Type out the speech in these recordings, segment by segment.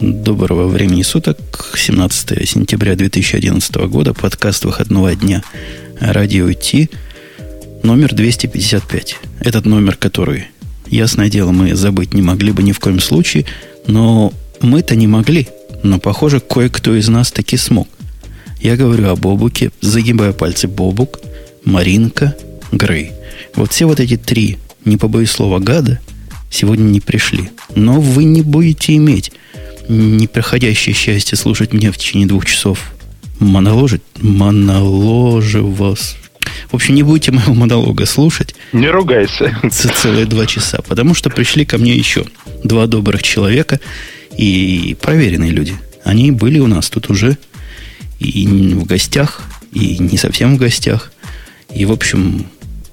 Доброго времени суток, 17 сентября 2011 года, подкаст выходного дня «Радио Ти», номер 255. Этот номер, который, ясное дело, мы забыть не могли бы ни в коем случае, но мы-то не могли, но, похоже, кое-кто из нас таки смог. Я говорю о Бобуке, загибая пальцы Бобук, Маринка, Грей. Вот все вот эти три, не побоюсь слова, гада, сегодня не пришли. Но вы не будете иметь непроходящее счастье слушать меня в течение двух часов моноложить, моноложи вас. В общем, не будете моего монолога слушать. Не ругайся. Целые два часа. Потому что пришли ко мне еще два добрых человека и проверенные люди. Они были у нас тут уже и в гостях, и не совсем в гостях. И, в общем,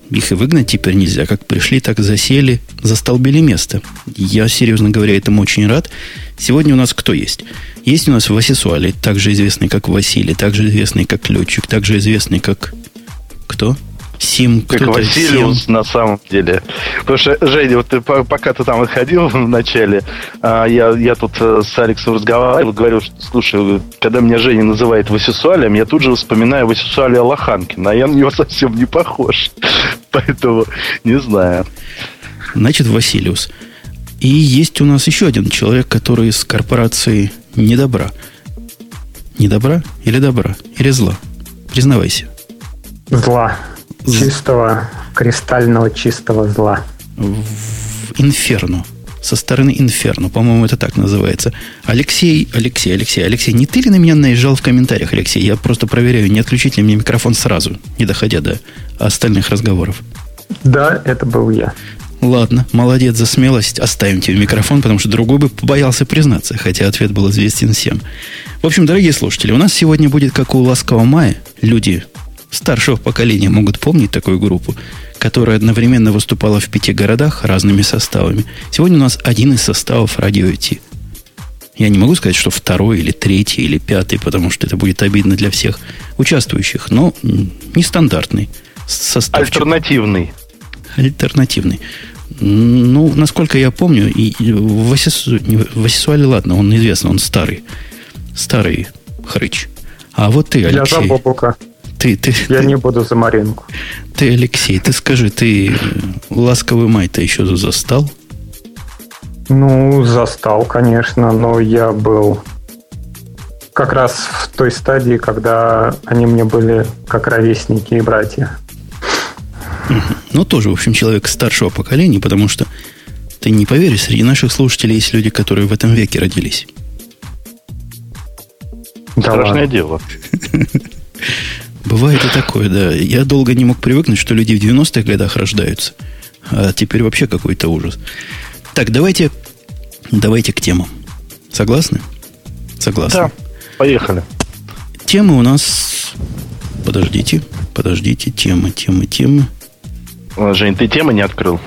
их и выгнать теперь нельзя. Как пришли, так засели, застолбили место. Я, серьезно говоря, этому очень рад. Сегодня у нас кто есть? Есть у нас Васисуали, также известный как Василий, также известный как летчик, также известный как... Кто? Сим, как Василиус Сим. на самом деле. Потому что, Женя, вот ты, пока ты там отходил в начале, а, я, я тут э, с Алексом разговаривал, говорил, что, слушай, когда меня Женя называет Васисуалем, я тут же вспоминаю Васисуалия Лоханкина, а я на него совсем не похож. Поэтому не знаю. Значит, Василиус. И есть у нас еще один человек, который из корпорации недобра. Недобра или добра? Или зла? Признавайся. Зла. Чистого, кристального чистого зла. В инферно. Со стороны инферно. По-моему, это так называется. Алексей, Алексей, Алексей, Алексей, не ты ли на меня наезжал в комментариях, Алексей? Я просто проверяю, не отключить ли мне микрофон сразу, не доходя до остальных разговоров. Да, это был я. Ладно, молодец за смелость. Оставим тебе микрофон, потому что другой бы побоялся признаться, хотя ответ был известен всем. В общем, дорогие слушатели, у нас сегодня будет, как у Ласкового Мая, люди старшего поколения могут помнить такую группу, которая одновременно выступала в пяти городах разными составами. Сегодня у нас один из составов радио IT. Я не могу сказать, что второй или третий или пятый, потому что это будет обидно для всех участвующих, но нестандартный состав. Альтернативный. Альтернативный. Ну, насколько я помню, и в Васисуале, ладно, он известный, он старый. Старый хрыч. А вот ты, Алексей. Я за Ты, ты, я ты, не буду за Маринку. Ты, Алексей, ты скажи, ты ласковый май-то еще застал? Ну, застал, конечно, но я был как раз в той стадии, когда они мне были как ровесники и братья. Ну, тоже, в общем, человек старшего поколения, потому что ты не поверишь, среди наших слушателей есть люди, которые в этом веке родились. Страшное дело. Бывает и такое, да. Я долго не мог привыкнуть, что люди в 90-х годах рождаются. А теперь вообще какой-то ужас. Так, давайте, давайте к темам. Согласны? Согласны. Да, поехали. Темы у нас... Подождите, подождите. Темы, темы, темы. Жень, ты темы не открыл.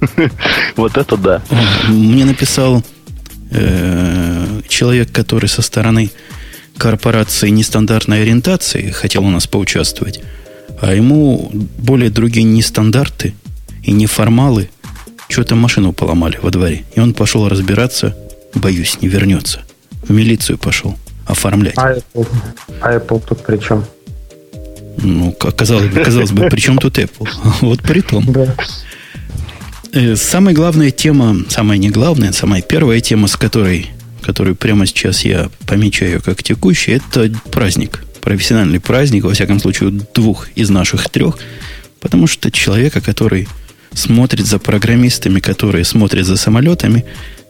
Вот это да. Мне написал э, человек, который со стороны корпорации нестандартной ориентации хотел у нас поучаствовать, а ему более другие нестандарты и неформалы что-то машину поломали во дворе. И он пошел разбираться, боюсь, не вернется. В милицию пошел оформлять. А Apple, а Apple тут при чем? Ну, казалось бы, казалось бы, при чем тут Apple? Вот при том. Да. Э, самая главная тема, самая не главная, самая первая тема, с которой, которую прямо сейчас я помечаю как текущий, это праздник. Профессиональный праздник, во всяком случае, двух из наших трех. Потому что человека, который смотрит за программистами, которые смотрят за самолетами,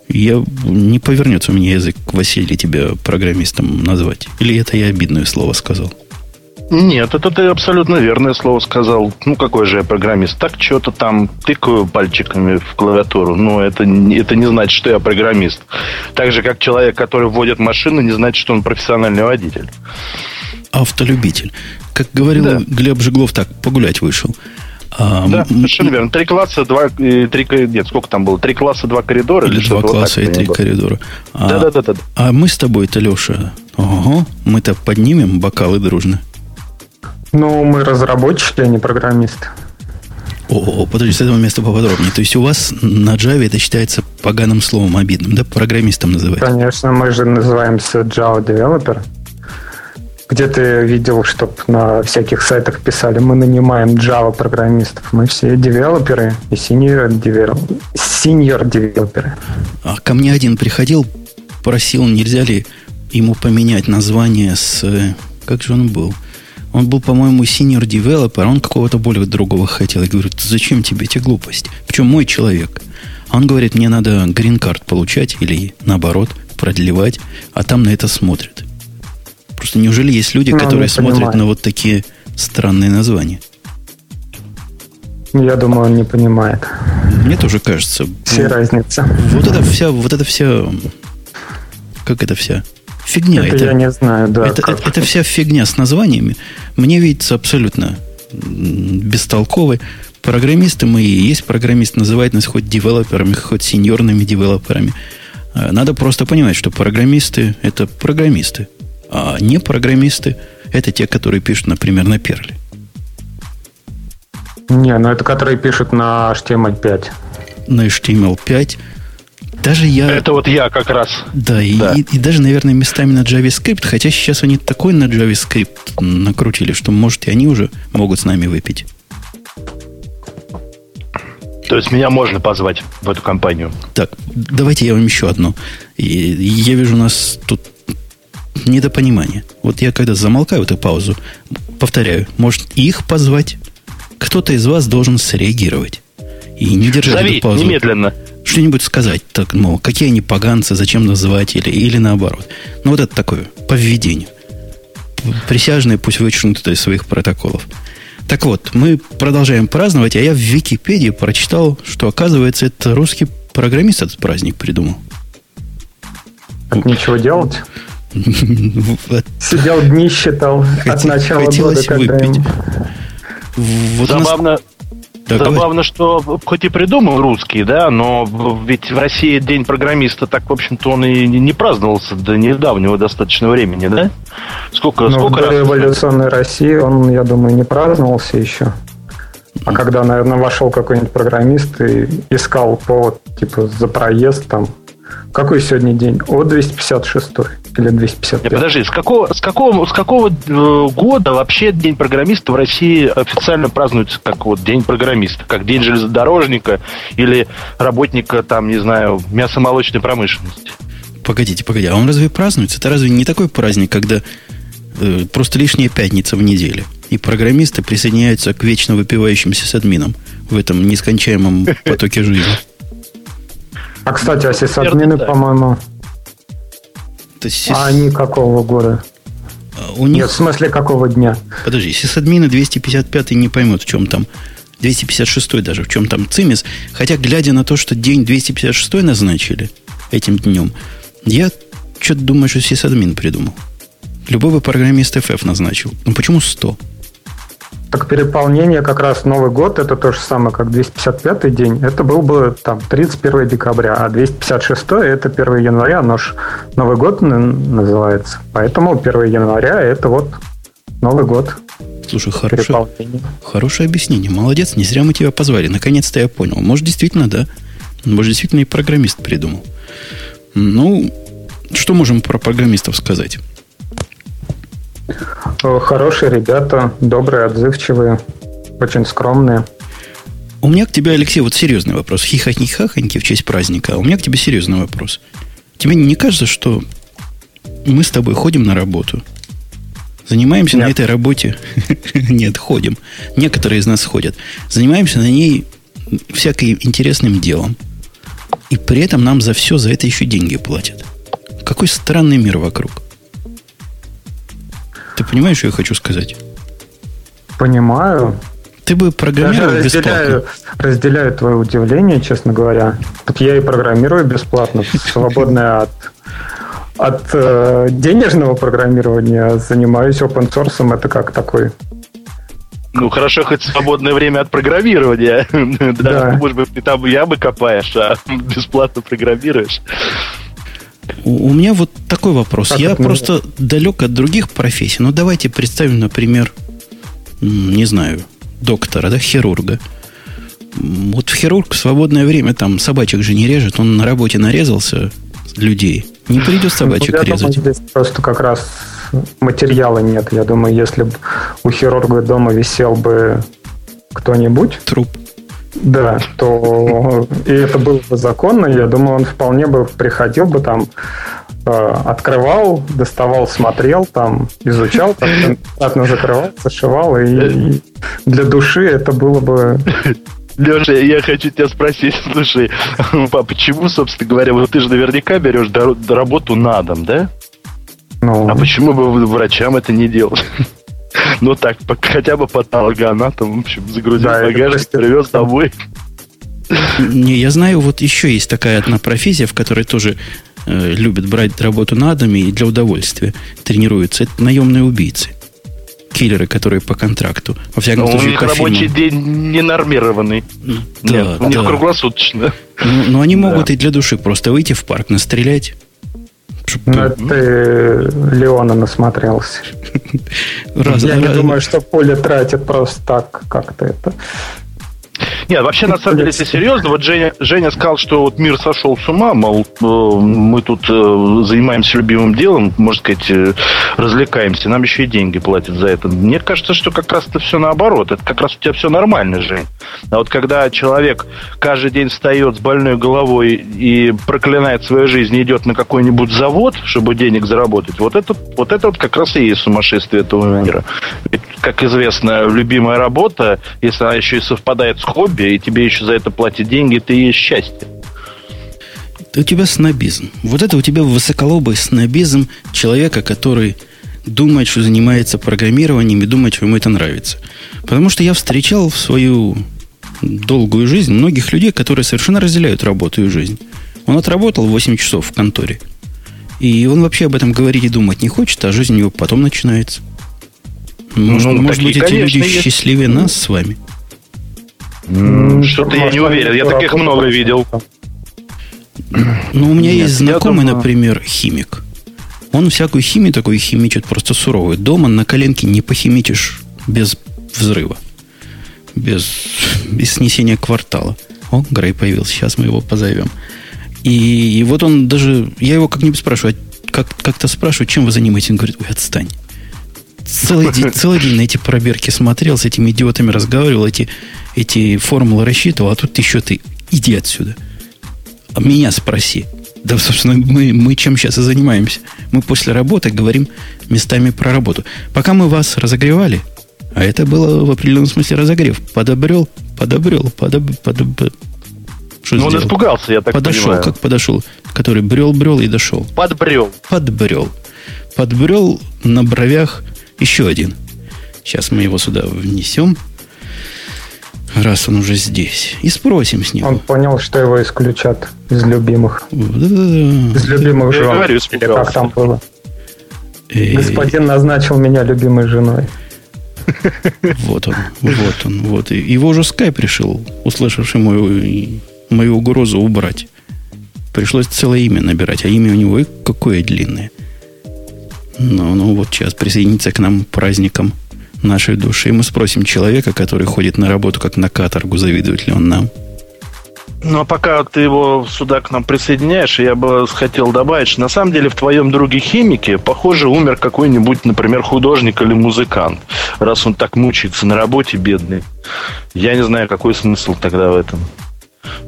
я не повернется у меня язык, Василий, тебя программистом назвать. Или это я обидное слово сказал? Нет, это ты абсолютно верное слово сказал. Ну, какой же я программист? Так что-то там тыкаю пальчиками в клавиатуру. Но это, это не значит, что я программист. Так же, как человек, который вводит машину, не значит, что он профессиональный водитель. Автолюбитель. Как говорил да. Глеб Жиглов, так, погулять вышел. А, да, совершенно верно. Три класса, два, три, нет, сколько там было? Три класса, два коридора? Или, или два класса и три коридора. А, да, да, да, да. А мы с тобой-то, Леша, ого, мы-то поднимем бокалы дружно. Ну, мы разработчики, а не программисты. О, подожди, с этого места поподробнее. То есть у вас на Java это считается поганым словом обидным, да? Программистом называют? Конечно, мы же называемся Java Developer. Где ты видел, чтобы на всяких сайтах писали, мы нанимаем Java программистов. Мы все девелоперы и senior, девелоперы. senior девелоперы. А ко мне один приходил, просил, нельзя ли ему поменять название с... Э, как же он был? Он был, по-моему, senior developer, а он какого-то более другого хотел. Я говорю, зачем тебе эти глупости? Причем мой человек. А он говорит, мне надо грин-карт получать или наоборот продлевать, а там на это смотрят. Просто неужели есть люди, ну, которые смотрят понимаю. на вот такие странные названия? Я думаю, он не понимает. Мне тоже кажется. Все вот, разница. Вот это вся, вот это вся, как это вся фигня. Это, это я не знаю, да. Это, это, это вся фигня с названиями. Мне видится абсолютно бестолковой. Программисты мы и есть программист, называют нас хоть девелоперами, хоть сеньорными девелоперами. А, надо просто понимать, что программисты – это программисты, а не программисты – это те, которые пишут, например, на Перле. Не, ну это которые пишут на HTML5. На HTML5 даже я... Это вот я как раз. Да, и, да. И, и даже, наверное, местами на JavaScript, хотя сейчас они такой на JavaScript накрутили, что, может, и они уже могут с нами выпить. То есть меня можно позвать в эту компанию. Так, давайте я вам еще одну. И, я вижу у нас тут недопонимание. Вот я когда замолкаю эту паузу, повторяю, может их позвать? Кто-то из вас должен среагировать. И не держать Зови, эту паузу. немедленно что-нибудь сказать, так, мол, какие они поганцы, зачем называть, или, или наоборот. Ну, вот это такое, по введению. Присяжные пусть вычеркнут это из своих протоколов. Так вот, мы продолжаем праздновать, а я в Википедии прочитал, что, оказывается, это русский программист этот праздник придумал. От нечего делать? Сидел дни считал от начала Хотелось года, выпить. Вот Забавно, так, Забавно, давай. что хоть и придумал русский, да, но ведь в России День программиста так, в общем-то, он и не праздновался до недавнего достаточно времени, да? Сколько, ну, сколько в раз? революционной России он, я думаю, не праздновался еще. А когда, наверное, вошел какой-нибудь программист и искал повод, типа, за проезд там, какой сегодня день? О, 256 или 255. Нет, подожди, с какого, с какого, с какого э, года вообще День программиста в России официально празднуется как вот День программиста, как День железнодорожника или работника, там, не знаю, мясомолочной промышленности? Погодите, погодите, а он разве празднуется? Это разве не такой праздник, когда э, просто лишняя пятница в неделе, и программисты присоединяются к вечно выпивающимся с админом в этом нескончаемом потоке жизни? А, кстати, а сисадмины, по-моему... А они какого года? А, у них... Нет, в смысле, какого дня? Подожди, сисадмины 255 не поймут, в чем там 256 даже, в чем там цимис. Хотя, глядя на то, что день 256 назначили этим днем, я что-то думаю, что сисадмин придумал. Любой бы программист FF назначил. Ну почему 100? Так переполнение как раз Новый год, это то же самое, как 255-й день. Это был бы там 31 декабря, а 256 это 1 января, ж Новый год называется. Поэтому 1 января это вот Новый год. Слушай, хорошее, хорошее объяснение. Молодец, не зря мы тебя позвали. Наконец-то я понял. Может, действительно, да. Может, действительно и программист придумал. Ну, что можем про программистов сказать? Хорошие ребята, добрые, отзывчивые, очень скромные. У меня к тебе, Алексей, вот серьезный вопрос. Хихоньки-хахоньки в честь праздника. А у меня к тебе серьезный вопрос. Тебе не кажется, что мы с тобой ходим на работу, занимаемся Нет. на этой работе? Нет, ходим. Некоторые из нас ходят. Занимаемся на ней всяким интересным делом. И при этом нам за все за это еще деньги платят. Какой странный мир вокруг. Ты понимаешь, что я хочу сказать? Понимаю. Ты бы программировал Даже разделяю, бесплатно. Разделяю твое удивление, честно говоря. Так я и программирую бесплатно, свободное от от э, денежного программирования занимаюсь open source. Это как такой ну, хорошо, хоть свободное время от программирования. да, может быть, ты там ямы копаешь, а бесплатно программируешь. У, меня вот такой вопрос. Как Я просто можно? далек от других профессий. Но давайте представим, например, не знаю, доктора, да, хирурга. Вот хирург в свободное время там собачек же не режет, он на работе нарезался людей. Не придет собачек ну, резать. Думаю, здесь просто как раз материала нет. Я думаю, если бы у хирурга дома висел бы кто-нибудь... Труп. Да, то и это было бы законно, я думаю, он вполне бы приходил бы там, э, открывал, доставал, смотрел, там, изучал, как закрывал, зашивал, и, и для души это было бы Леша, я хочу тебя спросить, слушай, а почему, собственно говоря, вот ты же наверняка берешь работу на дом, да? Ну. А почему бы врачам это не делать? Ну так, хотя бы патологоанатом, в общем, загрузил да, багажник, привез домой. Не, я знаю, вот еще есть такая одна профессия, в которой тоже э, любят брать работу на доме и для удовольствия тренируются. Это наемные убийцы киллеры, которые по контракту. Во всяком Но случае, у них рабочий день ненормированный. Да, Нет, у них круглосуточно. Ну, ну они могут да. и для души просто выйти в парк, настрелять. Ну, ты Леона насмотрелся. Раз, Я раз... не думаю, что поле тратит просто так как-то это. Нет, вообще, на самом деле, если серьезно, вот Женя, Женя сказал, что вот мир сошел с ума, мол, э, мы тут э, занимаемся любимым делом, можно сказать, э, развлекаемся, нам еще и деньги платят за это. Мне кажется, что как раз это все наоборот. Это как раз у тебя все нормально, Жень. А вот когда человек каждый день встает с больной головой и проклинает свою жизнь, и идет на какой-нибудь завод, чтобы денег заработать, вот это вот, это вот как раз и есть сумасшествие этого мира. Ведь, как известно, любимая работа, если она еще и совпадает с хобби, и тебе еще за это платят деньги, ты есть счастье. У тебя снобизм. Вот это у тебя высоколобый снобизм человека, который думает, что занимается программированием и думает, что ему это нравится. Потому что я встречал в свою долгую жизнь многих людей, которые совершенно разделяют работу и жизнь. Он отработал 8 часов в конторе. И он вообще об этом говорить и думать не хочет, а жизнь у него потом начинается. Может, ну, может быть, эти люди есть. счастливее нас с вами? Что-то я не уверен. Я таких много видел. Ну, у меня Нет, есть знакомый, думаю... например, химик. Он всякую химию такую химичит просто суровую. Дома на коленке не похимичишь без взрыва. Без, без снесения квартала. О, Грей появился. Сейчас мы его позовем. И, и вот он даже... Я его как-нибудь спрашиваю, а как, как-то спрашиваю, чем вы занимаетесь? Он говорит, ой, отстань. Целый день, целый день на эти пробирки смотрел, с этими идиотами разговаривал, эти, эти формулы рассчитывал, а тут еще ты иди отсюда. А меня спроси. Да, собственно, мы, мы чем сейчас и занимаемся. Мы после работы говорим местами про работу. Пока мы вас разогревали, а это было в определенном смысле разогрев, подобрел, подобрел, подоб, подоб, что ну, он испугался, я так подошел, понимаю. как подошел? Который брел-брел и дошел. Подбрел. Подбрел. Подбрел на бровях еще один. Сейчас мы его сюда внесем, раз он уже здесь. И спросим с него. Он понял, что его исключат из любимых. Да-да-да. Из любимых жен. Говорю, Или как там было? Господин назначил меня любимой женой. Вот он, вот он, вот. Его уже скайп решил, услышавший мою, мою угрозу, убрать. Пришлось целое имя набирать, а имя у него какое длинное – ну, ну вот сейчас присоединиться к нам праздникам нашей души. И мы спросим человека, который ходит на работу как на каторгу, завидует ли он нам. Ну, а пока ты его сюда к нам присоединяешь, я бы хотел добавить, что на самом деле в твоем друге химике, похоже, умер какой-нибудь, например, художник или музыкант, раз он так мучается на работе, бедный. Я не знаю, какой смысл тогда в этом.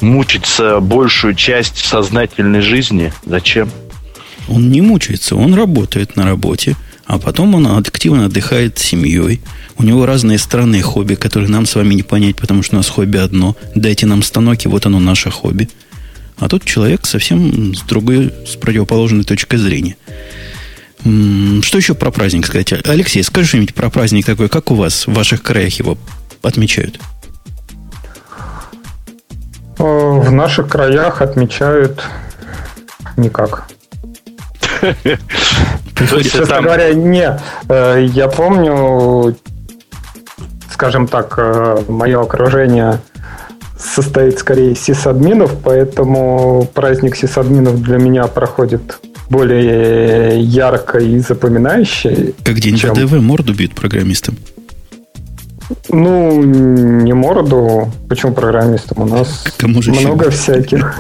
Мучиться большую часть сознательной жизни. Зачем? Он не мучается, он работает на работе, а потом он активно отдыхает с семьей. У него разные странные хобби, которые нам с вами не понять, потому что у нас хобби одно. Дайте нам станок, и вот оно наше хобби. А тут человек совсем с другой, с противоположной точки зрения. Что еще про праздник сказать? Алексей, скажи что-нибудь про праздник такой, как у вас в ваших краях его отмечают? В наших краях отмечают никак. Честно говоря, не. Э, я помню, скажем так, э, мое окружение состоит скорее из сисадминов, поэтому праздник сисадминов для меня проходит более ярко и запоминающе. Как день чем... ВДВ морду бьют программистам. Ну, не морду. Почему программистам? У нас Кому же много еще? всяких.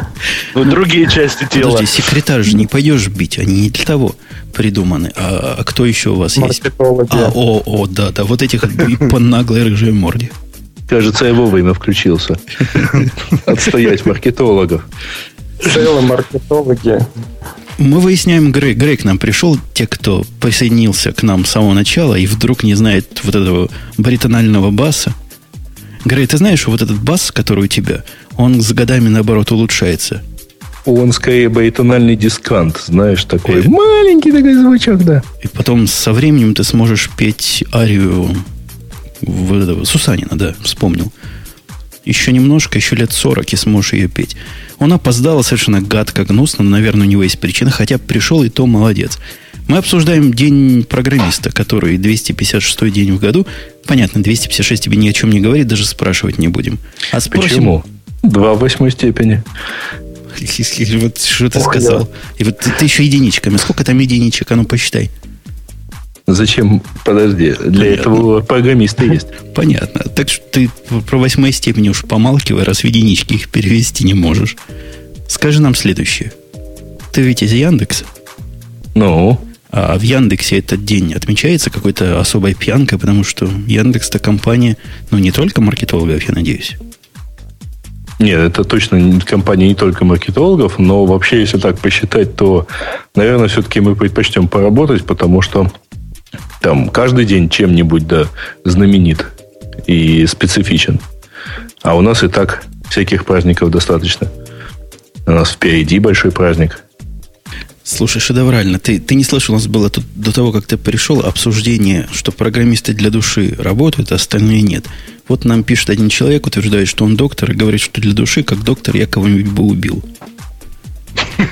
Ну, другие части тела. Подожди, секретарь же не пойдешь бить. Они не для того придуманы. А, а кто еще у вас есть? А, о, о, да, да. Вот этих по наглой рыжей морде. Кажется, я вовремя включился. Отстоять маркетологов. Целые маркетологи. Мы выясняем, Грей, Грей к нам пришел, те, кто присоединился к нам с самого начала и вдруг не знает вот этого баритонального баса. Грей, ты знаешь, вот этот бас, который у тебя, он с годами, наоборот, улучшается. Он скорее баритональный дискант, знаешь, такой и... маленький такой звучок, да. И потом со временем ты сможешь петь арию в этого, Сусанина, да, вспомнил. Еще немножко, еще лет 40 и сможешь ее петь. Он опоздал совершенно гадко, гнусно, наверное, у него есть причина, хотя пришел и то молодец. Мы обсуждаем день программиста, который 256 день в году. Понятно, 256 тебе ни о чем не говорит, даже спрашивать не будем. А спросим... Почему? Два в восьмой степени. Вот что ты Ох, сказал. Я. И вот ты, ты еще единичками. Сколько там единичек? А ну посчитай. Зачем? Подожди, для Понятно. этого программисты есть. Понятно. Так что ты про восьмой степени уж помалкивай, раз в единички их перевести не можешь. Скажи нам следующее. Ты ведь из Яндекса? Ну? А в Яндексе этот день отмечается какой-то особой пьянкой, потому что Яндекс-то компания, ну, не только маркетологов, я надеюсь. Нет, это точно компания не только маркетологов, но вообще, если так посчитать, то, наверное, все-таки мы предпочтем поработать, потому что там каждый день чем-нибудь да, знаменит и специфичен. А у нас и так всяких праздников достаточно. У нас впереди большой праздник. Слушай, шедеврально. Ты, ты не слышал, у нас было тут до того, как ты пришел, обсуждение, что программисты для души работают, а остальные нет. Вот нам пишет один человек, утверждает, что он доктор, и говорит, что для души, как доктор, я кого-нибудь бы убил.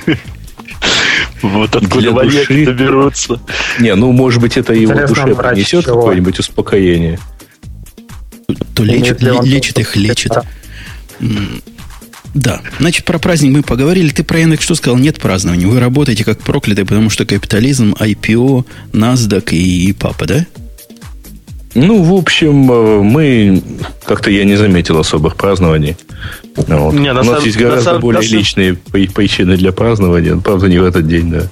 Вот откуда маньяки доберутся. Не, ну, может быть, это его душе принесет какое-нибудь успокоение. То лечит, лечит их, лечит. Да. Значит, про праздник мы поговорили. Ты про Яндекс что сказал? Нет празднования. Вы работаете как проклятые, потому что капитализм, IPO, NASDAQ и, и папа, да? Ну, в общем, э, мы как-то я не заметил особых празднований. Вот. Не, У нас самом, есть гораздо самом, более на... личные причины для празднования, правда, не в этот день, да.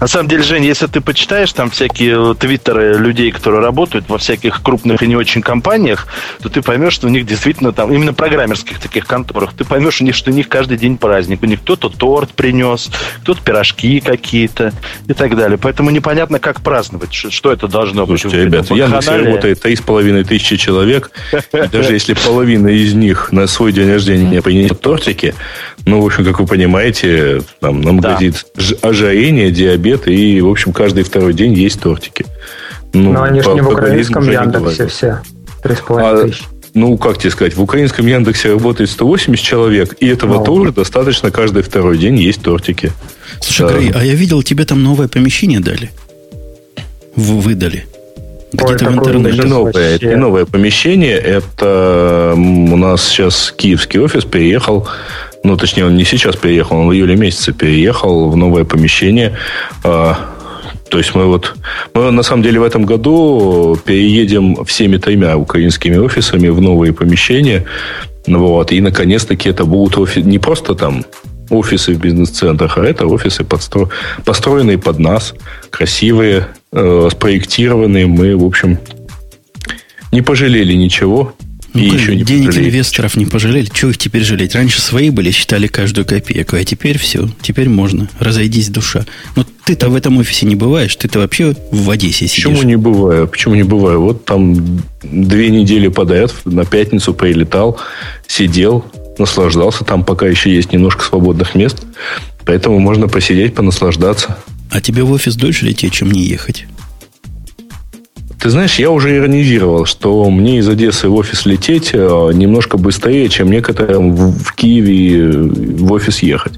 На самом деле, Жень, если ты почитаешь там всякие твиттеры людей, которые работают во всяких крупных и не очень компаниях, то ты поймешь, что у них действительно там, именно программерских таких конторах, ты поймешь у них, что у них каждый день праздник. У них кто-то торт принес, кто-то пирожки какие-то и так далее. Поэтому непонятно, как праздновать, что это должно Слушайте, быть. ребята, Яндексе работает три с половиной тысячи человек, и даже если половина из них на свой день рождения принесет тортики, ну, в общем, как вы понимаете, там нам да. грозит ожирение, диабет, и, в общем, каждый второй день есть тортики. Ну, Но они же не в украинском Яндексе все. Три с половиной а, тысячи. Ну, как тебе сказать, в украинском Яндексе работает 180 человек, и этого ну, тоже достаточно каждый второй день есть тортики. Слушай, да. Грей, а я видел, тебе там новое помещение дали. В, выдали. Где-то в интернете. Это новое, это новое помещение. Это у нас сейчас киевский офис переехал ну, точнее, он не сейчас переехал, он в июле месяце переехал в новое помещение. А, то есть мы вот, мы на самом деле в этом году переедем всеми тремя украинскими офисами в новые помещения. Вот, и наконец-таки это будут офисы, не просто там офисы в бизнес-центрах, а это офисы подстро... построенные под нас, красивые, э, спроектированные. Мы, в общем, не пожалели ничего. Ну, и еще не денег пожалели. инвесторов не пожалели. Чего их теперь жалеть? Раньше свои были, считали каждую копейку, а теперь все. Теперь можно. Разойдись душа. Но ты-то в этом офисе не бываешь. Ты-то вообще в Одессе сидишь. Почему не бываю? Почему не бываю? Вот там две недели подряд на пятницу прилетал, сидел, наслаждался. Там пока еще есть немножко свободных мест. Поэтому можно посидеть, понаслаждаться. А тебе в офис дольше лететь, чем не ехать? Ты знаешь, я уже иронизировал, что мне из Одессы в офис лететь э, немножко быстрее, чем некоторым в Киеве в офис ехать.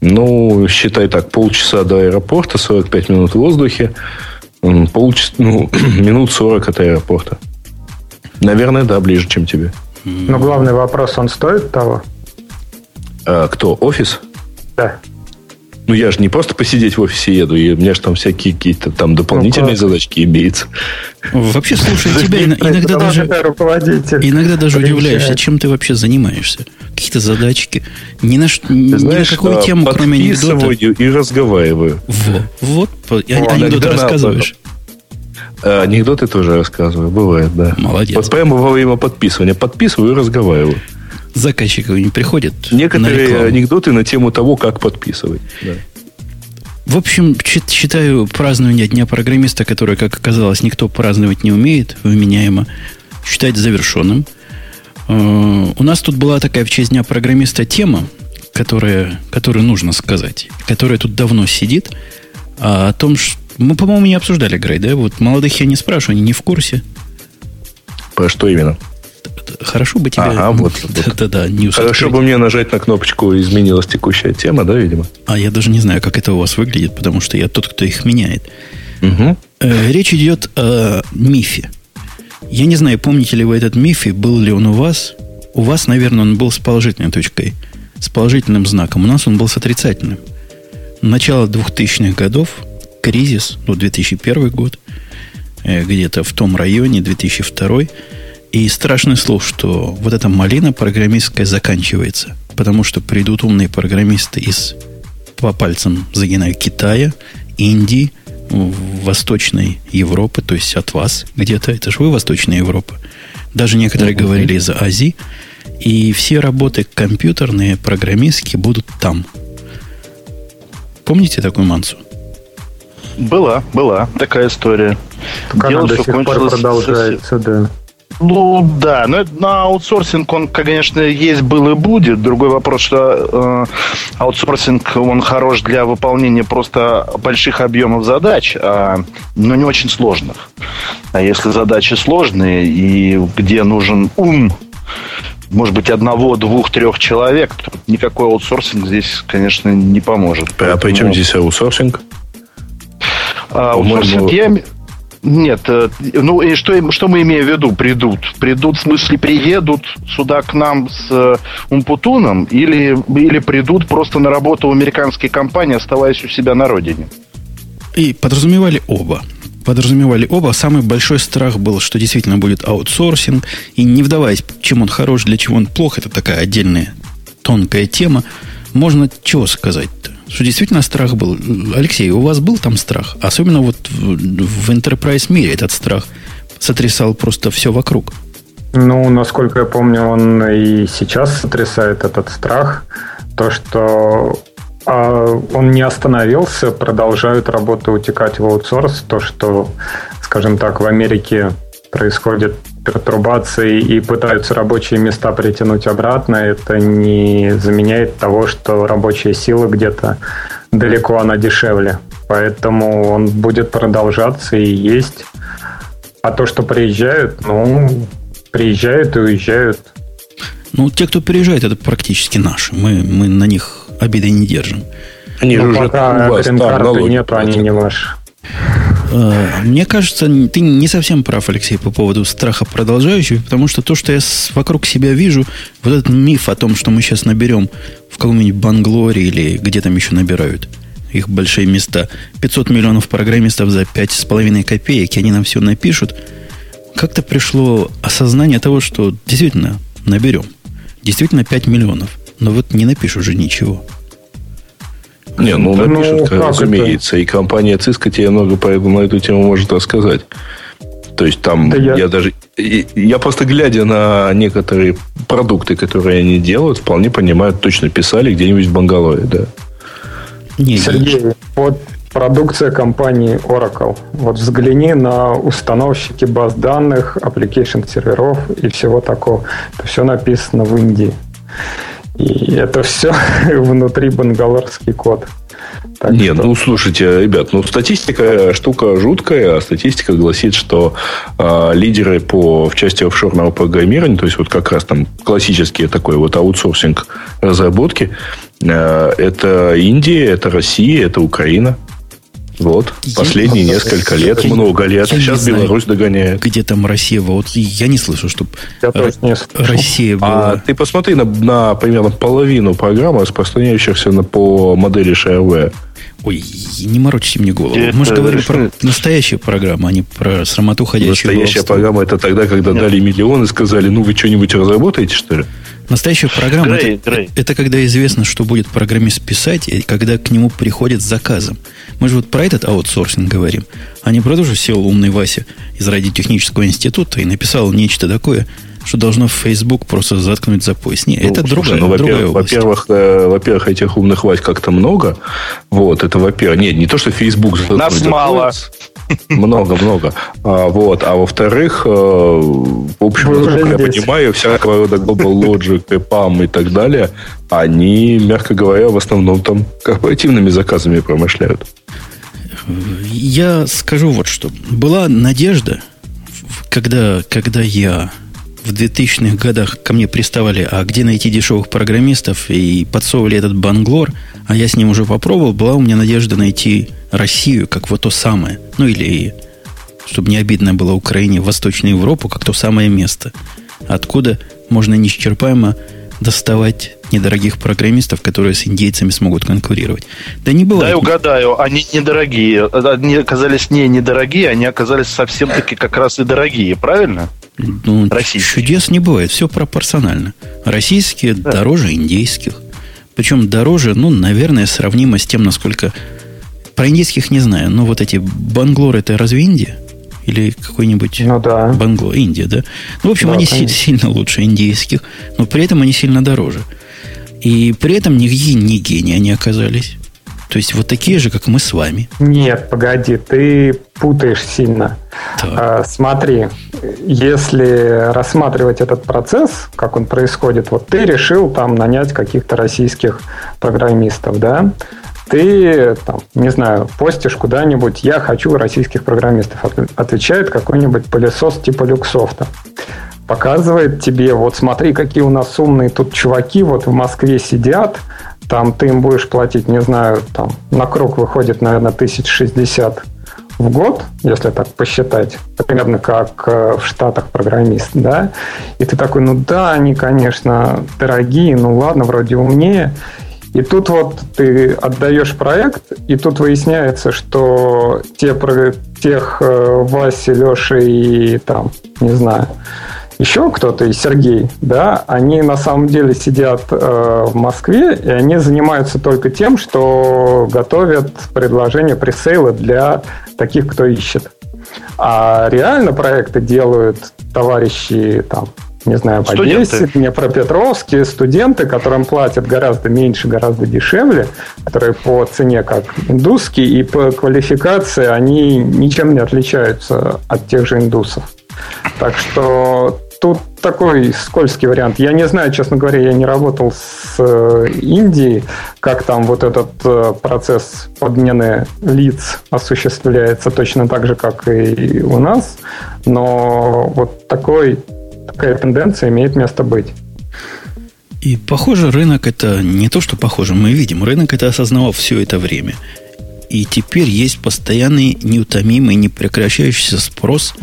Ну, считай так, полчаса до аэропорта, 45 минут в воздухе, полчаса, ну, минут 40 от аэропорта. Наверное, да, ближе, чем тебе. Но главный вопрос, он стоит того? А, кто, офис? Да. Ну, я же не просто посидеть в офисе еду, и у меня же там всякие какие-то там дополнительные ну, задачки имеются. Вообще, слушай, тебя иногда даже, иногда даже удивляешься, чем ты вообще занимаешься. Какие-то задачки. Ни на, ни на какую а, тему, кроме анекдота. и разговариваю. Вот, вот. анекдоты рассказываешь. А, анекдоты тоже рассказываю, бывает, да. Молодец. Вот прямо во время подписывания подписываю и разговариваю. Заказчиков не приходят. Некоторые на анекдоты на тему того, как подписывать. Да. В общем, считаю празднование Дня программиста, которое, как оказалось, никто праздновать не умеет, вменяемо, считать завершенным. Э, у нас тут была такая в честь Дня программиста тема, которая, которую нужно сказать, которая тут давно сидит, а о том, что мы, по-моему, не обсуждали, Грей, да? Вот молодых я не спрашиваю, они не в курсе. Про что именно? Хорошо бы тебе... Ага, вот. Да-да-да, news Хорошо бы мне нажать на кнопочку «Изменилась текущая тема», да, видимо? А я даже не знаю, как это у вас выглядит, потому что я тот, кто их меняет. Угу. Речь идет о мифе. Я не знаю, помните ли вы этот миф, и был ли он у вас. У вас, наверное, он был с положительной точкой, с положительным знаком. У нас он был с отрицательным. Начало 2000-х годов, кризис, ну, 2001 год, э, где-то в том районе, 2002 и страшный слов, что вот эта малина программистская заканчивается. Потому что придут умные программисты из, по пальцам загинаю, Китая, Индии, Восточной Европы, то есть от вас где-то. Это же вы Восточная Европа. Даже некоторые mm-hmm. говорили из Азии. И все работы компьютерные, программистские будут там. Помните такую мансу? Была, была такая история. Так Дело, она до сих пор продолжается, да. Ну да, но на аутсорсинг он, конечно, есть, был и будет. Другой вопрос, что э, аутсорсинг он хорош для выполнения просто больших объемов задач, а, но не очень сложных. А если задачи сложные и где нужен ум, может быть, одного, двух, трех человек, то никакой аутсорсинг здесь, конечно, не поможет. А Поэтому... при чем здесь аутсорсинг? А, аутсорсинг, я, нет, э, ну и что, что мы имеем в виду? Придут. Придут, в смысле, приедут сюда к нам с э, Умпутуном или, или придут просто на работу в американские компании, оставаясь у себя на родине? И подразумевали оба. Подразумевали оба. Самый большой страх был, что действительно будет аутсорсинг. И не вдаваясь, чем он хорош, для чего он плох, это такая отдельная тонкая тема. Можно чего сказать-то? Что действительно страх был. Алексей, у вас был там страх? Особенно вот в, в enterprise мире этот страх сотрясал просто все вокруг. Ну, насколько я помню, он и сейчас сотрясает этот страх. То, что а, он не остановился, продолжают работы утекать в аутсорс. То, что, скажем так, в Америке происходит пертурбации и пытаются рабочие места притянуть обратно, это не заменяет того, что рабочая сила где-то далеко она дешевле. Поэтому он будет продолжаться и есть. А то, что приезжают, ну, приезжают и уезжают. Ну, те, кто приезжает, это практически наши. Мы, мы на них обиды не держим. Они ну, же пока уже грин-карты нет, они не ваши. Э, мне кажется, ты не совсем прав, Алексей, по поводу страха продолжающего, потому что то, что я вокруг себя вижу, вот этот миф о том, что мы сейчас наберем в каком-нибудь Банглоре или где там еще набирают их большие места, 500 миллионов программистов за 5,5 копеек, и они нам все напишут, как-то пришло осознание того, что действительно наберем. Действительно 5 миллионов. Но вот не напишут же ничего. Не, ну напишут, ну, разумеется. Это? И компания Cisco тебе много на эту тему может рассказать. То есть там да я... я даже... Я просто глядя на некоторые продукты, которые они делают, вполне понимаю, точно писали где-нибудь в Бангалоре, да. Не, Сергей, не... вот продукция компании Oracle. Вот взгляни на установщики баз данных, application серверов и всего такого. Это все написано в Индии. И это все внутри бангалорский код. Так Нет, что... ну слушайте, ребят, ну статистика штука жуткая, а статистика гласит, что э, лидеры по в части офшорного программирования, то есть вот как раз там классический такой вот аутсорсинг разработки, э, это Индия, это Россия, это Украина. Вот, последние я, несколько лет, я, много лет. Я Сейчас Беларусь догоняет. Где там Россия? Вот я не слышу, чтобы Россия была. А ты посмотри на, на примерно половину программ, распространяющихся на, по модели Shareware. Ой, не морочите мне голову. Это, Мы же говорим про настоящую программу, а не про срамоту ходячую Настоящая программа это тогда, когда Нет. дали миллион и сказали, ну вы что-нибудь разработаете, что ли? Настоящая программа Грей, это, Грей. это когда известно, что будет программист писать, и когда к нему приходят с заказом. Мы же вот про этот аутсорсинг говорим. А не про то, что сел умный Вася из радиотехнического института и написал нечто такое, что должно Facebook просто заткнуть за пояс. Нет, ну, это слушай, другая, ну, другая область. Во-первых, э, во-первых, этих умных Вась как-то много. Вот, это во-первых. Нет, не то, что Facebook заткнуть Нас за мало. Пояс. Много-много. А, вот. А во-вторых, э, в общем, насколько я понимаю, всякого рода Global Logic, PAM и так далее, они, мягко говоря, в основном там корпоративными заказами промышляют. Я скажу вот что. Была надежда, когда, когда я в 2000-х годах ко мне приставали, а где найти дешевых программистов, и подсовывали этот банглор, а я с ним уже попробовал, была у меня надежда найти Россию как вот то самое. Ну или, чтобы не обидно было Украине, Восточную Европу, как то самое место, откуда можно неисчерпаемо доставать недорогих программистов, которые с индейцами смогут конкурировать. Да не бывает. Дай угадаю, они недорогие. Они оказались не недорогие, они оказались совсем-таки как раз и дорогие, правильно? Ну. Чудес не бывает, все пропорционально. Российские да. дороже индейских. Причем дороже, ну, наверное, сравнимо с тем, насколько... Про индийских не знаю, но вот эти банглоры, это разве Индия? Или какой-нибудь ну, да. Бангло, Индия, да? Ну, в общем, да, они конечно. сильно лучше индийских, но при этом они сильно дороже. И при этом нигде не гении они оказались. То есть вот такие же, как мы с вами. Нет, погоди, ты путаешь сильно. А, смотри, если рассматривать этот процесс, как он происходит, вот ты решил там нанять каких-то российских программистов, да? Ты, там, не знаю, постишь куда-нибудь, я хочу российских программистов, отвечает какой-нибудь пылесос типа Люксофта показывает тебе, вот смотри, какие у нас умные тут чуваки, вот в Москве сидят, там ты им будешь платить, не знаю, там на круг выходит, наверное, 1060 в год, если так посчитать, примерно как э, в Штатах программист, да, и ты такой, ну да, они, конечно, дорогие, ну ладно, вроде умнее, и тут вот ты отдаешь проект, и тут выясняется, что те, тех э, Васи, Леши и там, не знаю, еще кто-то, и Сергей, да, они на самом деле сидят э, в Москве, и они занимаются только тем, что готовят предложения пресейла для таких, кто ищет. А реально проекты делают товарищи там, не знаю, в Одессе, Днепропетровске, студенты, которым платят гораздо меньше, гораздо дешевле, которые по цене как индусские, и по квалификации они ничем не отличаются от тех же индусов. Так что тут такой скользкий вариант. Я не знаю, честно говоря, я не работал с э, Индией, как там вот этот э, процесс подмены лиц осуществляется точно так же, как и у нас. Но вот такой, такая тенденция имеет место быть. И похоже, рынок это не то, что похоже, мы видим, рынок это осознавал все это время. И теперь есть постоянный, неутомимый, непрекращающийся спрос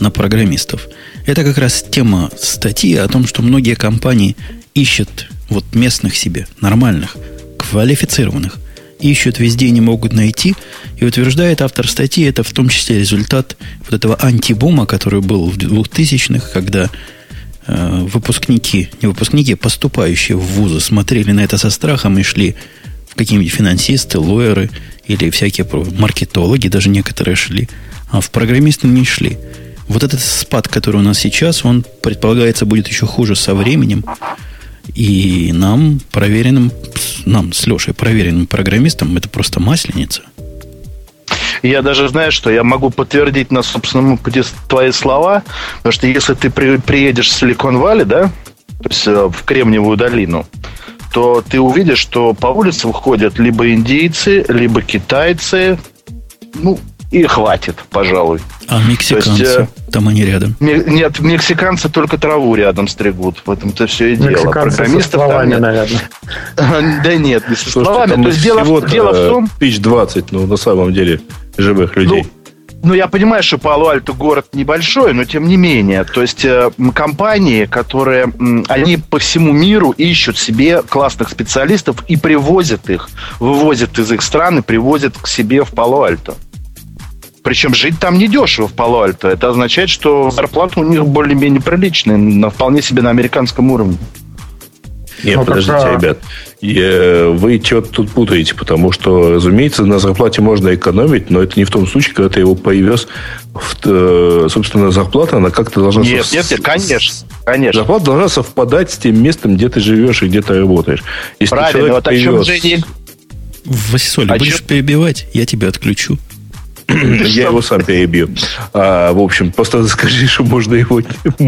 на программистов. Это как раз тема статьи о том, что многие компании ищут вот местных себе, нормальных, квалифицированных, ищут везде и не могут найти. И утверждает автор статьи, это в том числе результат вот этого антибума, который был в 2000-х, когда э, выпускники, не выпускники, поступающие в вузы смотрели на это со страхом и шли в какие-нибудь финансисты, лоеры или всякие маркетологи, даже некоторые шли, а в программисты не шли. Вот этот спад, который у нас сейчас, он, предполагается, будет еще хуже со временем. И нам, проверенным, нам с Лешей, проверенным программистам, это просто масленица. Я даже знаю, что я могу подтвердить на собственном опыте твои слова, потому что если ты при, приедешь в Силикон-Валли, да, то есть э, в Кремниевую долину, то ты увидишь, что по улицам ходят либо индейцы, либо китайцы, ну, и хватит, пожалуй. А мексиканцы? есть, э, там они рядом? Нет, мексиканцы только траву рядом стригут. В этом-то все и дело. Программистов со словами, там наверное. Да нет, не со словами. То есть дело, в том... Тысяч двадцать, ну, на самом деле, живых людей. Ну, ну, я понимаю, что Пало-Альто город небольшой, но тем не менее. То есть э, компании, которые, э, они по всему миру ищут себе классных специалистов и привозят их, вывозят из их стран и привозят к себе в Пало-Альто. Причем жить там недешево в Пало-Альто. Это означает, что зарплата у них более-менее приличная, на вполне себе на американском уровне. Нет, ну, подождите, пока... ребят. Вы что-то тут путаете, потому что, разумеется, на зарплате можно экономить, но это не в том случае, когда ты его повез, в, э, собственно, зарплата, она как-то должна... Нет, сов... нет, нет, конечно, конечно. Зарплата должна совпадать с тем местом, где ты живешь и где ты работаешь. Если Правильно, вот привез... о чем же Васисоль, будешь чем... перебивать, я тебя отключу. Я его сам перебью. А, в общем, просто скажи, что можно его,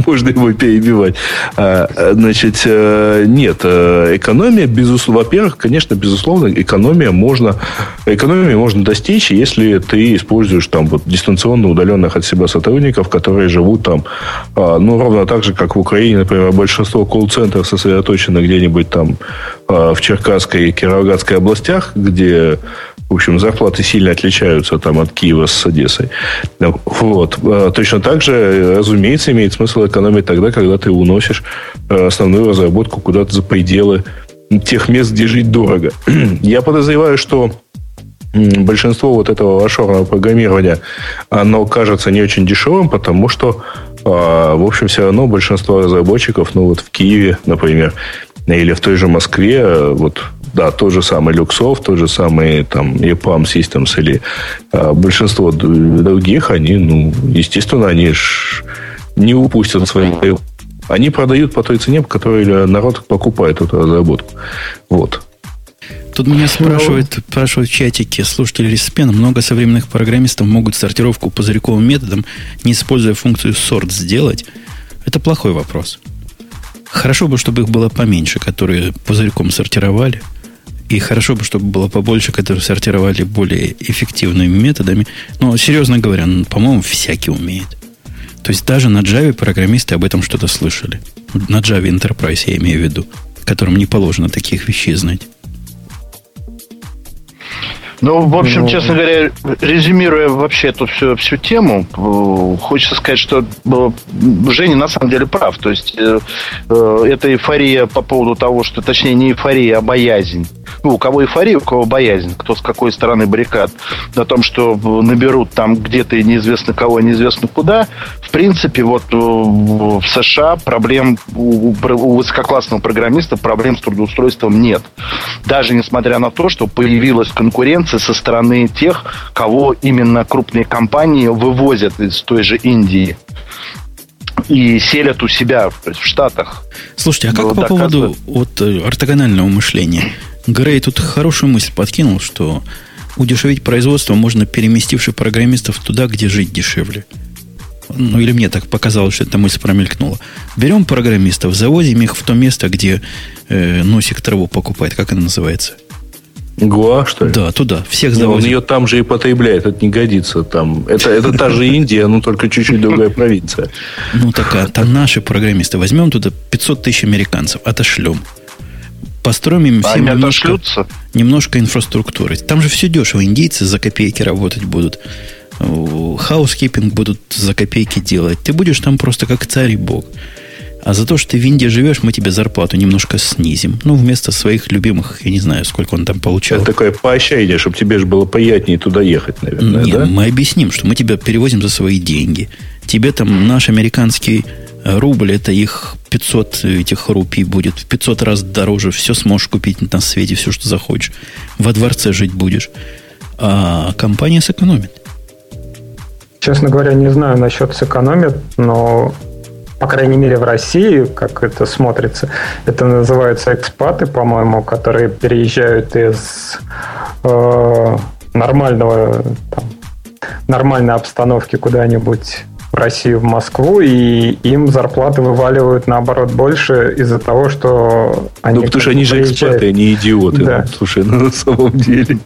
можно его перебивать. А, значит, э, нет, э, экономия, безусловно, во-первых, конечно, безусловно, экономия можно, экономии можно достичь, если ты используешь там вот дистанционно удаленных от себя сотрудников, которые живут там, а, ну, ровно так же, как в Украине, например, большинство колл-центров сосредоточено где-нибудь там в Черкасской и Кировоградской областях, где в общем, зарплаты сильно отличаются там от Киева с Одессой. Вот. А, точно так же, разумеется, имеет смысл экономить тогда, когда ты уносишь а, основную разработку куда-то за пределы тех мест, где жить дорого. Я подозреваю, что большинство вот этого офшорного программирования, оно кажется не очень дешевым, потому что, а, в общем, все равно большинство разработчиков, ну вот в Киеве, например, или в той же Москве, вот да, тот же самый Luxoft, тот же самый там EPAM Systems или а, большинство других, они, ну, естественно, они ж не упустят свои они продают по той цене, по которой народ покупает эту разработку. Вот. Тут меня спрашивают, спрашивают в чатике слушатели Респена, много современных программистов могут сортировку пузырьковым методом, не используя функцию sort сделать. Это плохой вопрос. Хорошо бы, чтобы их было поменьше, которые пузырьком сортировали. И хорошо бы, чтобы было побольше, которые сортировали более эффективными методами. Но, серьезно говоря, ну, по-моему, всякий умеет. То есть даже на Java программисты об этом что-то слышали. На Java Enterprise я имею в виду, которым не положено таких вещей знать. Ну, в общем, ну, честно говоря, резюмируя вообще эту всю, всю тему, э, хочется сказать, что э, Женя на самом деле прав. То есть, э, э, это эйфория по поводу того, что, точнее, не эйфория, а боязнь. Ну, у кого эйфория, у кого боязнь, кто с какой стороны баррикад. О том, что наберут там где-то неизвестно кого, неизвестно куда. В принципе, вот в США проблем у, у высококлассного программиста проблем с трудоустройством нет. Даже несмотря на то, что появилась конкуренция со стороны тех, кого именно крупные компании вывозят из той же Индии и селят у себя в Штатах. Слушайте, а как по поводу вот, э, ортогонального мышления? Грей тут хорошую мысль подкинул, что удешевить производство можно, переместивши программистов туда, где жить дешевле. Ну, или мне так показалось, что эта мысль промелькнула. Берем программистов, завозим их в то место, где э, носик траву покупает. Как она называется? Гуа, что ли? Да, туда. Всех завозим. Он ее там же и потребляет. Это не годится. Там. Это, это та же Индия, но только чуть-чуть другая провинция. Ну, такая. Там наши программисты. Возьмем туда 500 тысяч американцев. Отошлем. Построим им всем немножко, немножко инфраструктуры. Там же все дешево. Индийцы за копейки работать будут. Хаускипинг будут за копейки делать. Ты будешь там просто как царь и бог. А за то, что ты в Индии живешь, мы тебе зарплату немножко снизим. Ну, вместо своих любимых, я не знаю, сколько он там получал. Это такое поощрение, чтобы тебе же было приятнее туда ехать, наверное, Нет, да? мы объясним, что мы тебя перевозим за свои деньги. Тебе там наш американский рубль, это их 500 этих рупий будет. В 500 раз дороже. Все сможешь купить на свете, все, что захочешь. Во дворце жить будешь. А компания сэкономит. Честно говоря, не знаю насчет сэкономит, но по крайней мере в России, как это смотрится, это называются экспаты, по-моему, которые переезжают из э, нормального там, нормальной обстановки куда-нибудь в Россию, в Москву, и им зарплаты вываливают, наоборот, больше из-за того, что они... Ну, потому что они же экспаты, они идиоты. Да. Слушай, ну, на самом деле.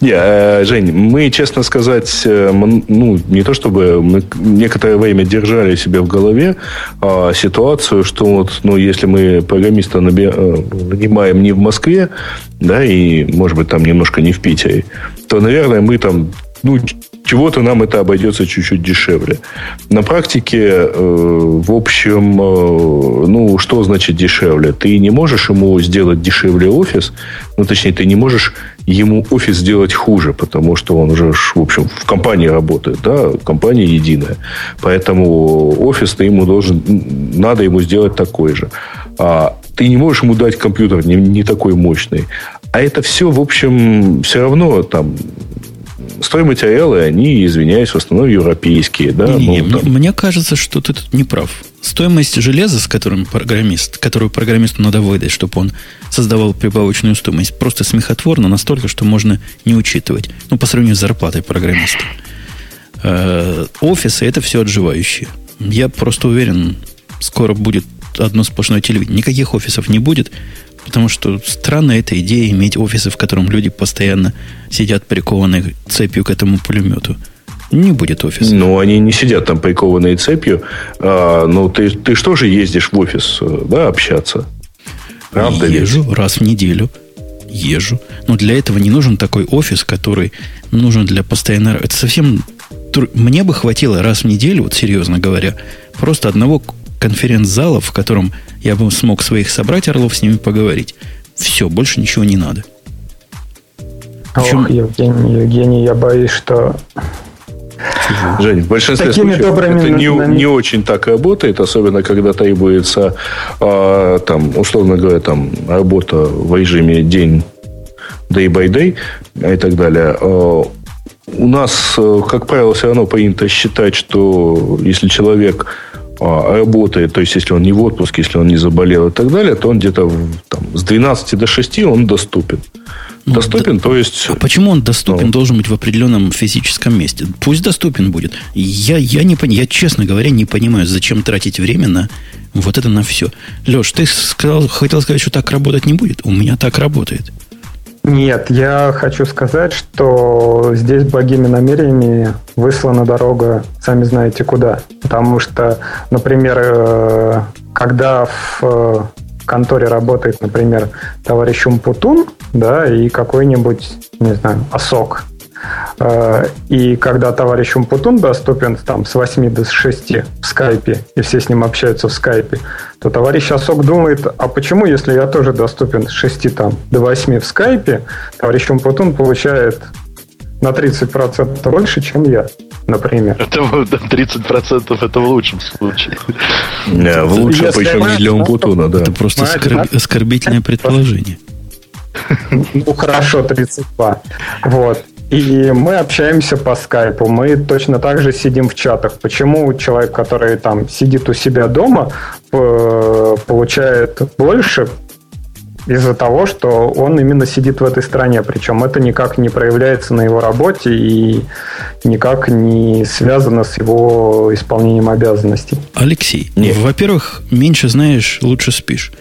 Не, э, Жень, мы, честно сказать, э, ну, не то чтобы мы некоторое время держали себе в голове а, ситуацию, что вот, ну, если мы программиста э, нанимаем не в Москве, да, и, может быть, там немножко не в Питере, то, наверное, мы там ну, чего-то нам это обойдется чуть-чуть дешевле. На практике, э, в общем, э, ну, что значит дешевле? Ты не можешь ему сделать дешевле офис, ну, точнее, ты не можешь ему офис сделать хуже, потому что он уже, в общем, в компании работает, да, компания единая. Поэтому офис ты ему должен, надо ему сделать такой же. А ты не можешь ему дать компьютер не, не такой мощный. А это все, в общем, все равно там стройматериалы, они, извиняюсь, в основном европейские. Да? Не, не, ну, там... Мне кажется, что ты тут не прав. Стоимость железа, с которым программист, которую программисту надо выдать, чтобы он создавал прибавочную стоимость, просто смехотворно настолько, что можно не учитывать. Ну, по сравнению с зарплатой программиста. Э, офисы это все отживающие. Я просто уверен, скоро будет одно сплошное телевидение. Никаких офисов не будет. Потому что странная эта идея иметь офисы, в котором люди постоянно сидят прикованные цепью к этому пулемету. Не будет офиса. Ну, они не сидят там прикованные цепью. А, ну, ты, ты что же ездишь в офис, да, общаться? Правда Езжу ведь? раз в неделю. Езжу. Но для этого не нужен такой офис, который нужен для постоянного... Это совсем... Мне бы хватило раз в неделю, вот серьезно говоря, просто одного конференц-зала, в котором я бы смог своих собрать орлов с ними поговорить. Все, больше ничего не надо. Причем... Ох, Евгений, Евгений, я боюсь, что Жень, в большинстве Такими случаев это не, не очень так работает, особенно когда требуется, э, там, условно говоря, там, работа в режиме день day by day и так далее. Э, у нас, э, как правило, все равно принято считать, что если человек работает, то есть если он не в отпуске, если он не заболел и так далее, то он где-то там, с 12 до 6 он доступен. Ну, доступен, да, то есть... А почему он доступен, ну, должен быть в определенном физическом месте? Пусть доступен будет. Я, я, не, я, честно говоря, не понимаю, зачем тратить время на вот это на все. Леш, ты сказал, хотел сказать, что так работать не будет? У меня так работает. Нет, я хочу сказать, что здесь благими намерениями выслана дорога, сами знаете куда. Потому что, например, э, когда в э, конторе работает, например, товарищ Умпутун, да, и какой-нибудь, не знаю, осок, и когда товарищ Умпутун доступен там с 8 до 6 в скайпе, и все с ним общаются в скайпе, то товарищ Осок думает, а почему, если я тоже доступен с 6 там, до 8 в скайпе, товарищ Умпутун получает на 30% больше, чем я, например. Это 30% это в лучшем случае. Не, в лучшем, причем не для Умпутуна, да. Это просто оскорбительное предположение. Ну, хорошо, 32. Вот. И мы общаемся по скайпу. Мы точно так же сидим в чатах. Почему человек, который там сидит у себя дома, получает больше из-за того, что он именно сидит в этой стране. Причем это никак не проявляется на его работе и никак не связано с его исполнением обязанностей. Алексей, во-первых, меньше знаешь, лучше спишь.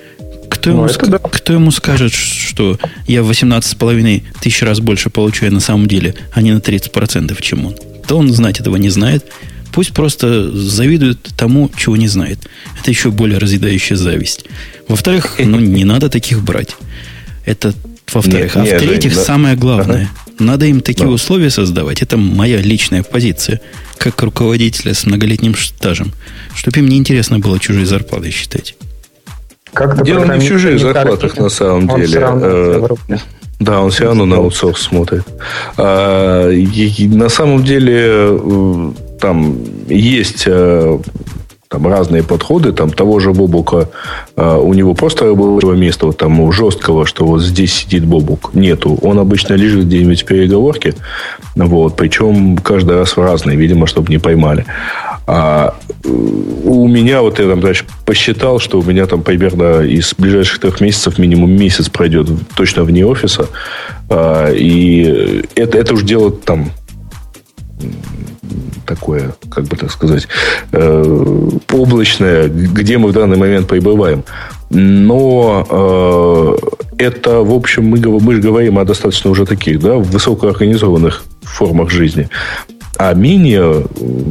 Кто ему, ну, ск... да. кто ему скажет, что я в 18,5 тысяч раз больше получаю на самом деле, а не на 30%, чем он? То он знать этого не знает. Пусть просто завидует тому, чего не знает. Это еще более разъедающая зависть. Во-вторых, ну, не надо таких брать. Это во-вторых. а в-третьих, да. самое главное, надо им такие да. условия создавать. Это моя личная позиция, как руководителя с многолетним стажем, чтобы им не интересно было чужие зарплаты считать. Как Дело не в чужих зарплатах, на самом деле. Э, да, он все равно на аутсорс смотрит. А, на самом деле э, там есть э, там разные подходы, там того же Бобука, у него просто рабочего места, вот там жесткого, что вот здесь сидит Бобук, нету. Он обычно лежит где-нибудь в переговорке, вот, причем каждый раз в разные, видимо, чтобы не поймали. А у меня, вот я там дальше посчитал, что у меня там примерно из ближайших трех месяцев минимум месяц пройдет точно вне офиса. А, и это, это уже дело там такое, как бы так сказать, э, облачное, где мы в данный момент пребываем. Но это, в общем, мы, мы же говорим о достаточно уже таких, да, высокоорганизованных формах жизни. А менее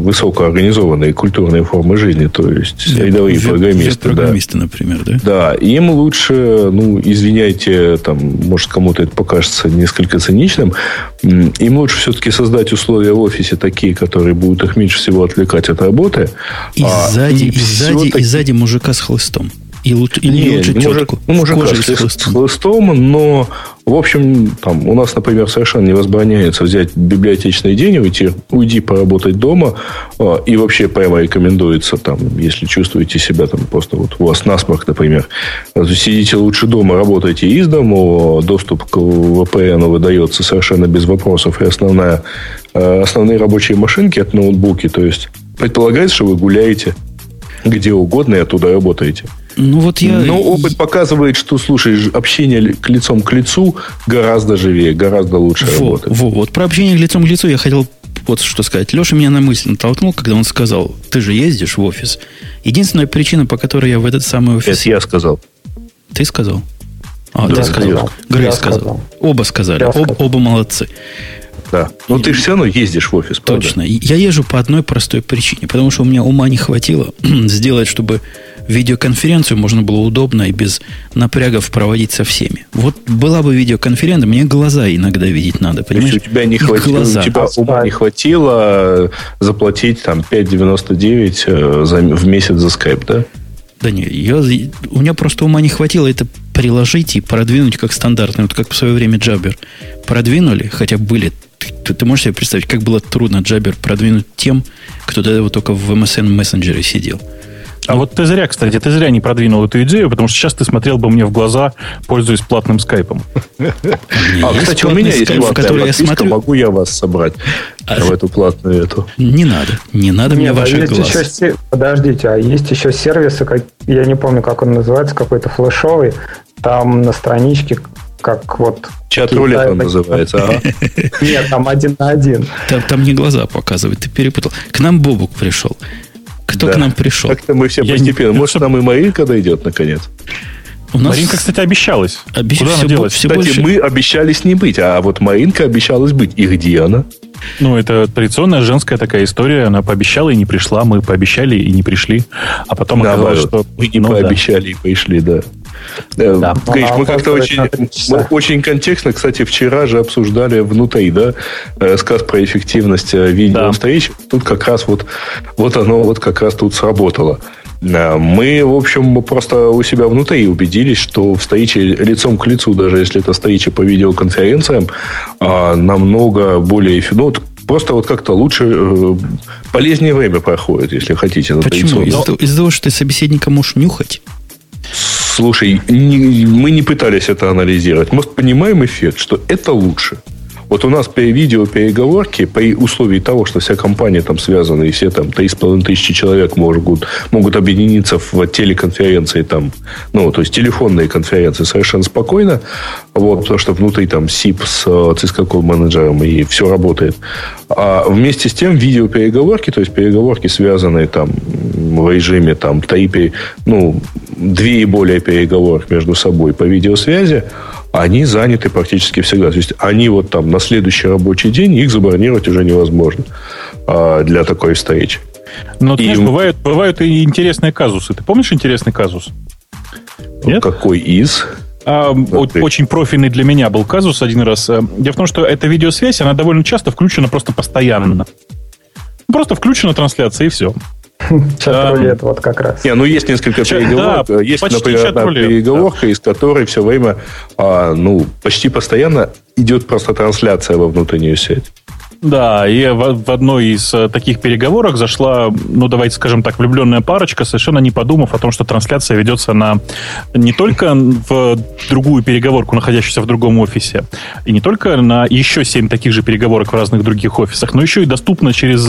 высокоорганизованные культурные формы жизни, то есть рядовые веб, программисты. Программисты, да, например, да? Да, им лучше, ну, извиняйте, там, может, кому-то это покажется несколько циничным, им лучше все-таки создать условия в офисе такие, которые будут их меньше всего отвлекать от работы. И а, сзади, и, и сзади, и сзади мужика с хлыстом. И лучше, или не, лучше тетку ну, мужик, ну, с, с, с хлыстом, но, в общем, там, у нас, например, совершенно не возбраняется взять библиотечный день, уйти, уйди поработать дома, а, и вообще прямо рекомендуется, там, если чувствуете себя там просто вот у вас насморк, например, сидите лучше дома, работайте из дома, доступ к VPN выдается совершенно без вопросов, и основная, а, основные рабочие машинки это ноутбуки, то есть предполагается, что вы гуляете где угодно и оттуда работаете. Ну, вот я... Но опыт показывает, что, слушай, общение к лицом к лицу гораздо живее, гораздо лучше во, работает. Во, вот про общение лицом к лицу я хотел вот что сказать. Леша меня на мысль натолкнул, когда он сказал, ты же ездишь в офис. Единственная причина, по которой я в этот самый офис... Это я сказал. Ты сказал? А, да, ты сказал. Грей сказал. сказал. Оба сказали. Об, оба молодцы. Да. Но ты же все равно ездишь в офис, Точно. Правда? Я езжу по одной простой причине. Потому что у меня ума не хватило сделать, чтобы видеоконференцию можно было удобно и без напрягов проводить со всеми. Вот была бы видеоконференция, мне глаза иногда видеть надо, понимаешь? Если у тебя не хватило, глаза. у тебя ума не хватило заплатить там 5,99 э, за, в месяц за скайп, да? Да нет, я, у меня просто ума не хватило это приложить и продвинуть как стандартный. Вот как в свое время Jabber продвинули, хотя были... Ты, ты можешь себе представить, как было трудно Jabber продвинуть тем, кто до этого только в MSN мессенджере сидел. А вот ты зря, кстати, ты зря не продвинул эту идею, потому что сейчас ты смотрел бы мне в глаза, пользуясь платным скайпом. А, кстати, у меня есть платная подписка, могу я вас собрать а в эту платную эту? Не надо, не надо мне ваших глаз. Подождите, а есть еще сервисы, я не помню, как он называется, какой-то флешовый, там на страничке как вот... Чат-рулет он называется, ага. Нет, там один на один. Там, там не глаза показывают, ты перепутал. К нам Бобук пришел. Кто да. к нам пришел? Как-то мы все Я постепенно. Не... Может, нам и Маринка дойдет, наконец. У нас... Маринка, кстати, обещалась. Обещ... Куда все, она делась? Все кстати, больше... мы обещались не быть, а вот Маринка обещалась быть. И где она? Ну, это традиционная женская такая история. Она пообещала и не пришла. Мы пообещали и не пришли. А потом оказалось, что... Мы не ну, пообещали да. и пришли, да. Э, да. Гриш, мы как-то очень, мы очень контекстно, кстати, вчера же обсуждали внутри, да, э, сказ про эффективность э, видеовстреч. Да. Тут как раз вот, вот оно вот как раз тут сработало. Мы, в общем, просто у себя внутри убедились, что встречи лицом к лицу, даже если это встреча по видеоконференциям, а, намного более... Ну, просто вот как-то лучше, полезнее время проходит, если хотите. Почему? Из-за из того, что ты собеседника можешь нюхать? Слушай, не, мы не пытались это анализировать. Мы понимаем эффект, что это лучше. Вот у нас при видеопереговорке, при условии того, что вся компания там связана, и все там 3,5 тысячи человек могут, могут объединиться в телеконференции, там, ну, то есть телефонные конференции совершенно спокойно, вот, потому что внутри там СИП с Cisco менеджером и все работает. А вместе с тем видеопереговорки, то есть переговорки, связанные там в режиме там три, ну, две и более переговорок между собой по видеосвязи, они заняты практически всегда. То есть они вот там на следующий рабочий день их забронировать уже невозможно а, для такой встречи. Но, и... знаешь, бывают, бывают и интересные казусы. Ты помнишь интересный казус? Нет? Какой из? А, очень профильный для меня был казус один раз. Э, дело в том, что эта видеосвязь, она довольно часто включена просто постоянно. Просто включена трансляция, и все. Чат-рулет, вот как раз. Не, ну есть несколько переговорок. Да, есть, например, одна переговорка, да. из которой все время, а, ну, почти постоянно идет просто трансляция во внутреннюю сеть. Да, и в, в одной из э, таких переговорок зашла, ну, давайте скажем так, влюбленная парочка, совершенно не подумав о том, что трансляция ведется на не только в другую переговорку, находящуюся в другом офисе, и не только на еще семь таких же переговорок в разных других офисах, но еще и доступно через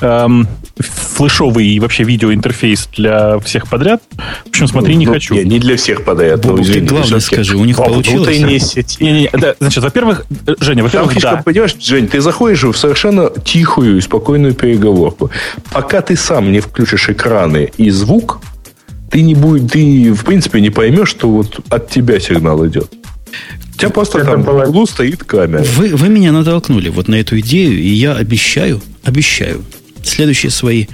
эм, флешовый и вообще видеоинтерфейс для всех подряд. В общем, смотри, не ну, хочу. Не, не для всех подряд. Бог, ну, ты главное скажи, у них получилось. Не, не, не, да, значит, во-первых, Женя, во-первых, да. Понимаешь, Жень, ты заходишь в совершенно тихую и спокойную переговорку. Пока ты сам не включишь экраны и звук, ты не будешь, ты в принципе не поймешь, что вот от тебя сигнал идет. У тебя просто Это там было... в углу стоит камера. Вы, вы меня натолкнули вот на эту идею, и я обещаю, обещаю, следующие свои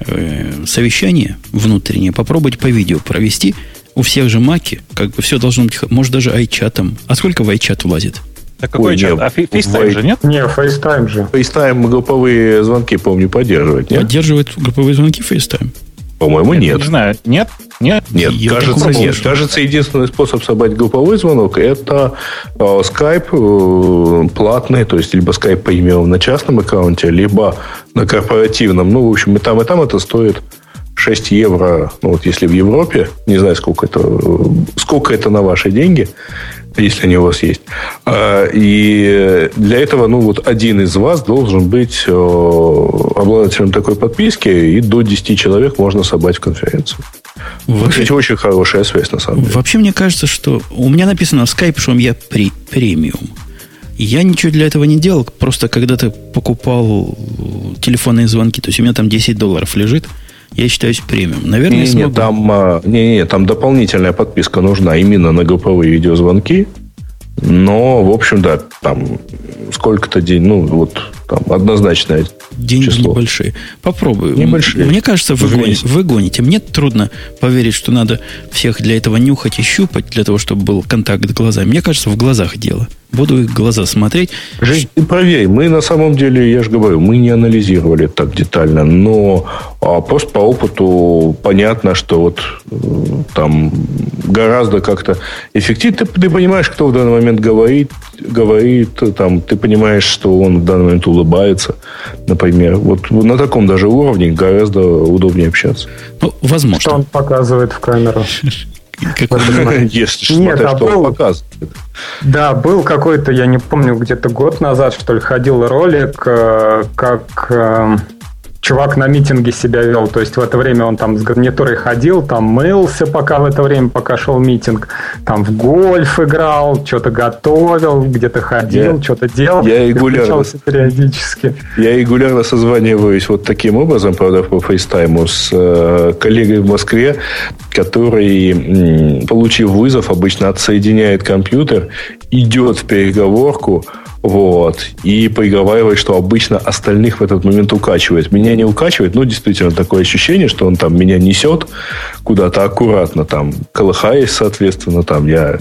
э, совещания внутренние попробовать по видео провести. У всех же маки, как бы все должно быть, может даже айчатом. А сколько в айчат влазит? Так какой Ой, чат? А FaceTime же нет? Не, FaceTime же. FaceTime групповые звонки, помню, поддерживает, нет? Поддерживает групповые звонки FaceTime. По-моему, нет. нет. Не знаю. Нет? Нет? Нет, Я кажется, нет. Кажется, единственный способ собрать групповой звонок это э, Skype э, платный, то есть либо Skype премиум на частном аккаунте, либо на корпоративном. Ну, в общем, и там, и там это стоит 6 евро, ну вот если в Европе, не знаю, сколько это, сколько это на ваши деньги, если они у вас есть. А, и для этого, ну, вот один из вас должен быть э, обладателем такой подписки, и до 10 человек можно собрать в конференцию. Вообще, Кстати, очень хорошая связь, на самом деле. Вообще, мне кажется, что у меня написано в Skype, что я при, премиум. Я ничего для этого не делал, просто когда-то покупал телефонные звонки, то есть у меня там 10 долларов лежит, я считаюсь премиум. Наверное, не, не, там, а, не, не, там дополнительная подписка нужна именно на групповые видеозвонки. Но, в общем, да, там сколько-то день, ну, вот там однозначное Деньги число. небольшие. Попробую. Небольшие. Мне кажется, вы, гоните, вы гоните. Мне трудно поверить, что надо всех для этого нюхать и щупать, для того, чтобы был контакт глазами. Мне кажется, в глазах дело. Буду их глаза смотреть. Жень, ты проверь. Мы на самом деле, я же говорю, мы не анализировали так детально, но а, просто по опыту понятно, что вот э, там гораздо как-то эффективно. Ты, ты понимаешь, кто в данный момент говорит, говорит, там, ты понимаешь, что он в данный момент улыбается, например. Вот на таком даже уровне гораздо удобнее общаться. Ну, возможно. Что он показывает в камеру? Если Нет, смотря, а что был, показывает. Да, был какой-то, я не помню, где-то год назад, что ли, ходил ролик, э, как э, чувак на митинге себя вел. То есть в это время он там с гарнитурой ходил, там мылся пока в это время, пока шел митинг. Там в гольф играл, что-то готовил, где-то ходил, я, что-то делал. Я регулярно, периодически. Я регулярно созваниваюсь вот таким образом, правда, по фейстайму с э, коллегой в Москве, который, получив вызов, обычно отсоединяет компьютер, идет в переговорку, вот. И приговаривает, что обычно остальных в этот момент укачивает. Меня не укачивает, но действительно такое ощущение, что он там меня несет куда-то аккуратно, там, колыхаясь, соответственно, там я...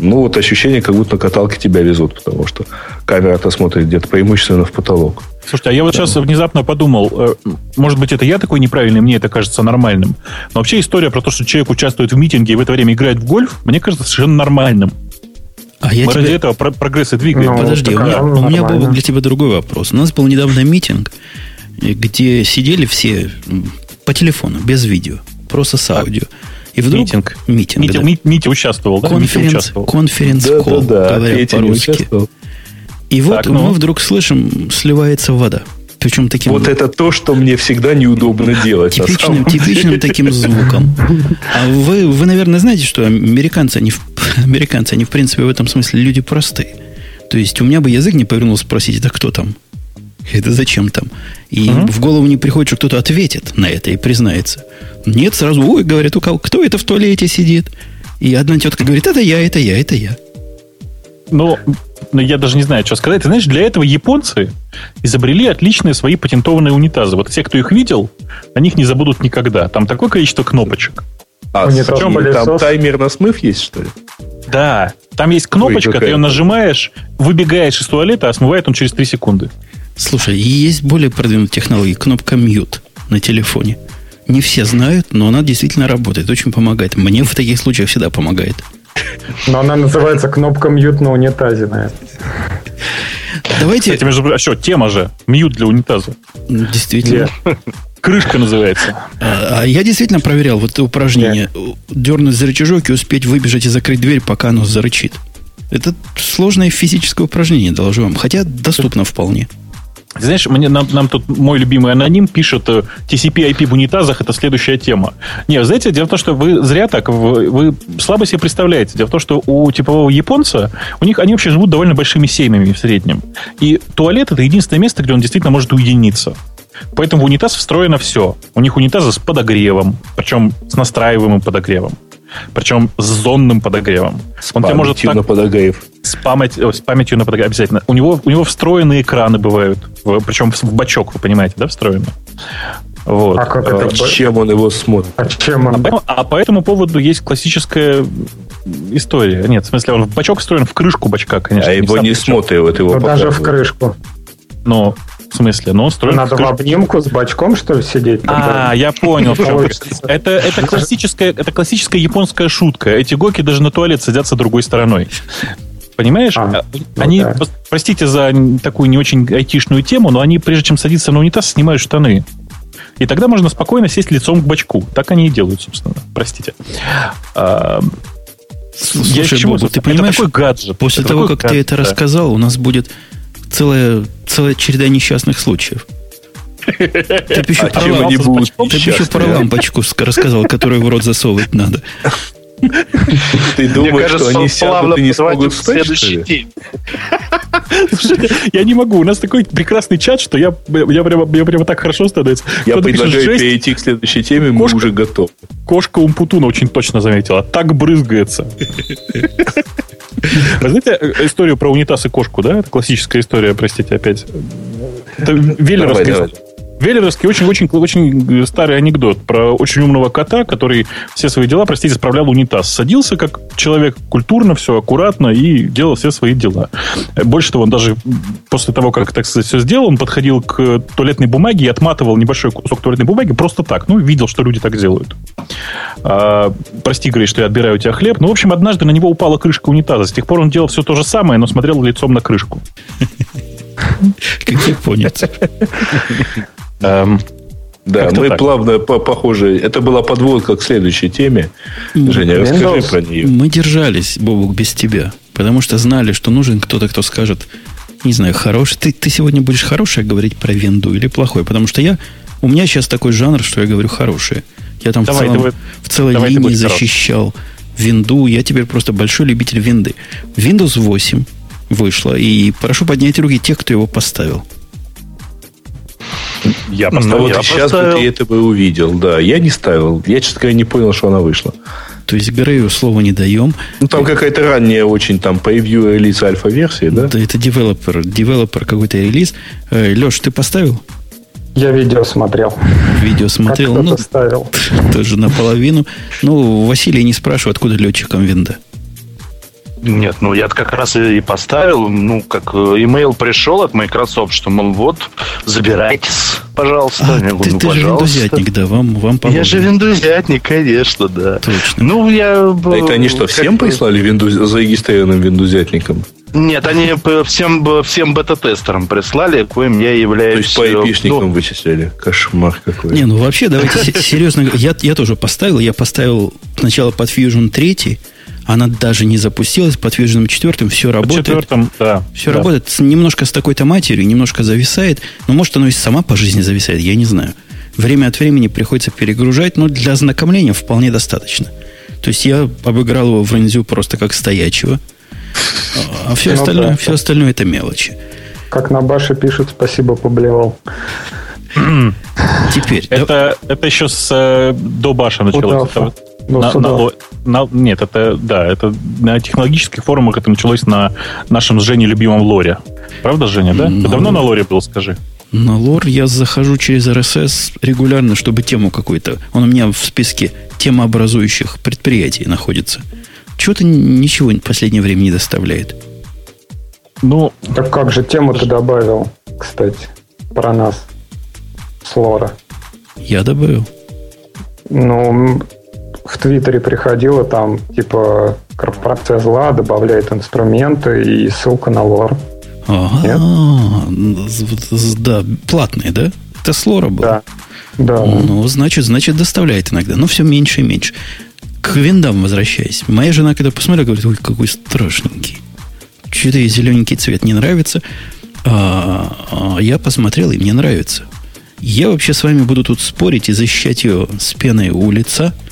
Ну, вот ощущение, как будто на каталке тебя везут, потому что камера-то смотрит где-то преимущественно в потолок. Слушайте, а я вот да. сейчас внезапно подумал, э, может быть, это я такой неправильный, мне это кажется нормальным. Но вообще история про то, что человек участвует в митинге и в это время играет в гольф, мне кажется совершенно нормальным. А я Мы тебе... ради этого прогресса двигаем. Ну, Подожди, у меня, у меня был для тебя другой вопрос. У нас был недавно митинг, где сидели все по телефону, без видео, просто с аудио. И вдруг... Митинг. Митинг, Митя, да. Митя участвовал, да? Конференц, участвовал. конференц-колл, да, да, да. говоря по-русски. И вот так, ну. мы вдруг слышим, сливается вода. Причем таким... Вот это то, что мне всегда неудобно делать. Типичным, типичным таким звуком. А вы, вы, наверное, знаете, что американцы, они, американцы, они, в принципе, в этом смысле люди простые. То есть, у меня бы язык не повернулся спросить, это кто там? Это зачем там? И uh в голову не приходит, что кто-то ответит на это и признается. Нет, сразу, ой, говорят, у кого, кто это в туалете сидит? И одна тетка говорит, это я, это я, это я. Ну, ну, я даже не знаю, что сказать. Ты знаешь, для этого японцы изобрели отличные свои патентованные унитазы. Вот те, кто их видел, о них не забудут никогда. Там такое количество кнопочек. А, причем там таймер на смыв есть, что ли? Да, там есть кнопочка, Ой, ты ее нажимаешь, выбегаешь из туалета, а смывает он через 3 секунды. Слушай, есть более продвинутые технологии. Кнопка mute на телефоне. Не все знают, но она действительно работает, очень помогает. Мне в таких случаях всегда помогает. Но она называется кнопка мьют на унитазе, наверное. Давайте... Кстати, между прочим, а что, тема же. Мьют для унитаза. Действительно. Крышка называется. А, а я действительно проверял вот это упражнение. Нет. Дернуть за рычажок и успеть выбежать и закрыть дверь, пока оно зарычит. Это сложное физическое упражнение, доложу вам. Хотя доступно вполне. Знаешь, мне, нам, нам тут мой любимый аноним пишет, э, TCP-IP в унитазах – это следующая тема. Не, знаете, дело в том, что вы зря так, вы, вы слабо себе представляете. Дело в том, что у типового японца, у них они вообще живут довольно большими семьями в среднем. И туалет – это единственное место, где он действительно может уединиться. Поэтому в унитаз встроено все. У них унитазы с подогревом, причем с настраиваемым подогревом. Причем с зонным подогревом. С Он памятью может так, на подогрев. С, память, с памятью на подогрев, обязательно. У него, у него встроенные экраны бывают. Причем в бачок, вы понимаете, да, встроены? Вот. А как это? А чем он его смотрит? А, чем он... а, а по этому поводу есть классическая история. Нет, в смысле, он в бачок встроен в крышку бачка, конечно. А его не смотрит, вот его даже в крышку. Но в смысле, но строен... Надо в, в обнимку с бачком, что ли, сидеть? А, я понял. это, это, классическая, это классическая японская шутка. Эти гоки даже на туалет садятся другой стороной. Понимаешь? А, ну они, да. простите за такую не очень айтишную тему, но они, прежде чем садиться на унитаз, снимают штаны. И тогда можно спокойно сесть лицом к бачку. Так они и делают, собственно. Простите. А, Слушай, Бобу, ты понимаешь, такой гаджет. после это того, как гаджет, ты это да. рассказал, у нас будет целая, целая череда несчастных случаев. Ты еще, а про, лампочку, ты еще про лампочку рассказал, которую в рот засовывать надо. Ты думаешь, что они сядут и не смогут встать, следующий Слушайте, я не могу. У нас такой прекрасный чат, что я, я, прямо, я прямо так хорошо становится. Я предлагаю перейти к следующей теме, мы уже готовы. Кошка Умпутуна очень точно заметила. Так брызгается. Вы знаете э, историю про унитаз и кошку, да? Это классическая история, простите, опять. Это Веллеровская Веллеровский очень-очень очень старый анекдот про очень умного кота, который все свои дела, простите, справлял унитаз. Садился как человек культурно, все аккуратно и делал все свои дела. Больше того, он даже после того, как, так сказать, все сделал, он подходил к туалетной бумаге и отматывал небольшой кусок туалетной бумаги просто так. Ну, видел, что люди так делают. А, прости, говорит, что я отбираю у тебя хлеб. Ну, в общем, однажды на него упала крышка унитаза. С тех пор он делал все то же самое, но смотрел лицом на крышку. Как японец. Эм, да, мы так. плавно по похоже. Это была подводка к следующей теме. Женя, расскажи про нее. Мы держались, Бобук, без тебя. Потому что знали, что нужен кто-то, кто скажет, не знаю, хороший. Ты, ты сегодня будешь хорошее говорить про винду или плохой? Потому что я... У меня сейчас такой жанр, что я говорю хорошее. Я там давай, в, целом, давай, в целой давай линии защищал хорош. винду. Я теперь просто большой любитель винды. Windows 8 вышла. И прошу поднять руки тех, кто его поставил. Я ну, поставил. Ну, вот я сейчас поставил. бы ты это бы увидел, да. Я не ставил. Я, честно говоря, не понял, что она вышла. То есть Грею слова не даем. Ну, там какая-то ранняя очень там превью релиз альфа-версии, да? Да, это developer, developer какой-то релиз. Э, Леш, ты поставил? Я видео смотрел. Видео смотрел. Как ну, ставил. Тоже наполовину. Ну, Василий не спрашивает, откуда летчикам винда. Нет, ну я как раз и поставил, ну, как имейл пришел от Microsoft, что, мол, вот, забирайтесь, пожалуйста. А, я говорю, ты, ну, ты пожалуйста. же виндузятник, да, вам, вам положено. Я же виндузятник, конечно, да. Точно. Ну, я... А это они что, всем как... прислали виндуз... зарегистрированным виндузятникам? Нет, они всем, всем бета-тестерам прислали, коим я являюсь... То есть по айпишникам ну, вычислили. Кошмар какой. Не, ну вообще, давайте серьезно. Я, я тоже поставил. Я поставил сначала под Fusion 3, она даже не запустилась, под Fusion 4 все работает. Четвертом, да. Все да. работает. Немножко с такой-то матерью, немножко зависает. Но может оно и сама по жизни зависает, я не знаю. Время от времени приходится перегружать, но для ознакомления вполне достаточно. То есть я обыграл его в Рензю просто как стоячего. А все, ну, остальное, да. все остальное это мелочи. Как на Баше пишут, спасибо, поблевал. Теперь. Это, да. это еще с, э, до Баша началось. Ну, на, на, на, нет, это да, это на технологических форумах это началось на нашем с Женей любимом лоре. Правда, Женя, да? На Ты давно на лоре был, скажи? На лор я захожу через RSS регулярно, чтобы тему какую-то. Он у меня в списке темообразующих предприятий находится. Чего-то ничего в последнее время не доставляет. Ну, так как же тему ты добавил, кстати, про нас с лора? Я добавил. Ну, в Твиттере приходило там, типа, корпорация зла добавляет инструменты и ссылка на лор. Ага, да, платные, да? Это с лора было? Да. Да. Ну, значит, значит, доставляет иногда. Но все меньше и меньше. К виндам возвращаясь. Моя жена, когда посмотрела, говорит, ой, какой страшненький. Что-то ей зелененький цвет не нравится. А, а я посмотрел, и мне нравится. Я вообще с вами буду тут спорить и защищать ее с пеной у лица –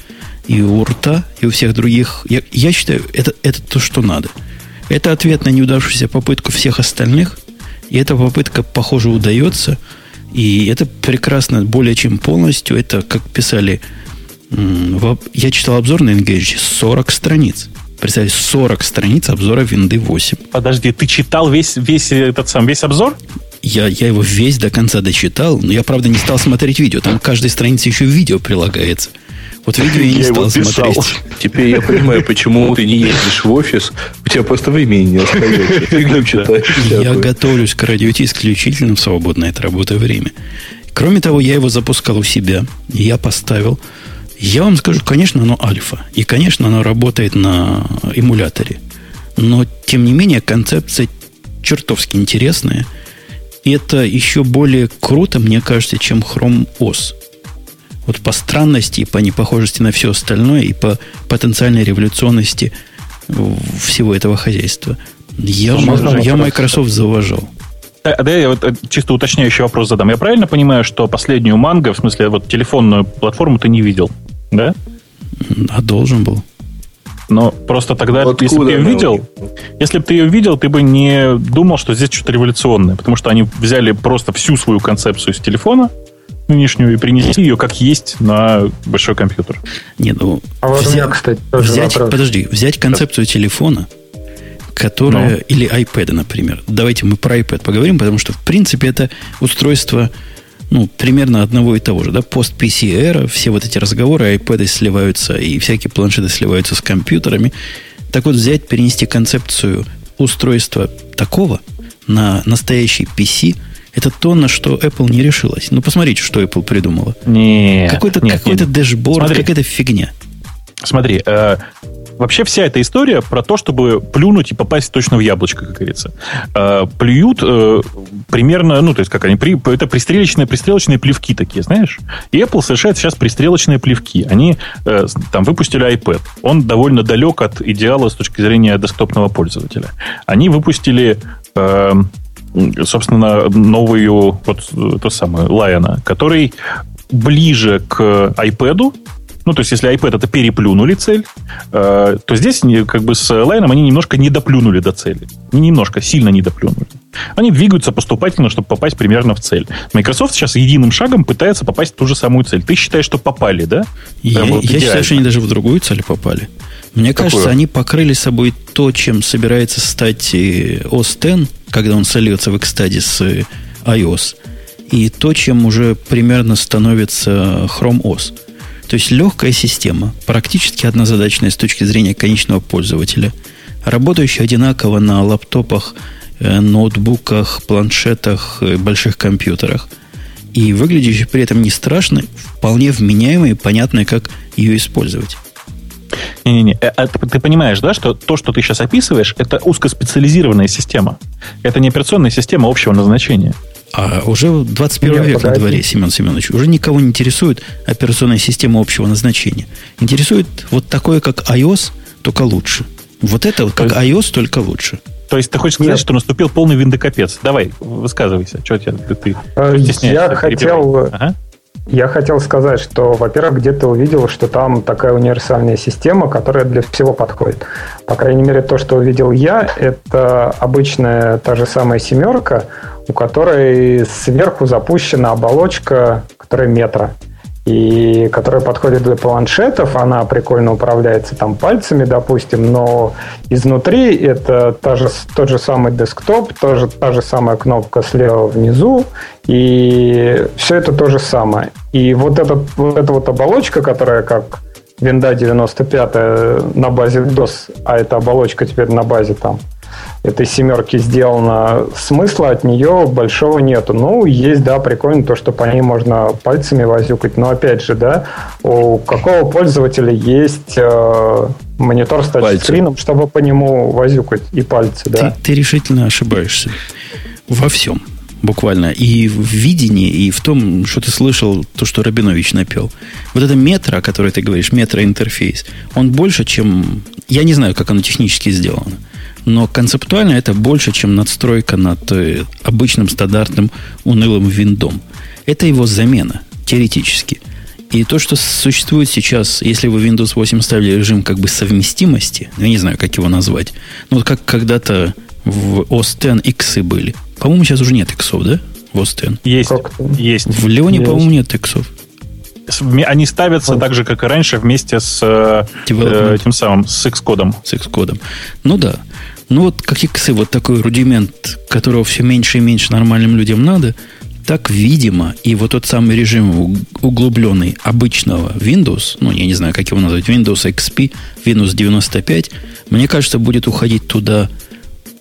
и у рта, и у всех других. Я, я считаю, это, это то, что надо. Это ответ на неудавшуюся попытку всех остальных. И эта попытка, похоже, удается. И это прекрасно, более чем полностью. Это, как писали Я читал обзор на Engage 40 страниц. Представьте, 40 страниц обзора винды 8. Подожди, ты читал весь, весь этот сам, весь обзор? Я, я его весь до конца дочитал, но я, правда, не стал смотреть видео. Там к каждой странице еще видео прилагается. Вот видео я не я стал смотреть. Теперь я понимаю, почему ты не ездишь в офис. У тебя просто времени не остается. Фигню читаешь. Я готовлюсь к радио исключительно в свободное от работы время. Кроме того, я его запускал у себя. Я поставил. Я вам скажу, конечно, оно альфа. И, конечно, оно работает на эмуляторе. Но, тем не менее, концепция чертовски интересная. И это еще более круто, мне кажется, чем Chrome OS. Вот по странности, и по непохожести на все остальное, и по потенциальной революционности всего этого хозяйства. Я, Слушай, я Microsoft зауважал. Да, да, я вот э, чисто уточняющий вопрос задам. Я правильно понимаю, что последнюю манго, в смысле вот телефонную платформу ты не видел, да? А должен был. Но просто тогда, Откуда если бы ты ее видел, если бы ты ее видел, ты бы не думал, что здесь что-то революционное, потому что они взяли просто всю свою концепцию с телефона, нынешнюю и принести ее как есть на большой компьютер. Не, ну, а вот взять, меня, кстати, тоже взять, вопрос. подожди, взять концепцию телефона, которая, ну. или iPad, например. Давайте мы про iPad поговорим, потому что, в принципе, это устройство ну, примерно одного и того же, да, пост-PC эра, все вот эти разговоры, iPad сливаются, и всякие планшеты сливаются с компьютерами. Так вот, взять, перенести концепцию устройства такого на настоящий PC – это то, на что Apple не решилась. Ну, посмотрите, что Apple придумала. Нет. Какой-то какой дэшборд, какая-то фигня. Смотри, э, вообще вся эта история про то, чтобы плюнуть и попасть точно в яблочко, как говорится. Э, плюют э, примерно, ну, то есть, как они, при, это пристрелочные, пристрелочные плевки такие, знаешь? И Apple совершает сейчас пристрелочные плевки. Они э, там выпустили iPad. Он довольно далек от идеала с точки зрения десктопного пользователя. Они выпустили... Э, собственно, новую, вот то самое, Lion, который ближе к iPad, ну, то есть, если iPad это переплюнули цель, э, то здесь как бы с Lion они немножко не доплюнули до цели. Не немножко, сильно не доплюнули. Они двигаются поступательно, чтобы попасть примерно в цель. Microsoft сейчас единым шагом пытается попасть в ту же самую цель. Ты считаешь, что попали, да? Я, вот я считаю, что они даже в другую цель попали. Мне Какую? кажется, они покрыли собой то, чем собирается стать OS X, когда он сольется в экстаде с iOS, и то, чем уже примерно становится Chrome OS. То есть легкая система, практически однозадачная с точки зрения конечного пользователя, работающая одинаково на лаптопах, э, ноутбуках, планшетах, э, больших компьютерах. И выглядящая при этом не страшно, вполне вменяемая и понятная, как ее использовать. Не-не-не, э, а ты понимаешь, да, что то, что ты сейчас описываешь, это узкоспециализированная система. Это не операционная система общего назначения. А уже 21 Нет, век погоди. на дворе, Семен Семенович. Уже никого не интересует операционная система общего назначения. Интересует вот такое, как iOS, только лучше. Вот это вот как iOS, только лучше. То есть ты хочешь сказать, Нет. что наступил полный виндокапец? Давай, высказывайся. Что тебя, ты, ты э, Я хотел... Ага. Я хотел сказать, что, во-первых, где-то увидел, что там такая универсальная система, которая для всего подходит. По крайней мере, то, что увидел я, это обычная та же самая семерка, у которой сверху запущена оболочка, которая метра и которая подходит для планшетов, она прикольно управляется там пальцами, допустим, но изнутри это та же, тот же самый десктоп, тоже та же самая кнопка слева внизу, и все это то же самое. И вот, этот, вот эта вот оболочка, которая как винда 95 на базе DOS, а эта оболочка теперь на базе там этой семерки сделано, смысла от нее большого нету. Ну, есть, да, прикольно то, что по ней можно пальцами возюкать, но опять же, да, у какого пользователя есть э, монитор с тачскрином, чтобы по нему возюкать и пальцы, да? Ты, ты решительно ошибаешься во всем буквально. И в видении, и в том, что ты слышал, то, что Рабинович напел. Вот это метро, о которой ты говоришь, метро-интерфейс, он больше, чем... Я не знаю, как оно технически сделано. Но концептуально это больше, чем надстройка над э, обычным стандартным унылым виндом. Это его замена, теоретически. И то, что существует сейчас, если вы Windows 8 ставили режим как бы совместимости, я не знаю, как его назвать, ну, вот как когда-то в OS X иксы были. По-моему, сейчас уже нет иксов, да? В OS X. Есть. Есть. В Леоне, по-моему, нет иксов. они ставятся так же, как и раньше, вместе с э, тем самым, с Xcode. С Xcode. Ну да. Ну вот как иксы, вот такой рудимент, которого все меньше и меньше нормальным людям надо, так, видимо, и вот тот самый режим углубленный обычного Windows, ну, я не знаю, как его назвать, Windows XP, Windows 95, мне кажется, будет уходить туда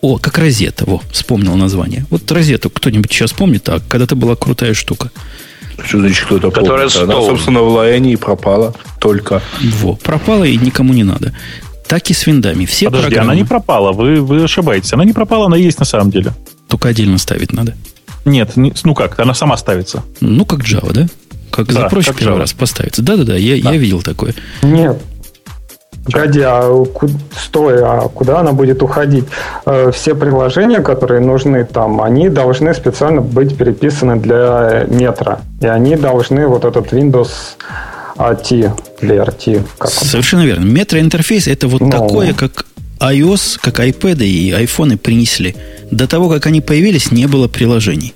о, как розета. Во, вспомнил название. Вот розету кто-нибудь сейчас помнит? Так, когда-то была крутая штука. Что значит кто-то Которая помнит? Она, собственно, в Лайоне и пропала только. Во, пропала и никому не надо. Так и с виндами. Все Подожди, программы... она не пропала. Вы, вы ошибаетесь. Она не пропала, она есть на самом деле. Только отдельно ставить надо. Нет, не, ну как, она сама ставится. Ну, как Java, да? Как да, запросишь как первый Java. раз поставится. Да-да-да, я, да. я видел такое. Нет, Погоди, а стой, а куда она будет уходить? Э, все приложения, которые нужны там, они должны специально быть переписаны для метра. И они должны вот этот Windows RT или RT. Как Совершенно верно. Metro-интерфейс это вот ну. такое, как iOS, как iPad и iPhone принесли. До того, как они появились, не было приложений.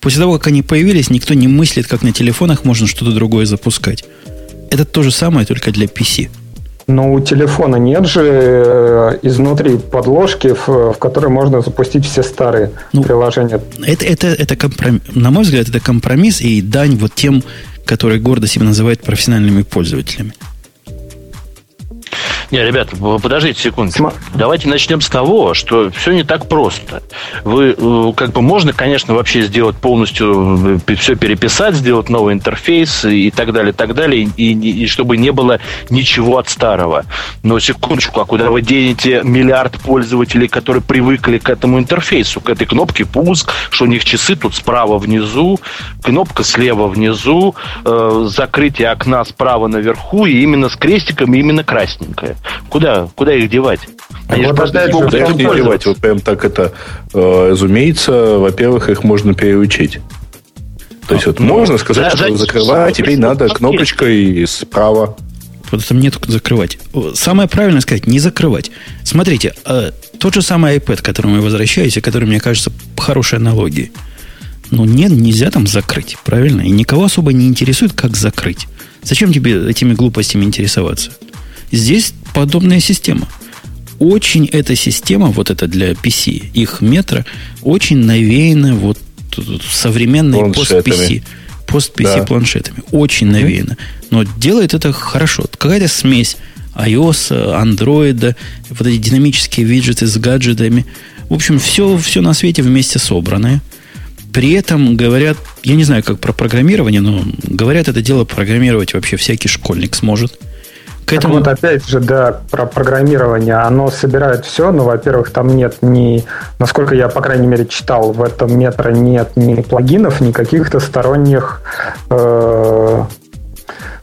После того, как они появились, никто не мыслит, как на телефонах можно что-то другое запускать. Это то же самое, только для PC. Но у телефона нет же э, изнутри подложки, в, в которой можно запустить все старые ну, приложения. Это, это, это компромисс, на мой взгляд, это компромисс и дань вот тем, которые гордо себя называют профессиональными пользователями. Не, ребята, подождите секунду. Давайте начнем с того, что все не так просто. Вы, э, как бы, можно, конечно, вообще сделать полностью, э, все переписать, сделать новый интерфейс и так далее, и так далее, и, и, и чтобы не было ничего от старого. Но секундочку, а куда вы денете миллиард пользователей, которые привыкли к этому интерфейсу, к этой кнопке пуск, что у них часы тут справа внизу, кнопка слева внизу, э, закрытие окна справа наверху, и именно с крестиком, и именно красненькое. Куда, куда их девать? Они вот же могут их не девать. Вот прям так это, э, разумеется, во-первых, их можно переучить. То есть, вот ну, можно сказать, да, что закрывать, а теперь надо кнопочкой справа. Вот там нет закрывать. Самое правильное сказать, не закрывать. Смотрите, э, тот же самый iPad, к которому я возвращаюсь, и который, мне кажется, хорошей аналогией. Ну, нет, нельзя там закрыть, правильно? И никого особо не интересует, как закрыть. Зачем тебе этими глупостями интересоваться? Здесь подобная система. Очень эта система, вот это для PC, их метро, очень навеяна вот современной пост-PC. Пост-PC да. планшетами. Очень навеяно. Но делает это хорошо. Какая-то смесь iOS, Android, вот эти динамические виджеты с гаджетами. В общем, все, все на свете вместе собранное. При этом говорят, я не знаю, как про программирование, но говорят, это дело программировать вообще всякий школьник сможет. К этому... Так вот, опять же, да, про программирование. Оно собирает все, но, во-первых, там нет ни, насколько я, по крайней мере, читал, в этом метро нет ни плагинов, ни каких-то сторонних э,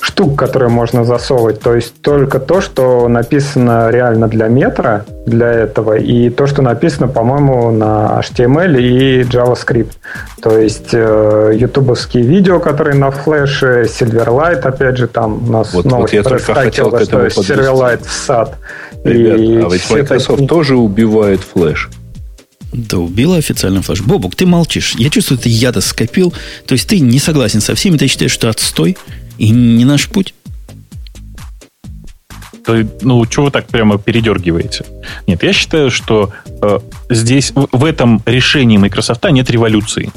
штук, которые можно засовывать. То есть только то, что написано реально для метра, для этого, и то, что написано, по-моему, на HTML и JavaScript. То есть э, ютубовские видео, которые на флеше, Silverlight, опять же, там у нас вот, новость вот я только хотел к этому что Silverlight в сад. Ребят, и а ведь Microsoft такие... тоже убивает флеш. Да убила официально флеш. Бобук, ты молчишь. Я чувствую, ты яда скопил. То есть ты не согласен со всеми, ты считаешь, что отстой и не наш путь? То, ну, чего вы так прямо передергиваете? Нет, я считаю, что э, здесь, в, в этом решении Microsoft нет революции.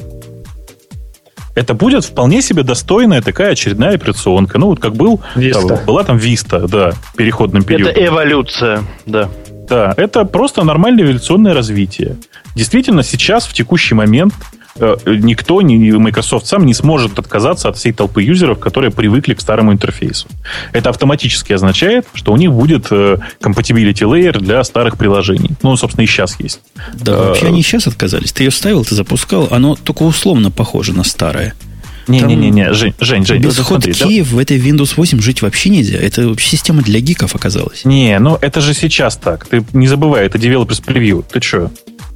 Это будет вполне себе достойная такая очередная операционка. Ну, вот как был, Vista. была там Vista, да, переходным периодом. Это эволюция, да. Да, это просто нормальное эволюционное развитие. Действительно, сейчас, в текущий момент, Э, никто, ни Microsoft сам не сможет отказаться от всей толпы юзеров, которые привыкли к старому интерфейсу. Это автоматически означает, что у них будет э, compatibility layer для старых приложений. Ну, собственно, и сейчас есть. Да, а, вообще они сейчас отказались. Ты ее ставил, ты запускал, оно только условно похоже на старое. Не-не-не, Жень, Жень, Жень. Без хоткей да... в этой Windows 8 жить вообще нельзя. Это вообще система для гиков оказалась. Не, ну это же сейчас так. Ты не забывай, это Developers Preview. Ты что?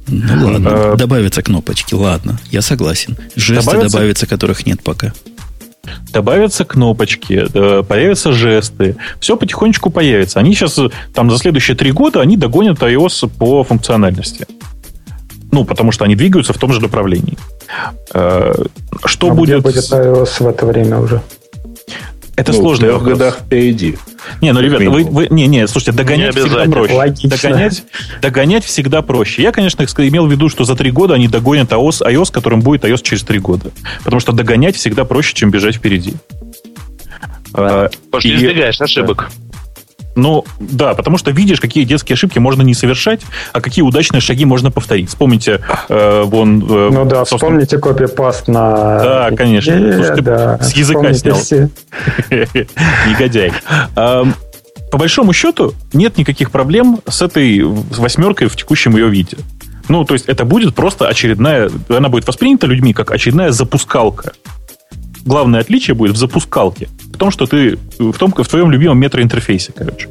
Ну ладно, э, добавятся кнопочки, ладно, я согласен. Жесты добавятся, добавятся, которых нет пока. Добавятся кнопочки, э, появятся жесты, все потихонечку появится. Они сейчас, там, за следующие три года, они догонят iOS по функциональности. Ну, потому что они двигаются в том же направлении. Э, что а будет... Где будет iOS в это время уже? Это ну, сложно. В трех годах впереди. Не, ну, ребят, вы, вы, не, не, слушайте, догонять не всегда проще. Догонять, догонять всегда проще. Я, конечно, имел в виду, что за три года они догонят iOS, iOS, которым будет iOS через три года. Потому что догонять всегда проще, чем бежать впереди. Потому что не избегаешь ошибок. Ну, да, потому что видишь, какие детские ошибки можно не совершать, а какие удачные шаги можно повторить. Вспомните, э, вон... Э, ну да, собственно... вспомните копипаст на... Да, конечно. Слушай, да, с языка снял. Негодяй. По большому счету, нет никаких проблем с этой восьмеркой в текущем ее виде. Ну, то есть это будет просто очередная... Она будет воспринята людьми как очередная запускалка главное отличие будет в запускалке. В том, что ты в, том, в твоем любимом метроинтерфейсе, короче.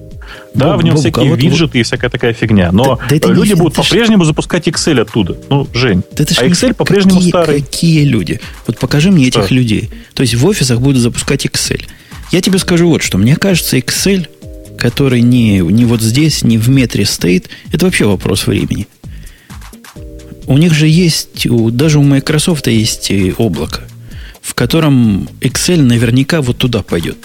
Да, Бог, в нем Бог, всякие а вот виджеты и всякая такая фигня. Но да, да люди не, будут по-прежнему ж... запускать Excel оттуда. Ну, Жень, да а Excel по-прежнему какие, старый. Какие люди? Вот покажи мне этих да. людей. То есть в офисах будут запускать Excel. Я тебе скажу вот что. Мне кажется, Excel, который не, не вот здесь, не в метре стоит, это вообще вопрос времени. У них же есть, даже у Microsoft есть облако в котором Excel наверняка вот туда пойдет.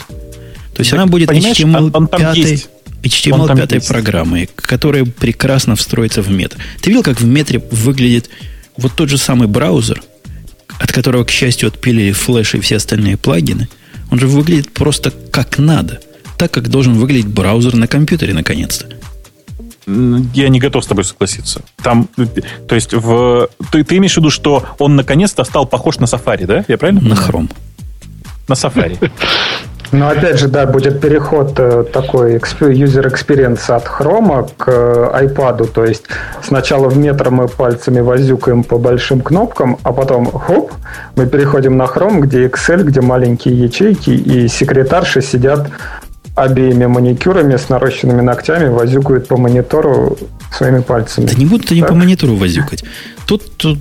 То есть так, она будет HTML5, он, он есть. HTML 5 программой, которая прекрасно встроится в метр. Ты видел, как в метре выглядит вот тот же самый браузер, от которого, к счастью, отпилили флеш и все остальные плагины? Он же выглядит просто как надо. Так, как должен выглядеть браузер на компьютере, наконец-то я не готов с тобой согласиться. Там, то есть, в, ты, ты имеешь в виду, что он наконец-то стал похож на Safari, да? Я правильно? На Chrome. На Safari. Но опять же, да, будет переход э, такой user experience от Chrome к э, iPad. То есть сначала в метро мы пальцами возюкаем по большим кнопкам, а потом хоп, мы переходим на Chrome, где Excel, где маленькие ячейки, и секретарши сидят обеими маникюрами с нарощенными ногтями возюкают по монитору своими пальцами. Да не будут они так? по монитору возюкать. Тут, тут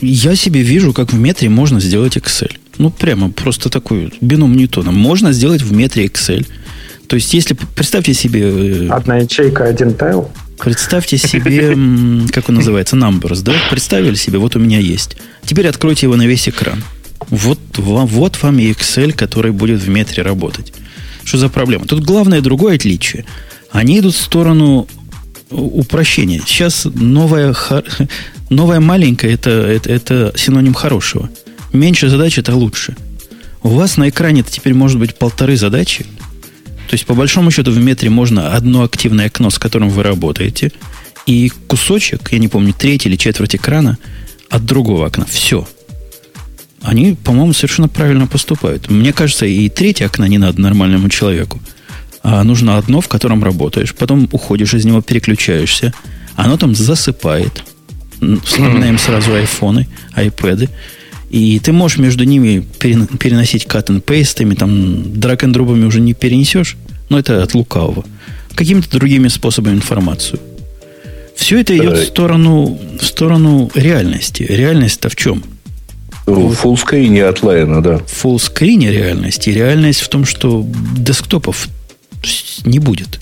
я себе вижу, как в метре можно сделать Excel. Ну, прямо просто такой бином Ньютона. Можно сделать в метре Excel. То есть, если представьте себе... Э, Одна ячейка, один тайл. Представьте себе, как он называется, Numbers, да? Представили себе, вот у меня есть. Теперь откройте его на весь экран. Вот, вот вам и Excel, который будет в метре работать. Что за проблема? Тут главное другое отличие. Они идут в сторону упрощения. Сейчас новая, новая маленькая это, это, это синоним хорошего. Меньше задач это лучше. У вас на экране теперь может быть полторы задачи. То есть, по большому счету, в метре можно одно активное окно, с которым вы работаете, и кусочек, я не помню, треть или четверть экрана от другого окна. Все они, по-моему, совершенно правильно поступают. Мне кажется, и третье окна не надо нормальному человеку. А нужно одно, в котором работаешь. Потом уходишь из него, переключаешься. Оно там засыпает. Вспоминаем сразу айфоны, айпэды. И ты можешь между ними переносить cut and paste, там драг дробами уже не перенесешь, но это от лукавого. Какими-то другими способами информацию. Все это идет в сторону, в сторону реальности. Реальность-то в чем? В фуллскрине от Лайна, да. В фуллскрине реальности. Реальность в том, что десктопов не будет.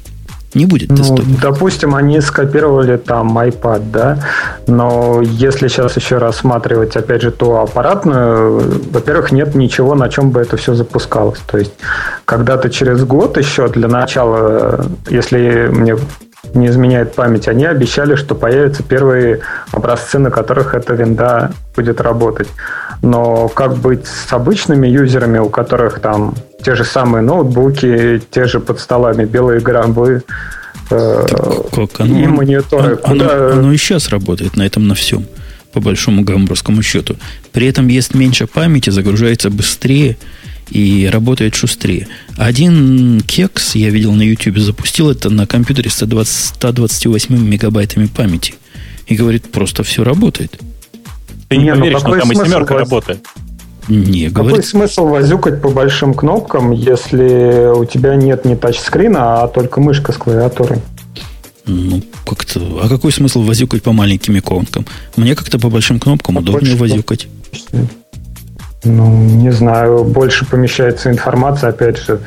Не будет ну, десктопов. Допустим, они скопировали там iPad, да, но если сейчас еще рассматривать, опять же, ту аппаратную, во-первых, нет ничего, на чем бы это все запускалось. То есть, когда-то через год еще для начала, если мне не изменяет память, они обещали, что появятся первые образцы, на которых эта винда будет работать. Но как быть с обычными юзерами, у которых там те же самые ноутбуки, те же под столами белые гробы, э, как? Оно, и мониторы? Оно, куда... оно, оно и сейчас работает на этом на всем, по большому гамбургскому счету. При этом ест меньше памяти, загружается быстрее – и работает шустрее. Один кекс, я видел на YouTube, запустил это на компьютере с 120, 128 мегабайтами памяти. И говорит, просто все работает. Ты не, не поверишь, ну, что там и семерка воз... работает. Не, Какой говорит... смысл возюкать по большим кнопкам, если у тебя нет не тачскрина, а только мышка с клавиатурой? Ну, как-то... А какой смысл возюкать по маленьким иконкам? Мне как-то по большим кнопкам а удобнее возюкать. Ну, не знаю, больше помещается информация, опять же,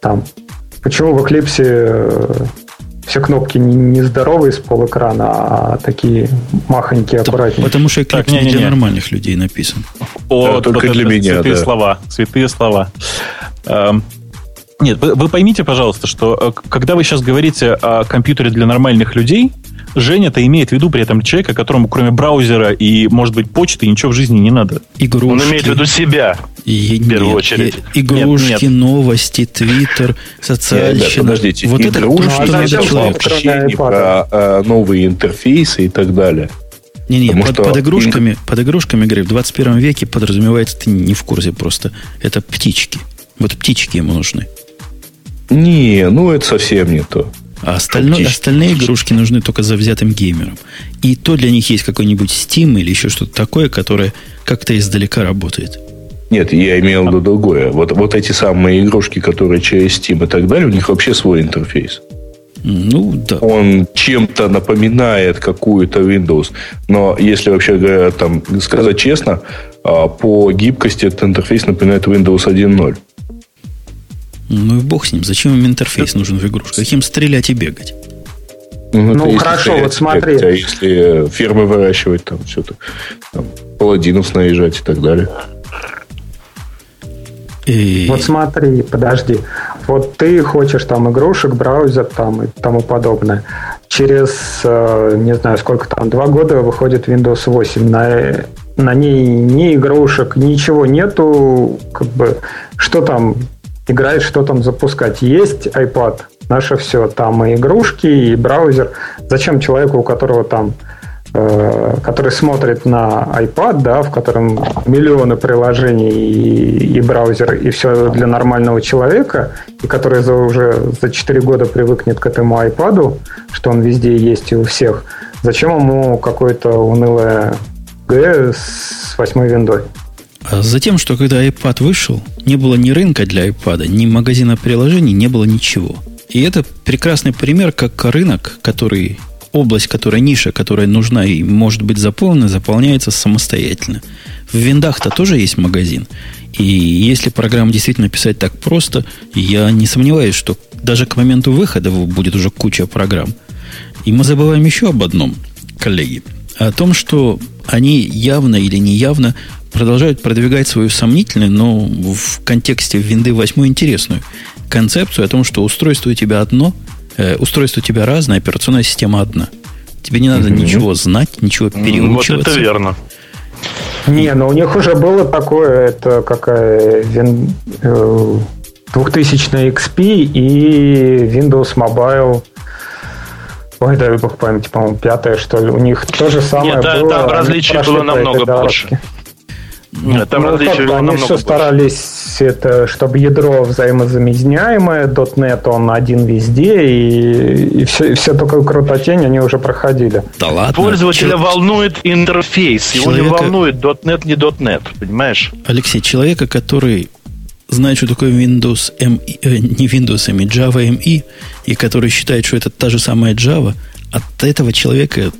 там. Почему в Eclipse все кнопки не здоровые с полэкрана, а такие махонькие, аккуратненькие. Потому что Eclipse так, не, не, не для нормальных людей написан. О, да, только вот для меня, святые да. слова. Святые слова. Эм, нет, вы, вы поймите, пожалуйста, что э, когда вы сейчас говорите о компьютере для нормальных людей, Женя-то имеет в виду при этом человека, которому кроме браузера и, может быть, почты ничего в жизни не надо. Игрушки. Он имеет в виду себя. И, в первую нет, очередь. И, игрушки, нет, нет. новости, твиттер, социальщина. Нет, подождите, вот игрушки, это то, что надо человек. Про э, новые интерфейсы и так далее. Не-не, под, что... под, игрушками, под игрушками, говорю, в 21 веке подразумевается, ты не в курсе просто. Это птички. Вот птички ему нужны. Не, ну это совсем не то. А остальное, остальные игрушки нужны только за взятым геймером. И то для них есть какой-нибудь Steam или еще что-то такое, которое как-то издалека работает. Нет, я имел в виду другое. Вот, вот эти самые игрушки, которые через Steam и так далее, у них вообще свой интерфейс. Ну, да. Он чем-то напоминает какую-то Windows. Но если вообще говоря, там, сказать честно, а, по гибкости этот интерфейс напоминает Windows 1.0. Ну и бог с ним. Зачем им интерфейс нужен в игрушку? Каким стрелять и бегать? Ну, ну хорошо, вот смотри. А если фермы выращивать, там все-то, там, паладинов снаряжать и так далее. И... Вот смотри, подожди. Вот ты хочешь там игрушек, браузер там и тому подобное. Через, э, не знаю, сколько там, два года выходит Windows 8. На, на ней ни игрушек, ничего нету. Как бы, что там играть, что там запускать. Есть iPad, наше все. Там и игрушки, и браузер. Зачем человеку, у которого там э, который смотрит на iPad, да, в котором миллионы приложений и, и браузер, и все для нормального человека, и который за, уже за 4 года привыкнет к этому iPad, что он везде есть и у всех, зачем ему какое-то унылое Г с восьмой виндой? А затем, что когда iPad вышел, не было ни рынка для iPad, ни магазина приложений, не было ничего. И это прекрасный пример, как рынок, который, область, которая ниша, которая нужна и может быть заполнена, заполняется самостоятельно. В виндах-то тоже есть магазин. И если программу действительно писать так просто, я не сомневаюсь, что даже к моменту выхода будет уже куча программ. И мы забываем еще об одном, коллеги. О том, что они явно или неявно продолжают продвигать свою сомнительную, но в контексте винды 8 интересную концепцию о том, что устройство у тебя одно, э, устройство у тебя разное, операционная система одна. Тебе не надо mm-hmm. ничего знать, ничего переучиваться. Вот это верно. Не, но ну у них уже было такое, это какая вин, э, 2000 XP и Windows Mobile Ой, дай бог памяти, по-моему, пятое, что ли. У них то же самое Нет, да, было. Там различий было намного больше. Ну, там ну, различия как они все больше. старались, это, чтобы ядро взаимозаменяемое, .NET он один везде, и, и, все, и все такое крутотень они уже проходили. Да ладно. Пользователя Чел... волнует интерфейс, человека... его не волнует .NET, не .NET, понимаешь? Алексей, человека, который знает, что такое Windows ME, э, не Windows ME, Java ME, и который считает, что это та же самая Java, от этого человека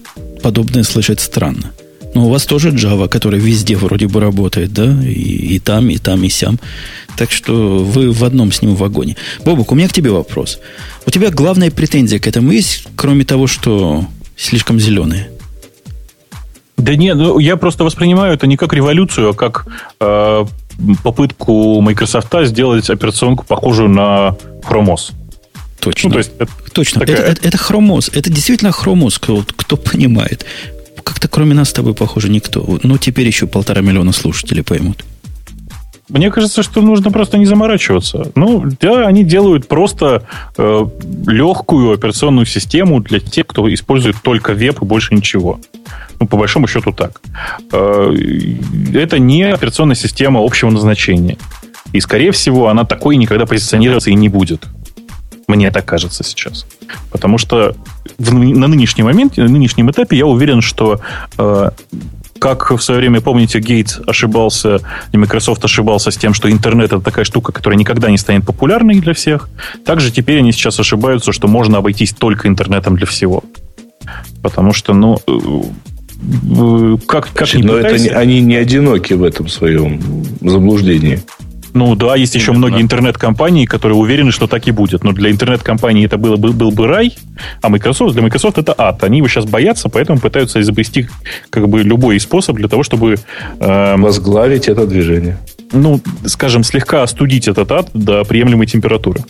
подобное слышать странно. Но у вас тоже Java, которая везде вроде бы работает, да? И, и там, и там, и сям. Так что вы в одном с ним вагоне. Бобук, у меня к тебе вопрос. У тебя главная претензия к этому есть, кроме того, что слишком зеленые? Да нет, ну, я просто воспринимаю это не как революцию, а как э, попытку Microsoft сделать операционку похожую на Chrome OS. Точно. Ну, то есть, это Точно. Такая... Это, это, это Chrome Это действительно Chrome кто, кто понимает как-то кроме нас с тобой, похоже, никто. Ну, теперь еще полтора миллиона слушателей поймут. Мне кажется, что нужно просто не заморачиваться. Ну, да, они делают просто э, легкую операционную систему для тех, кто использует только веб и больше ничего. Ну, по большому счету так. Э, это не операционная система общего назначения. И, скорее всего, она такой никогда позиционироваться и не будет. Мне так кажется сейчас. Потому что в, на нынешний момент, на нынешнем этапе я уверен, что э, как в свое время, помните, Гейтс ошибался, и Microsoft ошибался с тем, что интернет это такая штука, которая никогда не станет популярной для всех. Также теперь они сейчас ошибаются, что можно обойтись только интернетом для всего. Потому что, ну, э, как, как Значит, Но пытайся... это, они не одиноки в этом своем заблуждении. Ну да, есть еще многие интернет-компании, которые уверены, что так и будет. Но для интернет-компании это было, был, был бы рай, а Microsoft, для Microsoft это ад. Они его сейчас боятся, поэтому пытаются изобрести как бы любой способ для того, чтобы... Э, Возглавить это движение. ну, скажем, слегка остудить этот ад до приемлемой температуры.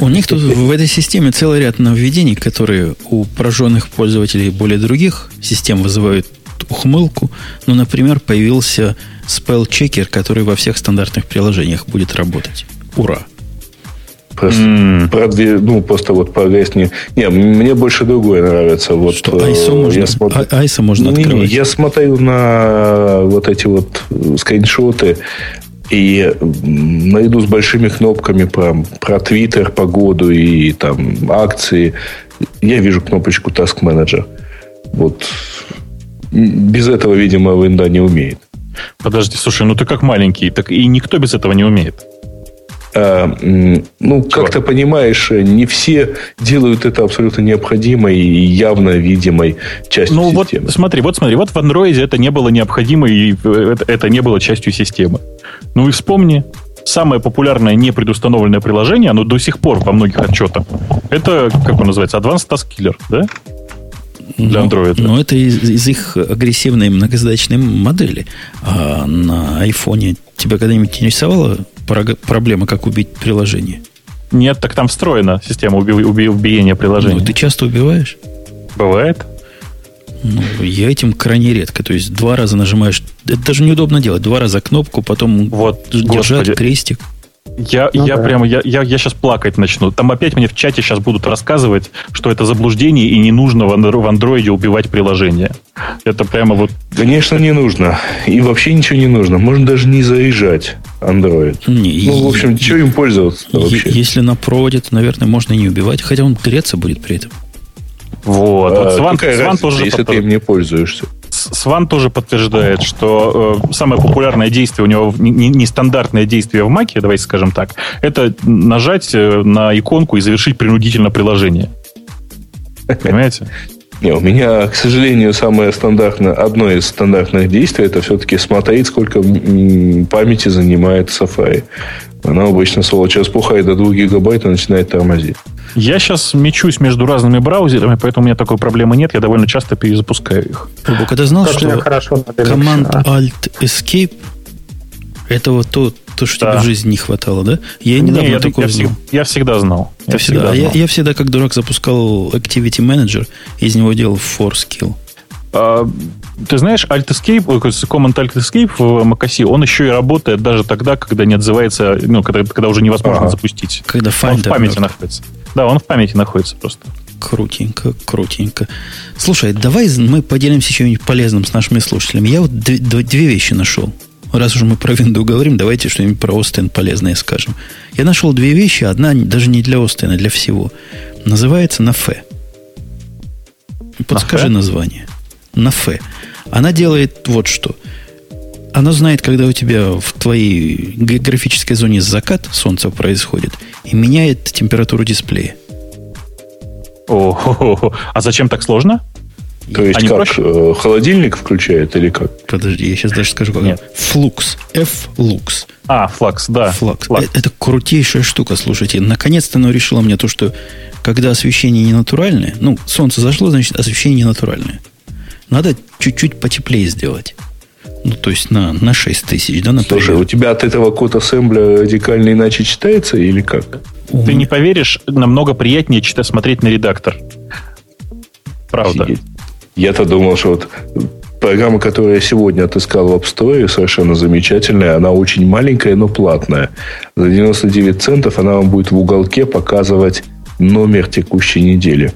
У них тут в этой системе целый ряд нововведений, которые у пораженных пользователей более других систем вызывают ухмылку. Ну, например, появился spell-checker, который во всех стандартных приложениях будет работать. Ура! Просто, mm. правда, ну, просто вот поясни. Не, мне больше другое нравится. Вот, что ISO э, можно, смотрю, а, ISO можно не, открывать? Не, я смотрю на вот эти вот скриншоты и наряду с большими кнопками про, про Twitter, погоду и там акции, я вижу кнопочку Task Manager. Вот без этого, видимо, винда не умеет. Подожди, слушай, ну ты как маленький, так и никто без этого не умеет. А, ну, как ты понимаешь, не все делают это абсолютно необходимой и явно видимой частью ну, системы. Вот, смотри, вот смотри, вот в Android это не было необходимо, и это, это не было частью системы. Ну и вспомни, самое популярное непредустановленное приложение, оно до сих пор во многих отчетах, это, как он называется, Advanced Task Killer, да? Для Android. Но, но это из, из их агрессивной многозадачной модели. А на айфоне тебя когда-нибудь интересовала проблема, как убить приложение? Нет, так там встроена система уби- уби- убиения приложения. Ну, ты часто убиваешь? Бывает. Ну, я этим крайне редко. То есть два раза нажимаешь. Это даже неудобно делать. Два раза кнопку, потом вот, держать господи. крестик. Я, ну, я да. прямо, я, я, я сейчас плакать начну. Там опять мне в чате сейчас будут рассказывать, что это заблуждение и не нужно в, в андроиде убивать приложение. Это прямо вот... Конечно, не нужно. И вообще ничего не нужно. Можно даже не заезжать Android. Не, ну, в общем, что им пользоваться вообще? Если на проводе, то, наверное, можно и не убивать, хотя он греться будет при этом. Вот. А, вот Сван, Сван тоже если потом... ты им не пользуешься. Сван тоже подтверждает, что э, самое популярное действие у него, нестандартное не, не действие в Маке, давайте скажем так, это нажать э, на иконку и завершить принудительно приложение. Понимаете? Не, у меня, к сожалению, самое стандартное, одно из стандартных действий это все-таки смотреть, сколько памяти занимает Safari. Она обычно, сволочь, распухает до 2 гигабайт и начинает тормозить. Я сейчас мечусь между разными браузерами, поэтому у меня такой проблемы нет. Я довольно часто перезапускаю их. Бобок, а ты знал, как что команд Alt-Escape это вот то, то что да. тебе в жизни не хватало, да? Я недавно не, я, такое я, знал. Я всегда знал. Ты я всегда, всегда знал. Я, я всегда, как дурак, запускал Activity Manager, из него делал ForSkill. А, ты знаешь, Alt Escape, Command Alt Escape в macOS, он еще и работает даже тогда, когда не отзывается, ну, когда, когда уже невозможно ага. запустить. Когда Finder он в памяти мертв. находится. Да, он в памяти находится просто. Крутенько, крутенько. Слушай, давай мы поделимся чем-нибудь полезным с нашими слушателями. Я вот две, две вещи нашел. Раз уж мы про винду говорим, давайте что-нибудь про Остен полезное скажем. Я нашел две вещи, одна даже не для Остена, для всего. Называется на Фе. Подскажи на название на Ф. Она делает вот что. Она знает, когда у тебя в твоей географической зоне закат солнца происходит, и меняет температуру дисплея. О, а зачем так сложно? То есть Они как? Проще? Э, холодильник включает или как? Подожди, я сейчас даже скажу, как. Нет. Флукс. F-лукс. А, флакс, да. Флакс. флакс. Это, это крутейшая штука, слушайте. Наконец-то оно решило мне то, что когда освещение не натуральное, ну, солнце зашло, значит, освещение не натуральное. Надо чуть-чуть потеплее сделать. Ну, то есть на, на 6 тысяч, да, например. Слушай, у тебя от этого код ассембля радикально иначе читается или как? Ты не поверишь, намного приятнее читать, смотреть на редактор. Правда. Я-то думал, что вот программа, которую я сегодня отыскал в App Store, совершенно замечательная. Она очень маленькая, но платная. За 99 центов она вам будет в уголке показывать номер текущей недели.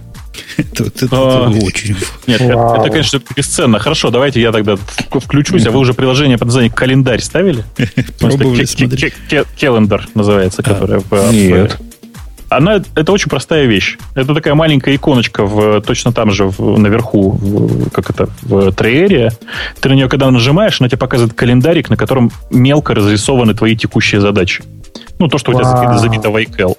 Это, это, а, очень... Нет, это, это, конечно, бесценно. Хорошо, давайте я тогда включусь. А вы уже приложение под названием «Календарь» ставили? Календар называется, которое... Нет. Она, это очень простая вещь. Это такая маленькая иконочка в, точно там же в, наверху, в, как это, в триере. Ты на нее, когда нажимаешь, она тебе показывает календарик, на котором мелко разрисованы твои текущие задачи. Ну, то, что у тебя забито в iCal.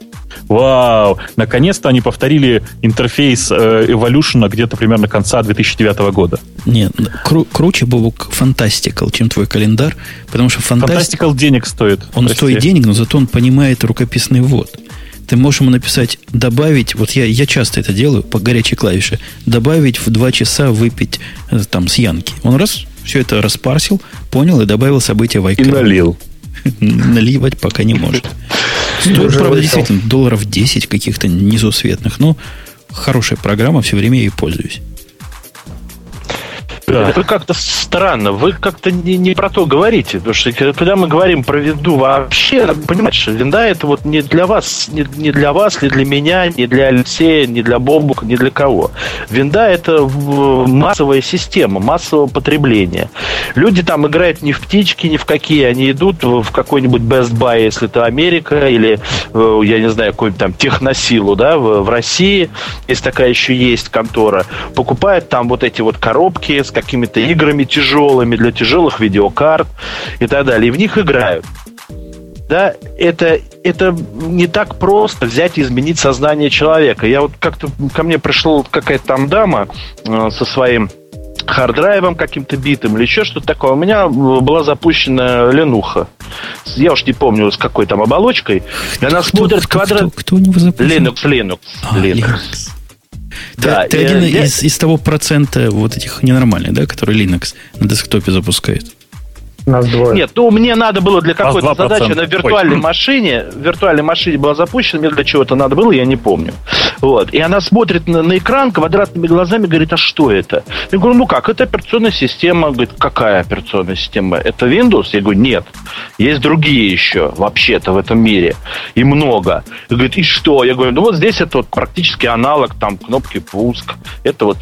Вау! Наконец-то они повторили интерфейс э, Evolution где-то примерно конца 2009 года. Нет, кру- круче был Fantastical, чем твой календарь, потому что Fantastical, Fantastical денег стоит. Он прости. стоит денег, но зато он понимает рукописный ввод. Ты можешь ему написать, добавить, вот я, я часто это делаю по горячей клавише, добавить в два часа выпить э, там с Янки. Он раз, все это распарсил, понял и добавил события в iCloud. И налил. Наливать пока не может. Стоит, правда, действительно, долларов 10 каких-то несусветных. Но хорошая программа, все время ей пользуюсь. Да. Это как-то странно. Вы как-то не, не про то говорите. Потому что когда мы говорим про винду вообще, что винда это вот не для вас, не, не для вас, не для меня, не для Алексея, не для Бомбука, не для кого. Винда это массовая система, массового потребления. Люди там играют не в птички, ни в какие. Они идут в какой-нибудь Best Buy, если это Америка, или, э, я не знаю, какой-нибудь там техносилу, да, в, в России, если такая еще есть контора, покупают там вот эти вот коробки с какими-то играми тяжелыми для тяжелых видеокарт и так далее. И в них играют. Да, это, это не так просто взять и изменить сознание человека. Я вот как-то ко мне пришла какая-то там дама э, со своим харддрайвом каким-то битым или еще что-то такое. У меня была запущена Ленуха. Я уж не помню, с какой там оболочкой. И она кто, смотрит кто, квадрат... Кто, кто у него запущен? Linux, Linux. А, Linux. Linux. Да, ты, ты один я... из, из того процента вот этих ненормальных, да, который Linux на десктопе запускает. Нас двое. Нет, ну мне надо было для какой-то задачи на виртуальной Ой. машине. В виртуальной машине была запущена, мне для чего-то надо было, я не помню. Вот. И она смотрит на, на экран квадратными глазами, говорит, а что это? Я говорю, ну как, это операционная система. Говорит, какая операционная система? Это Windows? Я говорю, нет. Есть другие еще, вообще-то, в этом мире. И много. И говорит, и что? Я говорю, ну вот здесь это вот практически аналог, там, кнопки пуск. Это вот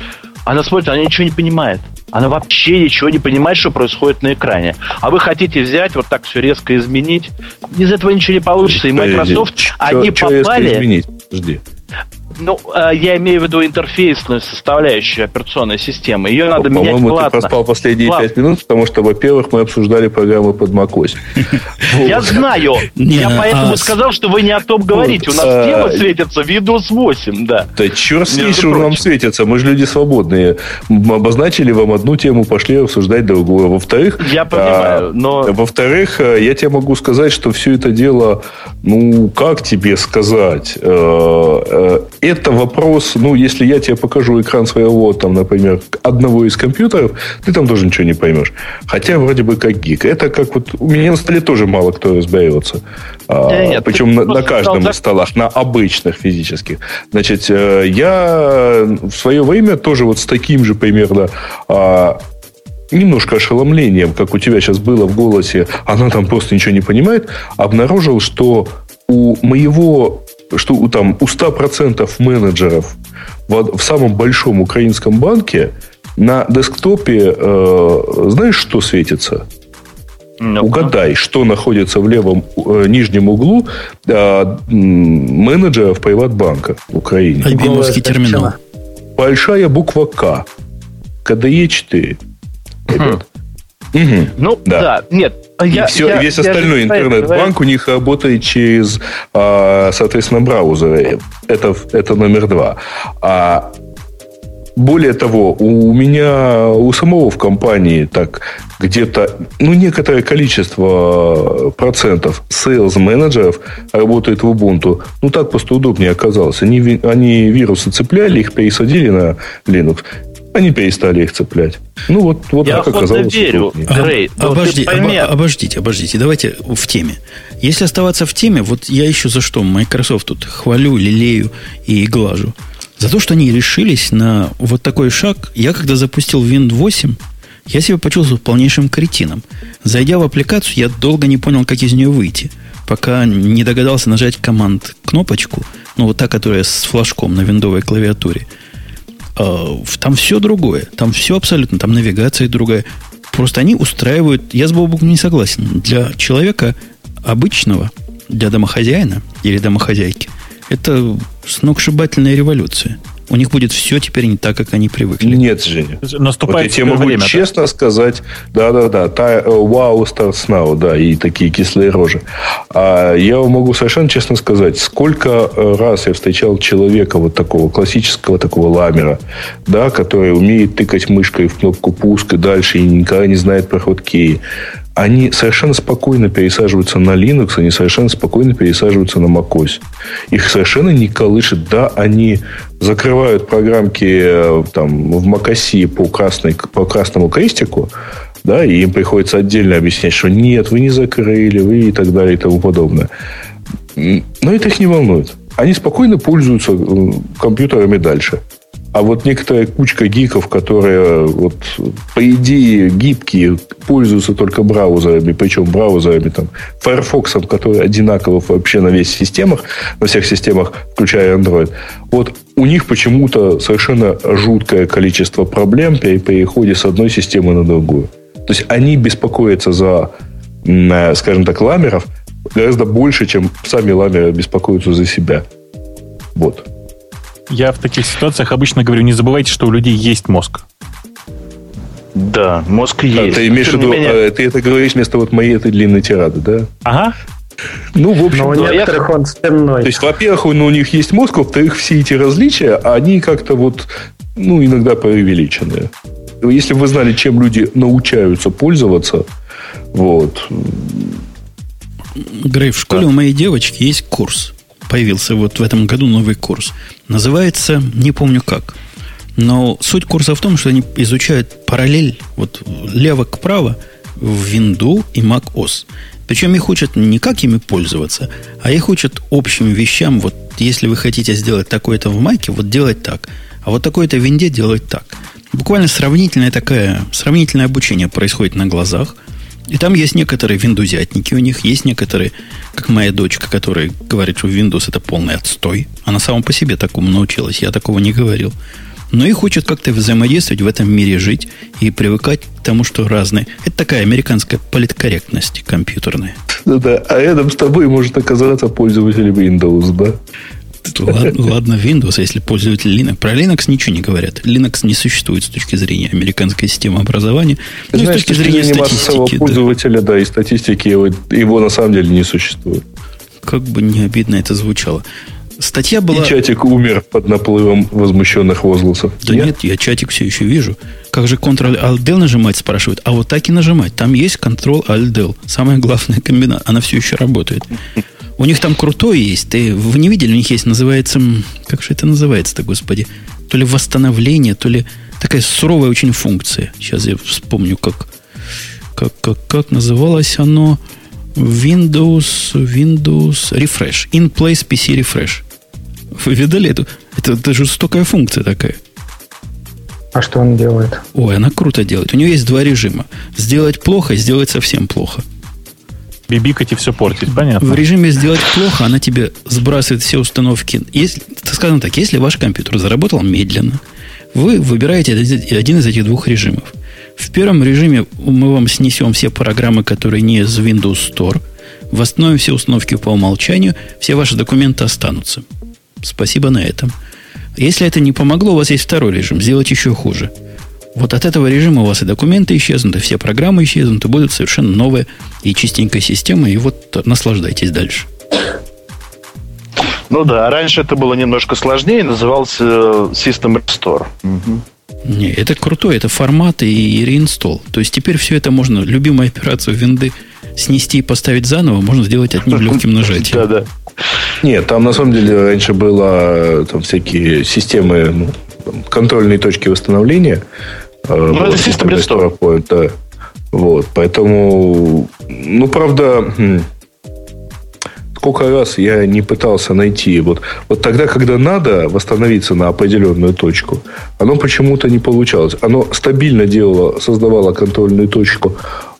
она смотрит, она ничего не понимает. Она вообще ничего не понимает, что происходит на экране. А вы хотите взять, вот так все резко изменить? Из этого ничего не получится. И Microsoft, что, они что попали... изменить? Жди. Ну, э, я имею в виду интерфейсную составляющую операционной системы. Ее надо По менять платно. ты проспал последние пять минут, потому что, во-первых, мы обсуждали программу под macOS. Я знаю. Я поэтому а сказал, что вы не о том говорите. У нас тема светится Windows 8, да. Да черт с ней, что нам светится. Мы же люди свободные. Мы обозначили вам одну тему, пошли обсуждать другую. Во-вторых... Я понимаю, а, но... Во-вторых, э, я тебе могу сказать, что все это дело, ну, как тебе сказать, э, это вопрос, ну, если я тебе покажу экран своего, там, например, одного из компьютеров, ты там тоже ничего не поймешь. Хотя вроде бы как гик. Это как вот у меня на столе тоже мало кто разберется. А, нет, причем на, на каждом из столах, на обычных физических. Значит, э, я в свое время тоже вот с таким же примерно а, немножко ошеломлением, как у тебя сейчас было в голосе, она там просто ничего не понимает, обнаружил, что у моего что у, там, у 100% менеджеров в, в самом большом украинском банке на десктопе, э, знаешь, что светится? Ну, Угадай, что находится в левом э, нижнем углу э, менеджеров Приватбанка в Украине. Альбиновский терминал. Большая буква К. КДЕ 4. Ребят. Угу. Ну, да. да. Нет, и я, все, я, весь я остальной интернет-банк у них работает через, а, соответственно, браузеры. Это, это номер два. А более того, у меня у самого в компании так где-то, ну, некоторое количество процентов sales менеджеров работает в Ubuntu. Ну, так просто удобнее оказалось. Они, они вирусы цепляли, их пересадили на Linux они перестали их цеплять. Ну, вот, вот Я так оказалось. верю, Грей. А, обожди, об, обождите, обождите. Давайте в теме. Если оставаться в теме, вот я еще за что Microsoft тут хвалю, лелею и глажу. За то, что они решились на вот такой шаг. Я когда запустил Win 8, я себя почувствовал полнейшим кретином. Зайдя в аппликацию, я долго не понял, как из нее выйти. Пока не догадался нажать команд кнопочку, ну вот та, которая с флажком на виндовой клавиатуре – там все другое. Там все абсолютно. Там навигация другая. Просто они устраивают... Я с Бобуком не согласен. Для человека обычного, для домохозяина или домохозяйки, это сногсшибательная революция. У них будет все теперь не так, как они привыкли. Нет, Женя. Наступает вот я тебе могу время, честно да? сказать, да-да-да, wow starts now, да, и такие кислые рожи. А я могу совершенно честно сказать, сколько э, раз я встречал человека вот такого классического такого ламера, да, который умеет тыкать мышкой в кнопку пуск и дальше и никогда не знает про хоткеи они совершенно спокойно пересаживаются на Linux, они совершенно спокойно пересаживаются на macOS. Их совершенно не колышет. Да, они закрывают программки э, там, в macOS по, красной, по красному крестику, Да, и им приходится отдельно объяснять, что нет, вы не закрыли, вы и так далее и тому подобное. Но это их не волнует. Они спокойно пользуются э, компьютерами дальше. А вот некоторая кучка гиков, которые, вот, по идее, гибкие, пользуются только браузерами, причем браузерами, там, Firefox, который одинаково вообще на весь системах, на всех системах, включая Android, вот у них почему-то совершенно жуткое количество проблем при переходе с одной системы на другую. То есть они беспокоятся за, э, скажем так, ламеров гораздо больше, чем сами ламеры беспокоятся за себя. Вот. Я в таких ситуациях обычно говорю, не забывайте, что у людей есть мозг. Да, мозг есть. А, ты имеешь в виду, менее... А, ты это говоришь вместо вот моей этой длинной тирады, да? Ага. Ну, в общем, Но у некоторых он стенной. То есть, во-первых, ну, у них есть мозг, во-вторых, все эти различия, они как-то вот, ну, иногда преувеличенные. Если бы вы знали, чем люди научаются пользоваться, вот. Грей, в школе да. у моей девочки есть курс появился вот в этом году новый курс. Называется, не помню как. Но суть курса в том, что они изучают параллель вот лево к право в Windows и Mac OS. Причем их учат не как ими пользоваться, а их учат общим вещам. Вот если вы хотите сделать такое-то в Mac, вот делать так. А вот такое-то в Винде делать так. Буквально сравнительное такое, сравнительное обучение происходит на глазах – и там есть некоторые виндузятники у них, есть некоторые, как моя дочка, которая говорит, что Windows это полный отстой. Она сама по себе такому научилась, я такого не говорил. Но и хочет как-то взаимодействовать в этом мире жить и привыкать к тому, что разные. Это такая американская политкорректность компьютерная. Ну да, а рядом с тобой может оказаться пользователь Windows, да? Ладно, ладно, Windows, а если пользователь Linux. Про Linux ничего не говорят. Linux не существует с точки зрения американской системы образования. Ну, и с точки зрения статистики. пользователя, да. да, и статистики его, его на самом деле не существует. Как бы не обидно это звучало. Статья была... И чатик умер под наплывом возмущенных возгласов. Да нет, нет я чатик все еще вижу. Как же Ctrl-Alt-Del нажимать, спрашивают. А вот так и нажимать. Там есть Ctrl-Alt-Del. Самая главная комбинация. Она все еще работает. У них там крутой есть. Ты, вы не видели, у них есть, называется... Как же это называется-то, господи? То ли восстановление, то ли такая суровая очень функция. Сейчас я вспомню, как, как, как, как называлось оно. Windows, Windows Refresh. In Place PC Refresh. Вы видали эту? Это, это жестокая функция такая. А что он делает? Ой, она круто делает. У нее есть два режима. Сделать плохо сделать совсем плохо бибикать и все портить, понятно. В режиме сделать плохо, она тебе сбрасывает все установки. Если, скажем так, если ваш компьютер заработал медленно, вы выбираете один из этих двух режимов. В первом режиме мы вам снесем все программы, которые не из Windows Store, восстановим все установки по умолчанию, все ваши документы останутся. Спасибо на этом. Если это не помогло, у вас есть второй режим, сделать еще хуже – вот от этого режима у вас и документы исчезнут, и все программы исчезнут, и будет совершенно новая и чистенькая система, и вот наслаждайтесь дальше. Ну да, раньше это было немножко сложнее, назывался э, System Restore. Угу. Не, это крутой, это формат и реинсталл. То есть теперь все это можно, любимую операцию винды снести и поставить заново, можно сделать одним легким нажатием. Да-да. Нет, там на самом деле раньше было там всякие системы, ну, контрольные точки восстановления, Э, ну, вот, это System Restore. Point, да. Вот, поэтому, ну, правда, хм, сколько раз я не пытался найти. Вот, вот тогда, когда надо восстановиться на определенную точку, оно почему-то не получалось. Оно стабильно делало, создавало контрольную точку,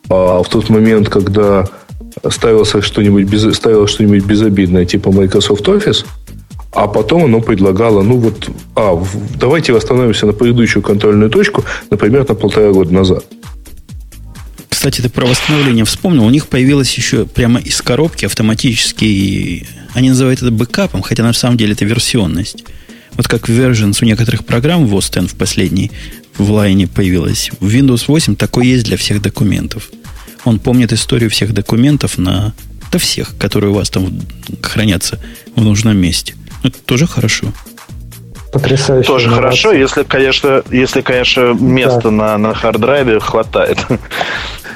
а в тот момент, когда ставился что-нибудь, без, ставилось что-нибудь безобидное, типа Microsoft Office – а потом оно предлагало, ну вот, а, давайте восстановимся на предыдущую контрольную точку, например, на полтора года назад. Кстати, ты про восстановление вспомнил. У них появилось еще прямо из коробки автоматический... Они называют это бэкапом, хотя на самом деле это версионность. Вот как versions у некоторых программ в OS X в последней в лайне появилась. В Windows 8 такой есть для всех документов. Он помнит историю всех документов на... Да всех, которые у вас там хранятся в нужном месте. Это тоже хорошо. Потрясающе. Тоже инновация. хорошо, если, конечно, если, конечно, места да. на, на харддрайве хватает.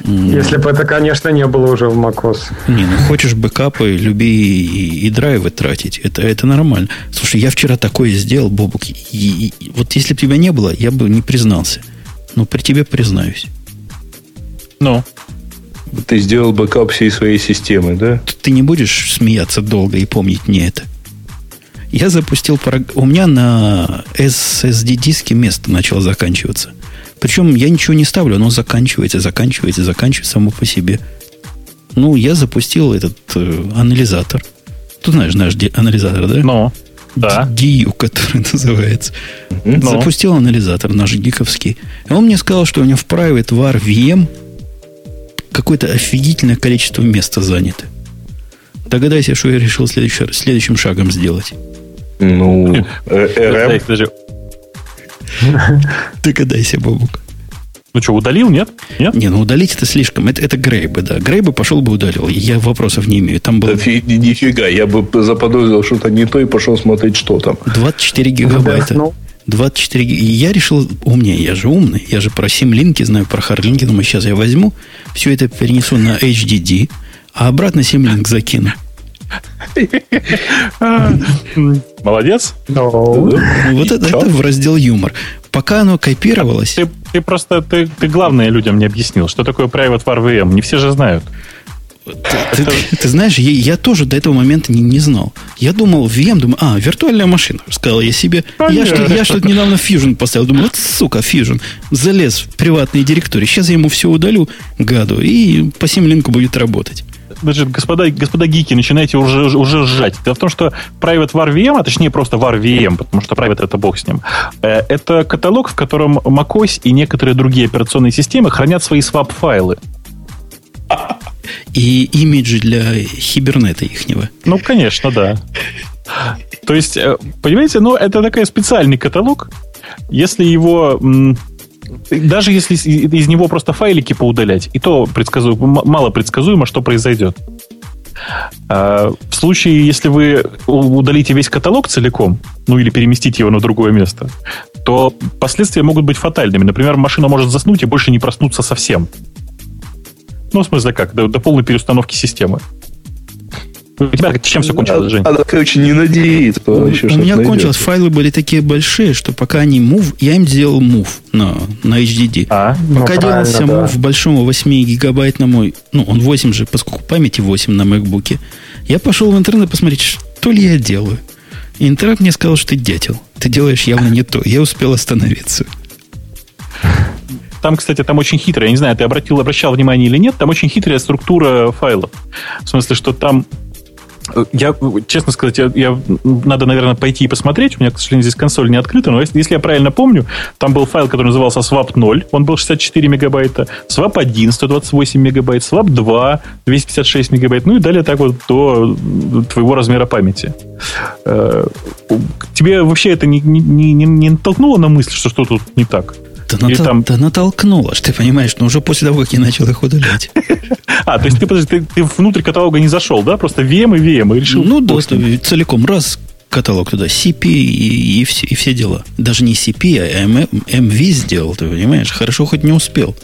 Если бы это, конечно, не было уже в macOS. Не, ну хочешь бэкапы, люби и, и драйвы тратить. Это, это нормально. Слушай, я вчера такое сделал, Бобук. И, и, вот если бы тебя не было, я бы не признался. Но при тебе признаюсь. Ну? Ты сделал бэкап всей своей системы, да? Ты не будешь смеяться долго и помнить мне это. Я запустил... У меня на SSD-диске место начало заканчиваться. Причем я ничего не ставлю, оно заканчивается, заканчивается, заканчивается само по себе. Ну, я запустил этот э, анализатор. Ты знаешь наш анализатор, да? Ну, да. du, который называется. Но. Ну. Запустил анализатор наш гиковский. И он мне сказал, что у него в private var VM какое-то офигительное количество места занято. Догадайся, что я решил следующим шагом сделать. Ну, э, РМ. Догадайся, Бабук. Ну что, удалил, нет? Нет? Не, ну удалить это слишком. Это, это Грейбы, да. Грейбы пошел бы удалил. Я вопросов не имею. Там было... Да, нифига, я бы заподозрил что-то не то и пошел смотреть, что там. 24 гигабайта. 24 гиг... И я решил умнее, я же умный. Я же про симлинки знаю, про харлинки. Думаю, сейчас я возьму, все это перенесу на HDD, а обратно симлинк закину. Молодец. Вот это, в раздел юмор. Пока оно копировалось... Ты, просто, ты, главное людям не объяснил, что такое Private War VM. Не все же знают. Ты, ты, ты знаешь, я, я тоже до этого момента не, не знал. Я думал, VM, думаю, а, виртуальная машина. Сказал я себе. Я что, я что-то недавно Fusion поставил. Думаю, вот сука, Fusion. Залез в приватные директории. Сейчас я ему все удалю, гаду, и по симлинку будет работать значит, господа, господа гики, начинаете уже, уже сжать. Дело в том, что Private War VM, а точнее просто War VM, потому что Private это бог с ним, э, это каталог, в котором macOS и некоторые другие операционные системы хранят свои swap-файлы. И имиджи для хибернета ихнего. Ну, конечно, да. То есть, э, понимаете, ну, это такой специальный каталог. Если его даже если из него просто файлики поудалять, и то предсказуемо, мало предсказуемо, что произойдет. А, в случае, если вы удалите весь каталог целиком, ну или переместите его на другое место, то последствия могут быть фатальными. Например, машина может заснуть и больше не проснуться совсем. Ну, в смысле как? До, до полной переустановки системы. У тебя чем все кончилось, Жень? Она, короче, не надеется. У, у меня кончилось. Файлы были такие большие, что пока они move, я им делал move на, на HDD. А? Пока ну, делался да. move большому 8 гигабайтному, ну, он 8 же, поскольку памяти 8 на MacBook, я пошел в интернет посмотреть, что ли я делаю. И интернет мне сказал, что ты дятел. Ты делаешь явно не то. Я успел остановиться. Там, кстати, там очень хитрая, я не знаю, ты обратил, обращал внимание или нет, там очень хитрая структура файлов. В смысле, что там я, честно сказать, я, я, надо, наверное, пойти и посмотреть. У меня, к сожалению, здесь консоль не открыта, но если, если я правильно помню, там был файл, который назывался swap 0, он был 64 мегабайта, swap 1, 128 мегабайт, swap 2, 256 мегабайт, ну и далее так вот до твоего размера памяти. Э, тебе вообще это не, не, не, не натолкнуло на мысль, что что тут не так? Да, натол... там... да натолкнуло, ты понимаешь, но уже после того, как я начал их удалять. А, то есть ты, подожди, ты, ты внутрь каталога не зашел, да? Просто VM и VM и решил... Ну да, целиком раз каталог туда, CP и, и, все, и все дела. Даже не CP, а MV сделал, ты понимаешь? Хорошо хоть не успел.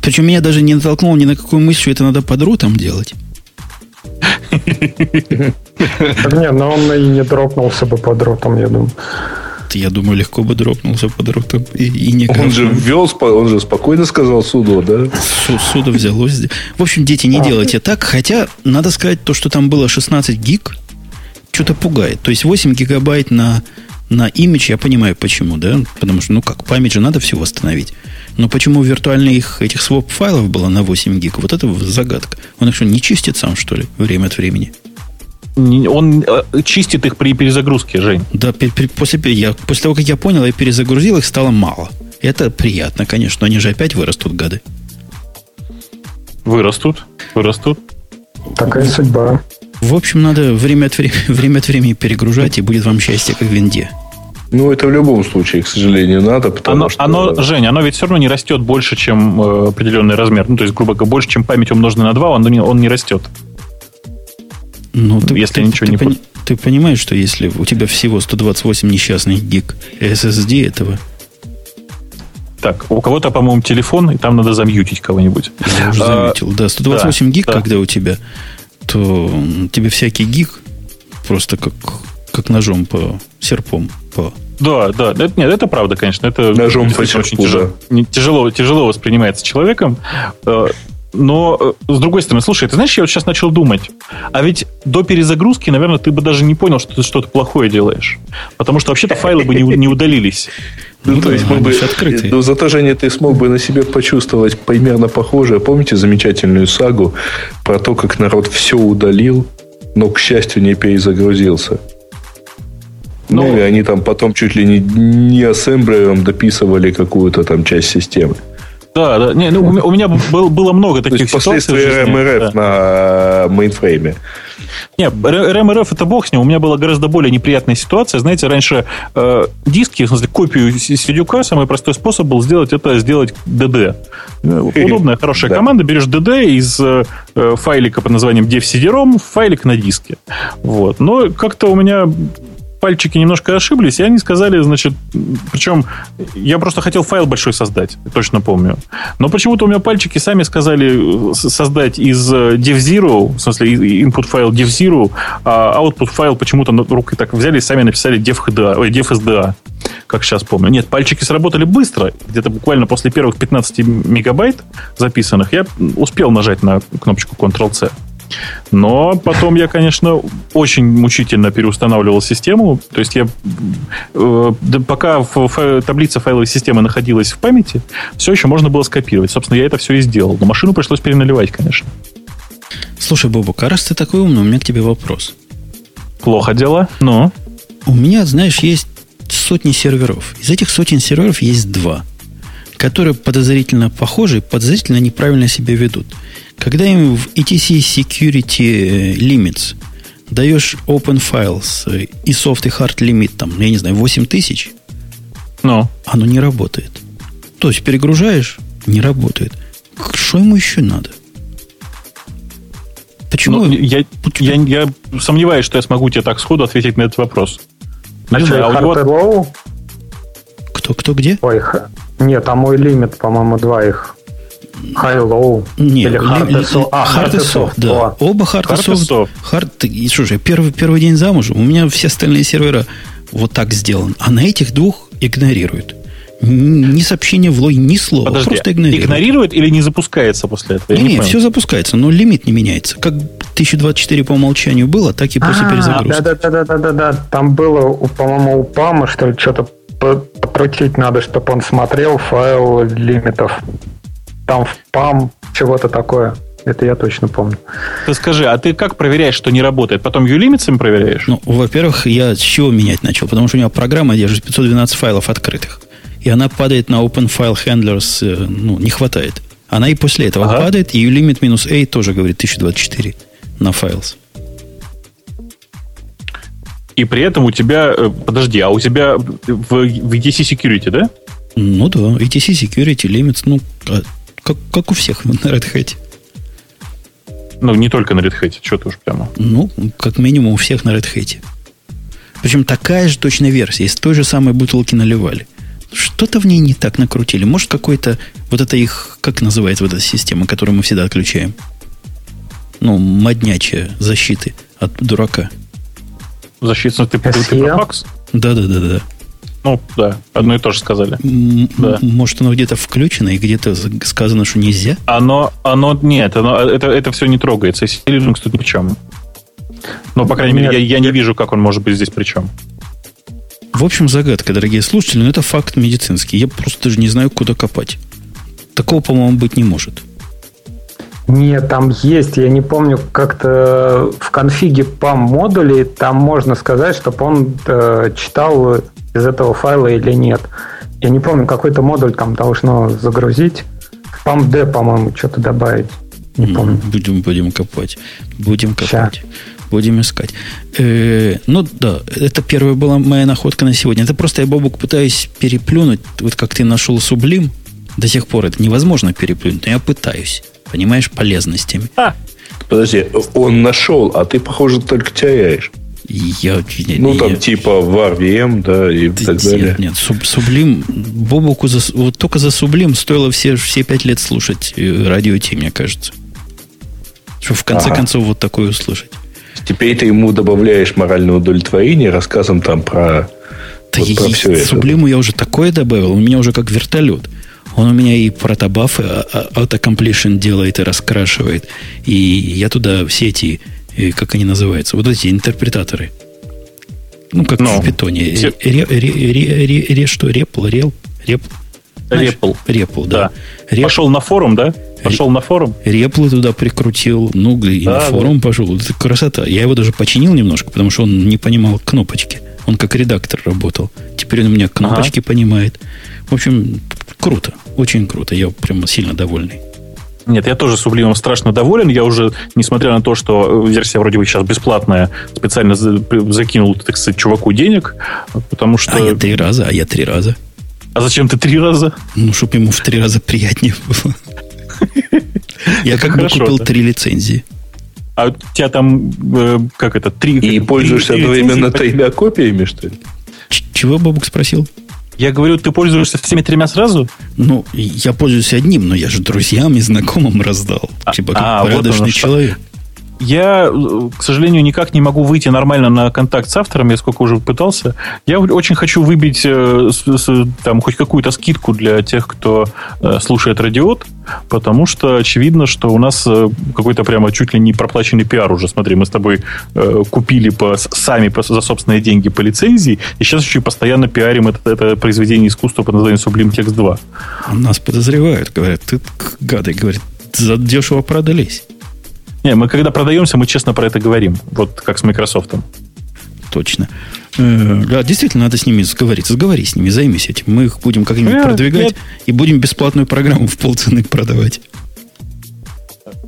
Причем меня даже не натолкнуло ни на какую мысль, что это надо под рутом делать. Не, но он и не дропнулся бы под рутом, я думаю я думаю, легко бы дропнулся под ротом. И, и не он же ввел, он же спокойно сказал суду, да? Суду взялось. В общем, дети, не а. делайте так. Хотя, надо сказать, то, что там было 16 гиг, что-то пугает. То есть 8 гигабайт на, на имидж, я понимаю, почему, да? Потому что, ну как, память же надо все восстановить. Но почему виртуальных этих своп файлов было на 8 гиг? Вот это загадка. Он их что, не чистит сам, что ли, время от времени? Он э, чистит их при перезагрузке, Жень. Да, после, я, после того, как я понял, я перезагрузил, их стало мало. Это приятно, конечно, но они же опять вырастут, гады. Вырастут, вырастут. Такая судьба. В общем, надо время от, времени, время от времени перегружать, и будет вам счастье, как в винде. Ну, это в любом случае, к сожалению, надо, потому оно, что... Оно, Жень, оно ведь все равно не растет больше, чем э, определенный размер. Ну, то есть, грубо говоря, больше, чем память умноженная на 2, он не, он не растет. Ну, ты, если ты, ничего ты, не... Пони, ты понимаешь, что если у тебя всего 128 несчастных гиг SSD этого... Так, у кого-то, по-моему, телефон, и там надо замьютить кого-нибудь. Я уже а, заметил. Да, 128 да, гиг, да. когда у тебя, то тебе всякий гиг просто как как ножом по серпом по да, да, это, нет, это правда, конечно. Это Ножом очень тяжело, тяжело, тяжело воспринимается человеком. Но, э, с другой стороны, слушай, ты знаешь, я вот сейчас начал думать, а ведь до перезагрузки, наверное, ты бы даже не понял, что ты что-то плохое делаешь. Потому что вообще-то файлы бы не, не удалились. Ну, ну то есть, мы бы, открытые. но зато, Женя, ты смог бы на себе почувствовать примерно похожее. Помните замечательную сагу про то, как народ все удалил, но, к счастью, не перезагрузился? Ну, ну и они там потом чуть ли не, не ассемблером дописывали какую-то там часть системы. Да, да. Не, ну, у меня был, было много таких То есть ситуаций. Последствия rm -rf да. на мейнфрейме. Нет, rm -rf это бог с ним. У меня была гораздо более неприятная ситуация. Знаете, раньше э, диски, в смысле, копию сидюка, самый простой способ был сделать это сделать dd. Э, удобная, хорошая команда. Берешь dd из э, файлика под названием dev файлик на диске. Вот. Но как-то у меня пальчики немножко ошиблись, и они сказали, значит, причем я просто хотел файл большой создать, точно помню. Но почему-то у меня пальчики сами сказали э, создать из э, dev0, в смысле input файл dev0, а output файл почему-то рукой так взяли и сами написали dev-hda, ой, dev-sda как сейчас помню. Нет, пальчики сработали быстро. Где-то буквально после первых 15 мегабайт записанных я успел нажать на кнопочку Ctrl-C. Но потом я, конечно, очень мучительно переустанавливал систему. То есть я э, пока в, таблица файловой системы находилась в памяти, все еще можно было скопировать. Собственно, я это все и сделал. Но машину пришлось переналивать, конечно. Слушай, Бобок, а раз ты такой умный, у меня к тебе вопрос. Плохо дело, но... У меня, знаешь, есть сотни серверов. Из этих сотен серверов есть два, которые подозрительно похожи, подозрительно неправильно себя ведут – когда им в ETC Security Limits даешь open files и soft и hard limit, там, я не знаю, 8000, Но. оно не работает. То есть перегружаешь, не работает. Что ему еще надо? Почему? Ну, я, я, я сомневаюсь, что я смогу тебе так сходу ответить на этот вопрос. Значит, а у него... Кто, кто, где? Ой, нет, а мой лимит, по-моему, два их High-Low. Нет, или Hard, ли, ли, а, hard, hard Soft. Да. О. Оба Hard, hard Soft. Soft. Hard, и, слушай, первый, первый день замужем, у меня все остальные сервера вот так сделаны. А на этих двух игнорируют. Ни сообщения в лой, ни слова. Подожди, просто игнорирует. Игнорирует или не запускается после этого? Я не, не все запускается, но лимит не меняется. Как 1024 по умолчанию было, так и после а, перезагрузки. Да, да, да, да, да, да. Там было, по-моему, у Пама, что ли, что-то покрутить надо, чтобы он смотрел файл лимитов там в PAM чего-то такое. Это я точно помню. Ты скажи, а ты как проверяешь, что не работает? Потом юлимитсами проверяешь? Ну, во-первых, я с чего менять начал? Потому что у меня программа держит 512 файлов открытых. И она падает на Open File Handlers, э, ну, не хватает. Она и после этого ага. падает, и юлимит минус A тоже говорит 1024 на files. И при этом у тебя, э, подожди, а у тебя в, в ETC Security, да? Ну да, ETC Security Limits, ну, а как, как у всех на Red Hat. Ну, не только на Red Hat, что ты уж прямо. Ну, как минимум у всех на Red Hat. Причем такая же точная версия. Из той же самой бутылки наливали. Что-то в ней не так накрутили. Может, какой-то... Вот это их... Как называется вот эта система, которую мы всегда отключаем? Ну, моднячая защиты от дурака. Защита, ты, ты, ты про факс? Да-да-да-да. Ну, да, одно и то же сказали. да. Может, оно где-то включено и где-то сказано, что нельзя? Оно, оно нет, оно, это, это все не трогается. Linux тут ни при чем. Но, по крайней нет, мере, я, я не вижу, как он может быть здесь при чем. В общем, загадка, дорогие слушатели, но это факт медицинский. Я просто даже не знаю, куда копать. Такого, по-моему, быть не может. Нет, там есть, я не помню, как-то в конфиге PAM модулей там можно сказать, чтобы он э, читал из этого файла или нет. Я не помню, какой-то модуль там должно загрузить. PAMD, по-моему, что-то добавить. Не помню. Будем, будем копать. Будем копать. Ща. Будем искать. Э, ну да, это первая была моя находка на сегодня. Это просто я, Бобук, пытаюсь переплюнуть. Вот как ты нашел сублим, до сих пор это невозможно переплюнуть, но я пытаюсь. Понимаешь, полезностями. А, подожди, он нашел, а ты, похоже, только теряешь. Я, ну, там я, типа VarVM, да, и да, так далее. Нет, нет суб, Сублим, Бобуку за, вот только за Сублим стоило все, все пять лет слушать э, радио Ти, мне кажется. Чтобы в конце ага. концов вот такое услышать. Теперь ты ему добавляешь моральное удовлетворение рассказом там про, да вот про все это. Сублиму я уже такое добавил, у меня уже как вертолет. Он у меня и протобафы автокомплишн делает и раскрашивает. И я туда все эти, э, как они называются, вот эти интерпретаторы. Ну, как Но. в питоне. Ре, ре, ре, ре, ре, что? Репл, рел, репл. Репл. Репл, да. да. Репл. Пошел на форум, да? Пошел на форум? Реплы туда прикрутил, ну, и да, на форум да. пошел. Это красота. Я его даже починил немножко, потому что он не понимал кнопочки. Он как редактор работал. Теперь он у меня кнопочки ага. понимает. В общем, круто. Очень круто. Я прямо сильно довольный. Нет, я тоже Сублимом страшно доволен. Я уже, несмотря на то, что версия вроде бы сейчас бесплатная, специально закинул, так сказать, чуваку денег, потому что... А я три раза, а я три раза. А зачем ты три раза? Ну, чтобы ему в три раза приятнее было. Я как бы купил три лицензии. А у тебя там, э, как это, три... И пользуешься одновременно тремя копиями, что ли? Чего Бабук спросил? Я говорю, ты пользуешься всеми тремя сразу? Ну, я пользуюсь одним, но я же друзьям и знакомым раздал. А, типа, как а, порядочный вот человек. Я, к сожалению, никак не могу выйти нормально на контакт с автором, я сколько уже пытался. Я очень хочу выбить э, там хоть какую-то скидку для тех, кто э, слушает радиот, потому что очевидно, что у нас э, какой-то прямо чуть ли не проплаченный пиар уже. Смотри, мы с тобой купили по, сами по, за собственные деньги по лицензии, и сейчас еще постоянно пиарим это, это произведение искусства под названием Sublime Text 2. Нас подозревают, говорят, ты гады, говорят, за дешево продались. Не, мы когда продаемся, мы честно про это говорим. Вот как с Microsoft. Точно. Э, да, действительно, надо с ними сговориться. Сговори с ними, займись этим. Мы их будем как-нибудь нет, продвигать нет. и будем бесплатную программу в полцены продавать.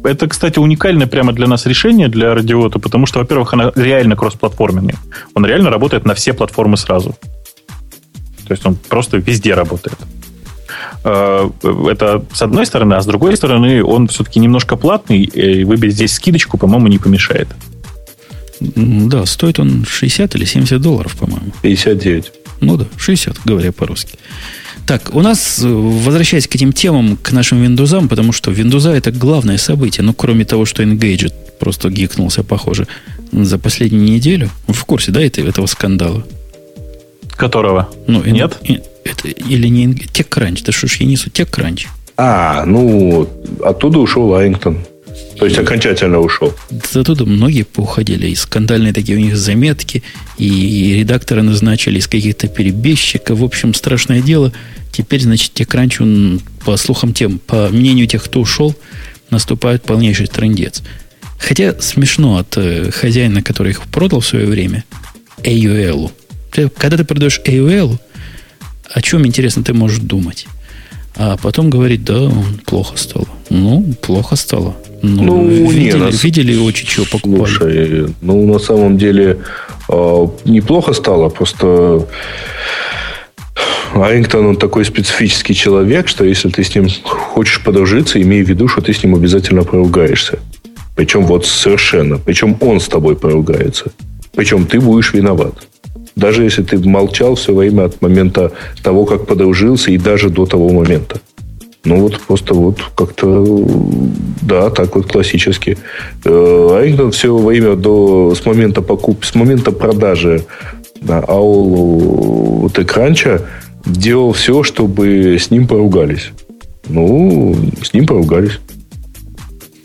Это, кстати, уникальное прямо для нас решение, для радиота, потому что, во-первых, она реально кроссплатформенный. Он реально работает на все платформы сразу. То есть он просто везде работает. Э, это с одной стороны, а с другой стороны, он все-таки немножко платный, и выбить здесь скидочку, по-моему, не помешает. Да, стоит он 60 или 70 долларов, по-моему. 59. Ну да, 60, говоря по-русски. Так, у нас, э, возвращаясь к этим темам, к нашим Windows, потому что Windows это главное событие, ну, кроме того, что Engadget просто гикнулся, похоже, за последнюю неделю. В курсе, да, этого скандала? Которого? Ну, Нет? Это, или не TechCrunch, да что ж я несу, TechCrunch. А, ну, оттуда ушел Лайнгтон. То есть окончательно ушел. Оттуда многие поуходили. И скандальные такие у них заметки, и редакторы назначили из каких-то перебежчиков. В общем, страшное дело. Теперь, значит, TechCrunch, он, по слухам тем, по мнению тех, кто ушел, наступает полнейший трендец. Хотя смешно от э, хозяина, который их продал в свое время, AUL. Ты, когда ты продаешь AOL, о чем, интересно, ты можешь думать? А потом говорить, да, плохо стало. Ну, плохо стало. Ну, ну видели, не, видели очень чего покупали. Слушай, ну, на самом деле, э, неплохо стало, просто Арингтон, он такой специфический человек, что если ты с ним хочешь подружиться, имей в виду, что ты с ним обязательно поругаешься. Причем вот совершенно. Причем он с тобой поругается. Причем ты будешь виноват. Даже если ты молчал все время от момента того, как подружился, и даже до того момента. Ну, вот просто вот как-то, да, так вот классически. Арингтон все время до, с момента покупки, с момента продажи да, Аулу вот экранча делал все, чтобы с ним поругались. Ну, с ним поругались.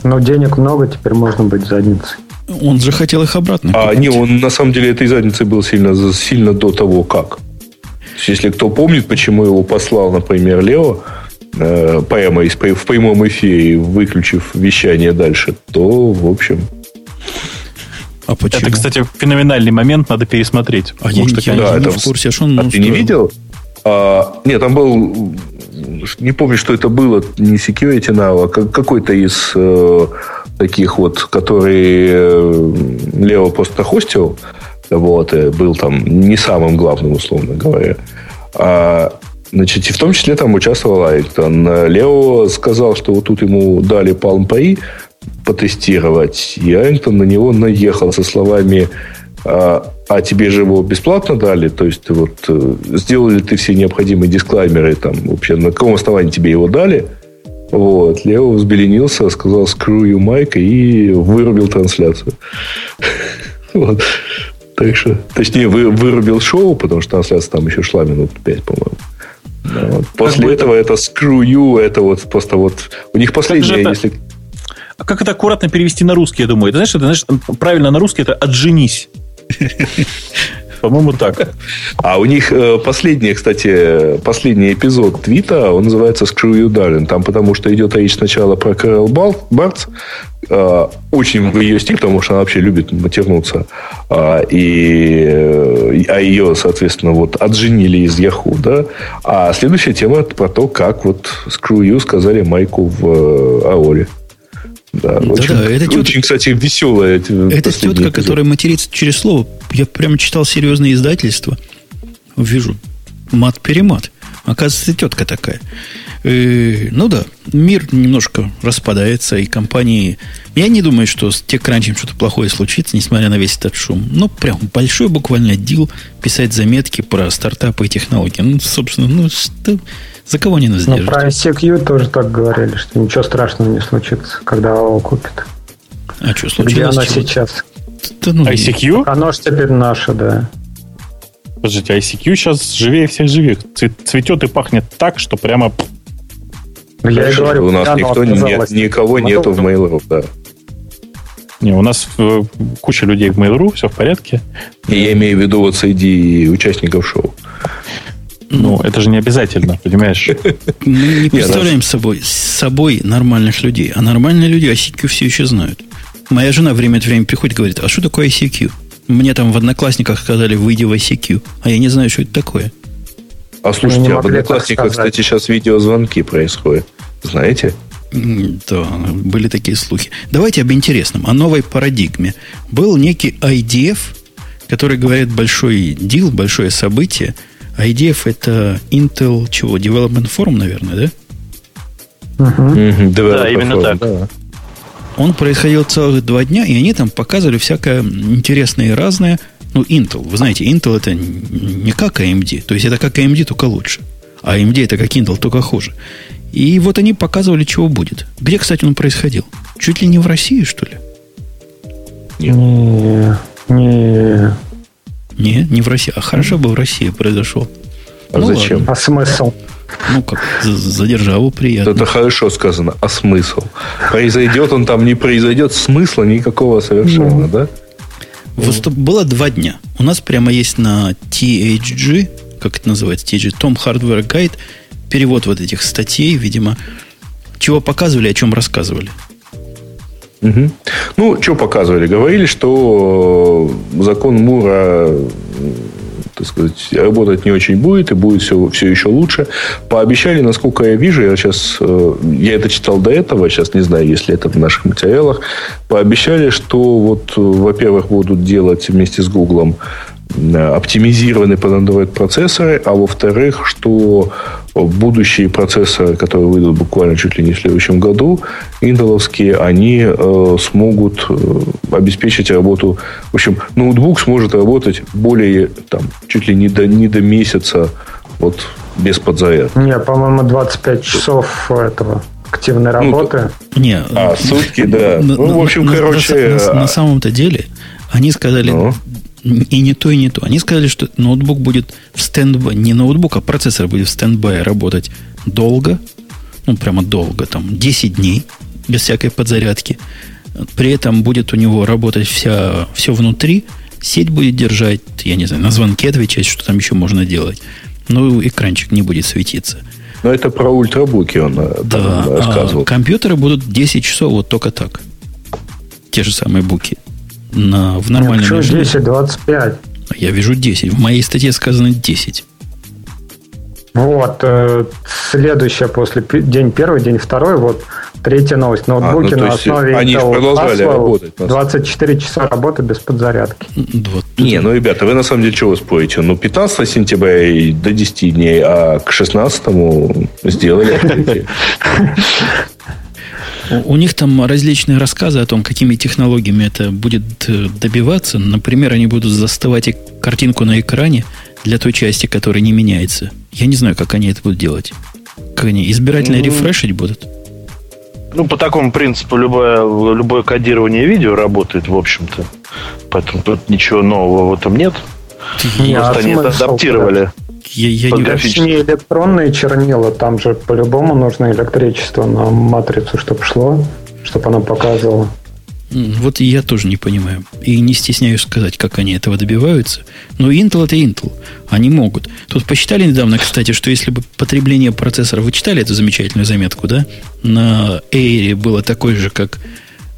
Но денег много, теперь можно быть задницей. Он же хотел их обратно. А, не, он на самом деле этой задницей был сильно, сильно до того, как. Если кто помнит, почему его послал, например, Лео, э, прямо из, в прямом эфире, выключив вещание дальше, то, в общем... А почему? Это, кстати, феноменальный момент, надо пересмотреть. А я, что, я да, не это, в курсе, а что он А ты не видел? А, нет, там был... Не помню, что это было, не Security Now, а какой-то из э, таких вот, который э, Лео просто хостил, вот, и был там не самым главным, условно говоря. А, значит, и в том числе там участвовал Айктон. Лео сказал, что вот тут ему дали Palm Pre потестировать, и Айктон на него наехал со словами а, а тебе же его бесплатно дали, то есть вот э, сделали ты все необходимые дисклаймеры, там вообще на каком основании тебе его дали – Вот. Лео взбеленился, сказал screw you, Майк, и вырубил трансляцию. Вот. Так что, точнее, вы, вырубил шоу, потому что трансляция там еще шла минут пять, по-моему. Вот. После как этого это screw you, это вот просто вот... У них последнее, если... А как это аккуратно перевести на русский, я думаю? Это, знаешь, это, знаешь, правильно на русский это «отженись». По-моему, так. А у них э, последний, кстати, последний эпизод твита, он называется Screw You Darling. Там потому что идет речь сначала про Кэрол Бартс, э, очень в ее стиль, потому что она вообще любит матернуться. А, и, а ее, соответственно, вот отженили из Яху, да. А следующая тема про то, как вот Screw You сказали Майку в э, Аоре. Да, да, очень, да, это очень, тетка, кстати, веселая. Это тетка, эпизод. которая матерится через слово. Я прямо читал серьезные издательства. Вижу. Мат-перемат. Оказывается, тетка такая. Э, ну да, мир немножко распадается, и компании... Я не думаю, что с TechCrunch что-то плохое случится, несмотря на весь этот шум. Ну, прям большой буквально дел писать заметки про стартапы и технологии. Ну, собственно, ну, что... За кого не нас Но ну, про ICQ тоже так говорили, что ничего страшного не случится, когда его купит. А что случилось? Где она сейчас? Да, ну, ICQ? Оно же теперь наше, да. Подождите, ICQ сейчас живее всех живых. Цветет и пахнет так, что прямо... Ну, я и говорю, у нас никто, нет, никого Мотор, нету в Mail.ru, да. Не, у нас э, куча людей в Mail.ru, все в порядке. И я имею в виду вот среди участников шоу. Ну, это же не обязательно, понимаешь? Мы не представляем собой, с собой нормальных людей. А нормальные люди ICQ все еще знают. Моя жена время от времени приходит и говорит, а что такое ICQ? Мне там в Одноклассниках сказали, выйди в ICQ. А я не знаю, что это такое. А слушайте, а в Одноклассниках, кстати, сейчас видеозвонки происходят. Знаете? Да, были такие слухи. Давайте об интересном, о новой парадигме. Был некий IDF, который говорит большой дел, большое событие – IDF это Intel чего? Development Forum, наверное, да? Uh-huh. Да, именно Forum, так. Да. Он происходил целых два дня, и они там показывали всякое интересное и разное. Ну, Intel, вы знаете, Intel это не как AMD, то есть это как AMD, только лучше. А AMD это как Intel, только хуже. И вот они показывали, чего будет. Где, кстати, он происходил? Чуть ли не в России, что ли? Не, не, не, не в России. А хорошо бы в России произошел. А ну, зачем? Ладно. А смысл? Ну, как за, за державу приятно. Это хорошо сказано. А смысл? Произойдет он там, не произойдет, смысла никакого совершенно, да? Выступ... Было два дня. У нас прямо есть на THG, как это называется, THG, Tom Hardware Guide, перевод вот этих статей, видимо, чего показывали, о чем рассказывали. Угу. Ну, что показывали? Говорили, что закон Мура так сказать, работать не очень будет, и будет все, все еще лучше. Пообещали, насколько я вижу, я сейчас, э, я это читал до этого, сейчас не знаю, если это в наших материалах, пообещали, что вот, во-первых, будут делать вместе с Гуглом оптимизированы под Android процессоры, а во-вторых, что будущие процессоры, которые выйдут буквально чуть ли не в следующем году, интеловские, они э, смогут э, обеспечить работу. В общем, ноутбук сможет работать более там чуть ли не до не до месяца вот без подзарядки. Не, по-моему, 25 часов этого активной ну, работы. Ну, не, а, сутки, да. На, ну, в общем, на, короче... На, на, на самом-то деле, они сказали, ну? И не то, и не то. Они сказали, что ноутбук будет в standby, не ноутбук, а процессор будет в standby работать долго, ну, прямо долго, там, 10 дней, без всякой подзарядки. При этом будет у него работать вся, все внутри, сеть будет держать, я не знаю, на звонке отвечать, что там еще можно делать. Ну, экранчик не будет светиться. Но это про ультрабуки он э, да, рассказывал. А компьютеры будут 10 часов вот только так. Те же самые буки на, в нормальном Нет, режиме. 10, 25. Я вижу 10. В моей статье сказано 10. Вот. Э, следующая после день первый, день второй, вот третья новость. Ноутбуки а, ну, на основе они Intel продолжали Haswell, работать. 24 часа работы без подзарядки. Вот. Не, ну, ребята, вы на самом деле чего спорите? Ну, 15 сентября до 10 дней, а к 16 сделали У, них там различные рассказы о том, какими технологиями это будет э, добиваться. Например, они будут заставать картинку на экране для той части, которая не меняется. Я не знаю, как они это будут делать. Как они избирательно ну, рефрешить будут? Ну, по такому принципу любое, любое кодирование видео работает, в общем-то. Поэтому тут ничего нового в этом нет. Не, Просто они это адаптировали. Я, я не, не электронные чернила, там же по-любому нужно электричество на матрицу, чтобы шло, чтобы она показывала. Вот я тоже не понимаю. И не стесняюсь сказать, как они этого добиваются. Но Intel это Intel. Они могут. Тут посчитали недавно, кстати, что если бы потребление процессора... Вы читали эту замечательную заметку, да? На Air было такое же, как,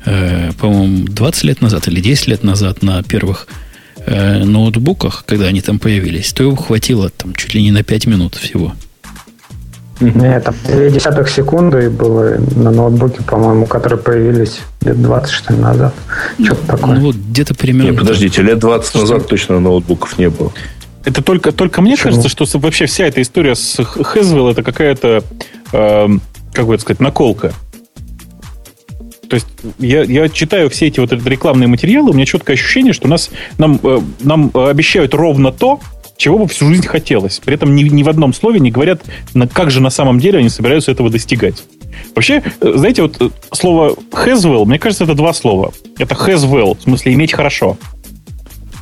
э, по-моему, 20 лет назад или 10 лет назад на первых э, ноутбуках, когда они там появились, то его хватило там чуть ли не на 5 минут всего. Нет, там 2 десятых секунды было на ноутбуке, по-моему, которые появились лет 20, что ли, назад. Что-то такое. Ну, вот где-то примерно... Нет, подождите, лет 20 назад точно ноутбуков не было. Это только, только мне Почему? кажется, что вообще вся эта история с Haswell это какая-то, э, как бы это сказать, наколка. То есть я, я читаю все эти вот рекламные материалы, у меня четкое ощущение, что нас, нам, э, нам обещают ровно то, чего бы всю жизнь хотелось. При этом ни, ни в одном слове не говорят, как же на самом деле они собираются этого достигать. Вообще, э, знаете, вот э, слово well, мне кажется, это два слова. Это well, в смысле иметь хорошо.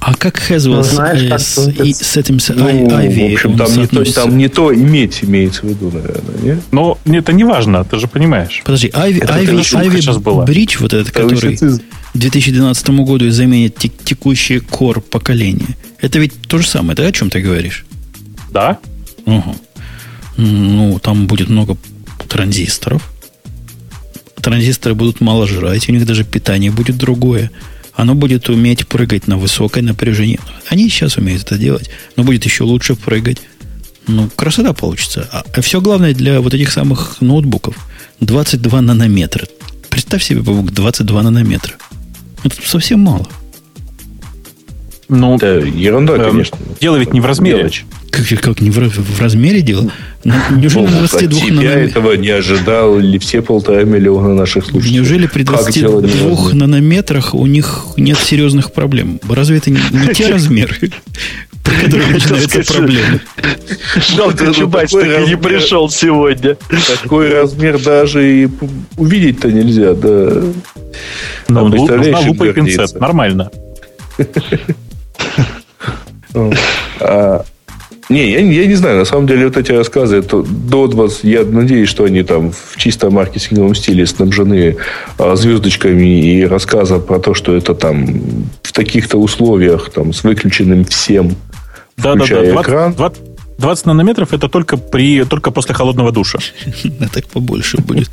А как Haswell ну, знаешь, как с, и, с этим с ну, Ivy? В общем, там не, то, там не то иметь имеется в виду, наверное, нет? Но это не важно, ты же понимаешь. Подожди, Ivy, это Ivy, Ivy Bridge, вот этот, который к 2012 году заменит текущее core поколение, это ведь то же самое, да, о чем ты говоришь? Да. Угу. Ну, там будет много транзисторов. Транзисторы будут мало жрать, у них даже питание будет другое оно будет уметь прыгать на высокое напряжение. Они сейчас умеют это делать, но будет еще лучше прыгать. Ну, красота получится. А, а все главное для вот этих самых ноутбуков. 22 нанометра. Представь себе, Бабук, 22 нанометра. Это совсем мало. Ну, да, ерунда, э, конечно. Дело ведь не в размере. Мелочь. Как, как не в, в размере дело? Ну, неужели ну, на 22 от тебя этого не ожидал ли все полтора миллиона наших слушателей? Неужели при 22 нанометрах у них нет серьезных проблем? Разве это не, не те размеры? при которых начинаются проблемы. Жалко, Чубайс так и не пришел сегодня. Такой размер даже и увидеть-то нельзя, да. Ну, нужна лупа и пинцет, нормально. А, не, я, я не знаю. На самом деле, вот эти рассказы, это до 20, я надеюсь, что они там в чисто маркетинговом стиле снабжены а, звездочками и рассказом про то, что это там в таких-то условиях там с выключенным всем, да, включая да, да. 20, экран. 20, 20 нанометров это только, при, только после холодного душа. А так побольше будет.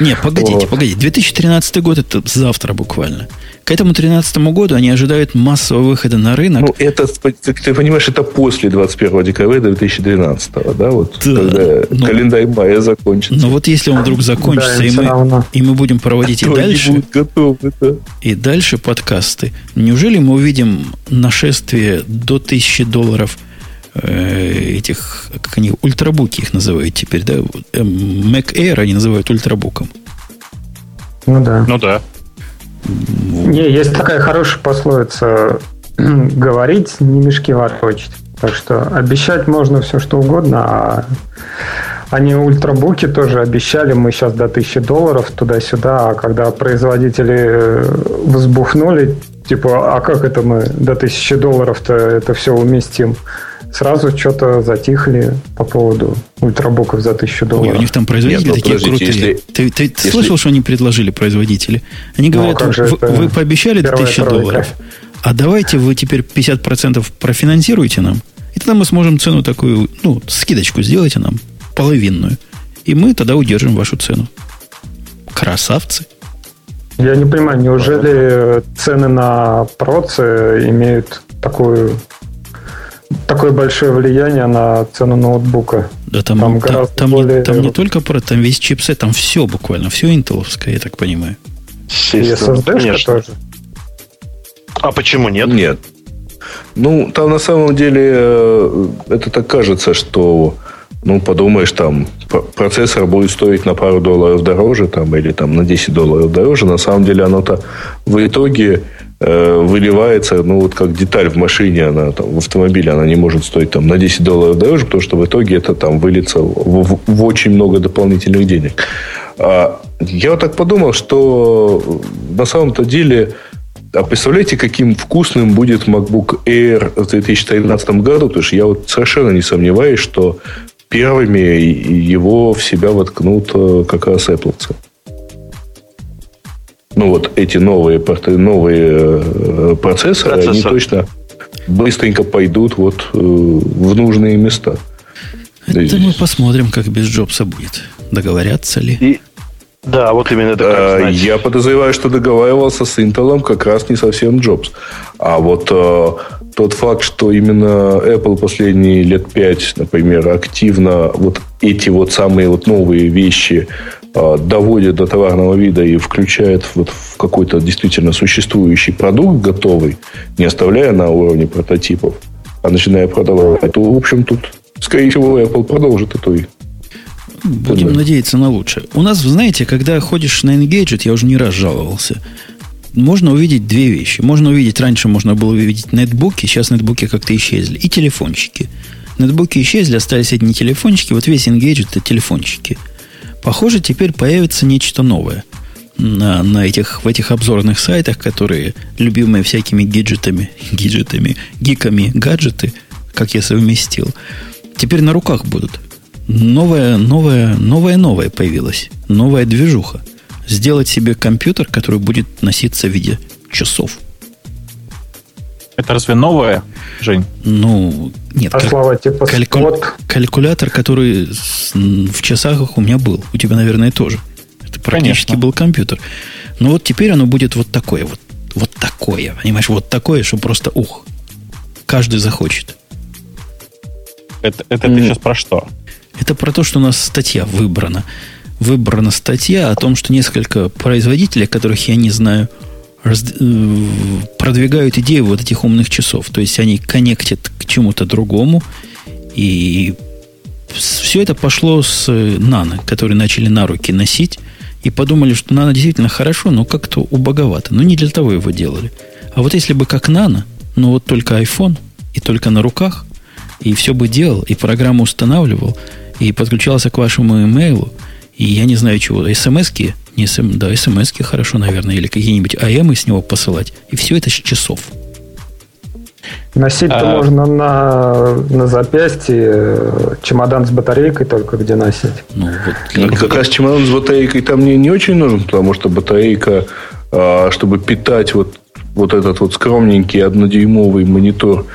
Не, погодите, вот. погодите. 2013 год это завтра буквально. К этому 2013 году они ожидают массового выхода на рынок. Ну, это, как ты понимаешь, это после 21 декабря 2012, да? Вот, да, когда но, календарь мая закончится. Но вот если он вдруг закончится, да, и, мы, и мы будем проводить Кто и дальше, готовы, да? и дальше подкасты, неужели мы увидим нашествие до 1000 долларов этих, как они, ультрабуки их называют теперь, да? Эм, Mac Air они называют ультрабуком. Ну да. Ну да. Не, есть такая хорошая пословица говорить, не мешки ворочать. Так что обещать можно все, что угодно, а они ультрабуки тоже обещали, мы сейчас до 1000 долларов туда-сюда, а когда производители э, взбухнули, типа, а как это мы до 1000 долларов-то это все уместим? Сразу что-то затихли по поводу ультрабуков за тысячу долларов. Ой, у них там производители Нет, ну, такие крутые. Если, ты ты если... слышал, что они предложили производители? Они ну, говорят, ну, вы, вы пообещали до тысячи долларов, а давайте вы теперь 50% профинансируете нам, и тогда мы сможем цену такую, ну, скидочку сделайте нам, половинную. И мы тогда удержим вашу цену. Красавцы. Я не понимаю, неужели цены на процы имеют такую такое большое влияние на цену ноутбука. Да там, там, там, там, более... не, там не только про, там весь чипсет, там все буквально, все интеловское, я так понимаю. И SSD тоже. А почему нет? Нет. Ну, там на самом деле э, это так кажется, что ну, подумаешь, там процессор будет стоить на пару долларов дороже, там, или там на 10 долларов дороже. На самом деле оно-то в итоге выливается, ну, вот как деталь в машине, она там, в автомобиле, она не может стоить там на 10 долларов дороже, потому что в итоге это там выльется в, в, в очень много дополнительных денег. А Я вот так подумал, что на самом-то деле а представляете, каким вкусным будет MacBook Air в 2013 году? Потому что я вот совершенно не сомневаюсь, что первыми его в себя воткнут э, как раз Apple. Ну вот эти новые, новые э, процессоры, Процессор. они точно быстренько пойдут вот э, в нужные места. Это мы посмотрим, как без Джобса будет. Договорятся ли? И, да, вот именно это как э, Я подозреваю, что договаривался с Intel как раз не совсем Джобс. А вот э, тот факт, что именно Apple последние лет пять, например, активно вот эти вот самые вот новые вещи доводит до товарного вида и включает вот в какой-то действительно существующий продукт готовый, не оставляя на уровне прототипов, а начиная продавать, то, в общем, тут, скорее всего, Apple продолжит эту Будем да. надеяться на лучшее. У нас, знаете, когда ходишь на Engadget, я уже не раз жаловался, можно увидеть две вещи. Можно увидеть, раньше можно было увидеть нетбуки, сейчас нетбуки как-то исчезли, и телефончики. Нетбуки исчезли, остались одни телефончики, вот весь Engadget это телефончики. Похоже, теперь появится нечто новое на, на этих, в этих обзорных сайтах, которые любимые всякими гаджетами, гаджетами, гиками, гаджеты, как я совместил, теперь на руках будут новая, новая, новая, новая появилась. Новая движуха. Сделать себе компьютер, который будет носиться в виде часов. Это разве новое, Жень? Ну, нет. А слова типа кальку... Калькулятор, который в часах у меня был. У тебя, наверное, тоже. Это практически Конечно. был компьютер. Но вот теперь оно будет вот такое. Вот, вот такое. Понимаешь, вот такое, что просто ух. Каждый захочет. Это, это mm. ты сейчас про что? Это про то, что у нас статья выбрана. Выбрана статья о том, что несколько производителей, которых я не знаю, продвигают идею вот этих умных часов. То есть они коннектят к чему-то другому. И все это пошло с нано, которые начали на руки носить. И подумали, что нано действительно хорошо, но как-то убоговато. Но не для того его делали. А вот если бы как нано, но вот только iPhone и только на руках, и все бы делал, и программу устанавливал – и подключался к вашему имейлу, и я не знаю чего, смс-ки, не см, да, смс-ки хорошо, наверное, или какие-нибудь АМы с него посылать, и все это с часов. Носить-то а... можно на, на запястье э, чемодан с батарейкой только где носить. Ну, вот, ну, как раз чемодан с батарейкой там мне не очень нужен, потому что батарейка, а, чтобы питать вот, вот этот вот скромненький однодюймовый монитор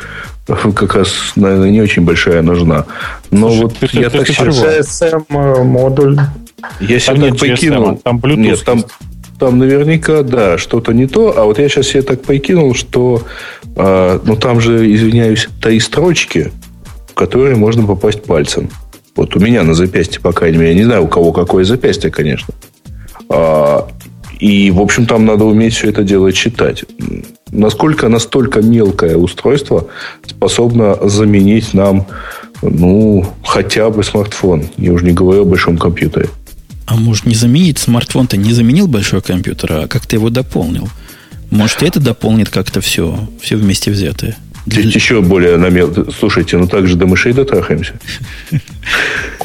как раз, наверное, не очень большая нужна. Но Слушай, вот ты, я ты, так CSM э, модуль. Я себе так прикинул. Там Bluetooth Нет, там, там наверняка, да, что-то не то. А вот я сейчас себе так прикинул, что э, ну там же, извиняюсь, три строчки, в которые можно попасть пальцем. Вот у меня на запястье, по крайней мере, я не знаю, у кого какое запястье, конечно. А, и, в общем, там надо уметь все это дело читать. Насколько настолько мелкое устройство способно заменить нам, ну, хотя бы смартфон. Я уже не говорю о большом компьютере. А может, не заменить смартфон-то не заменил большой компьютер, а как-то его дополнил? Может, это дополнит как-то все, все вместе взятое? Для... Еще более намел... Слушайте, ну так же до мышей дотрахаемся.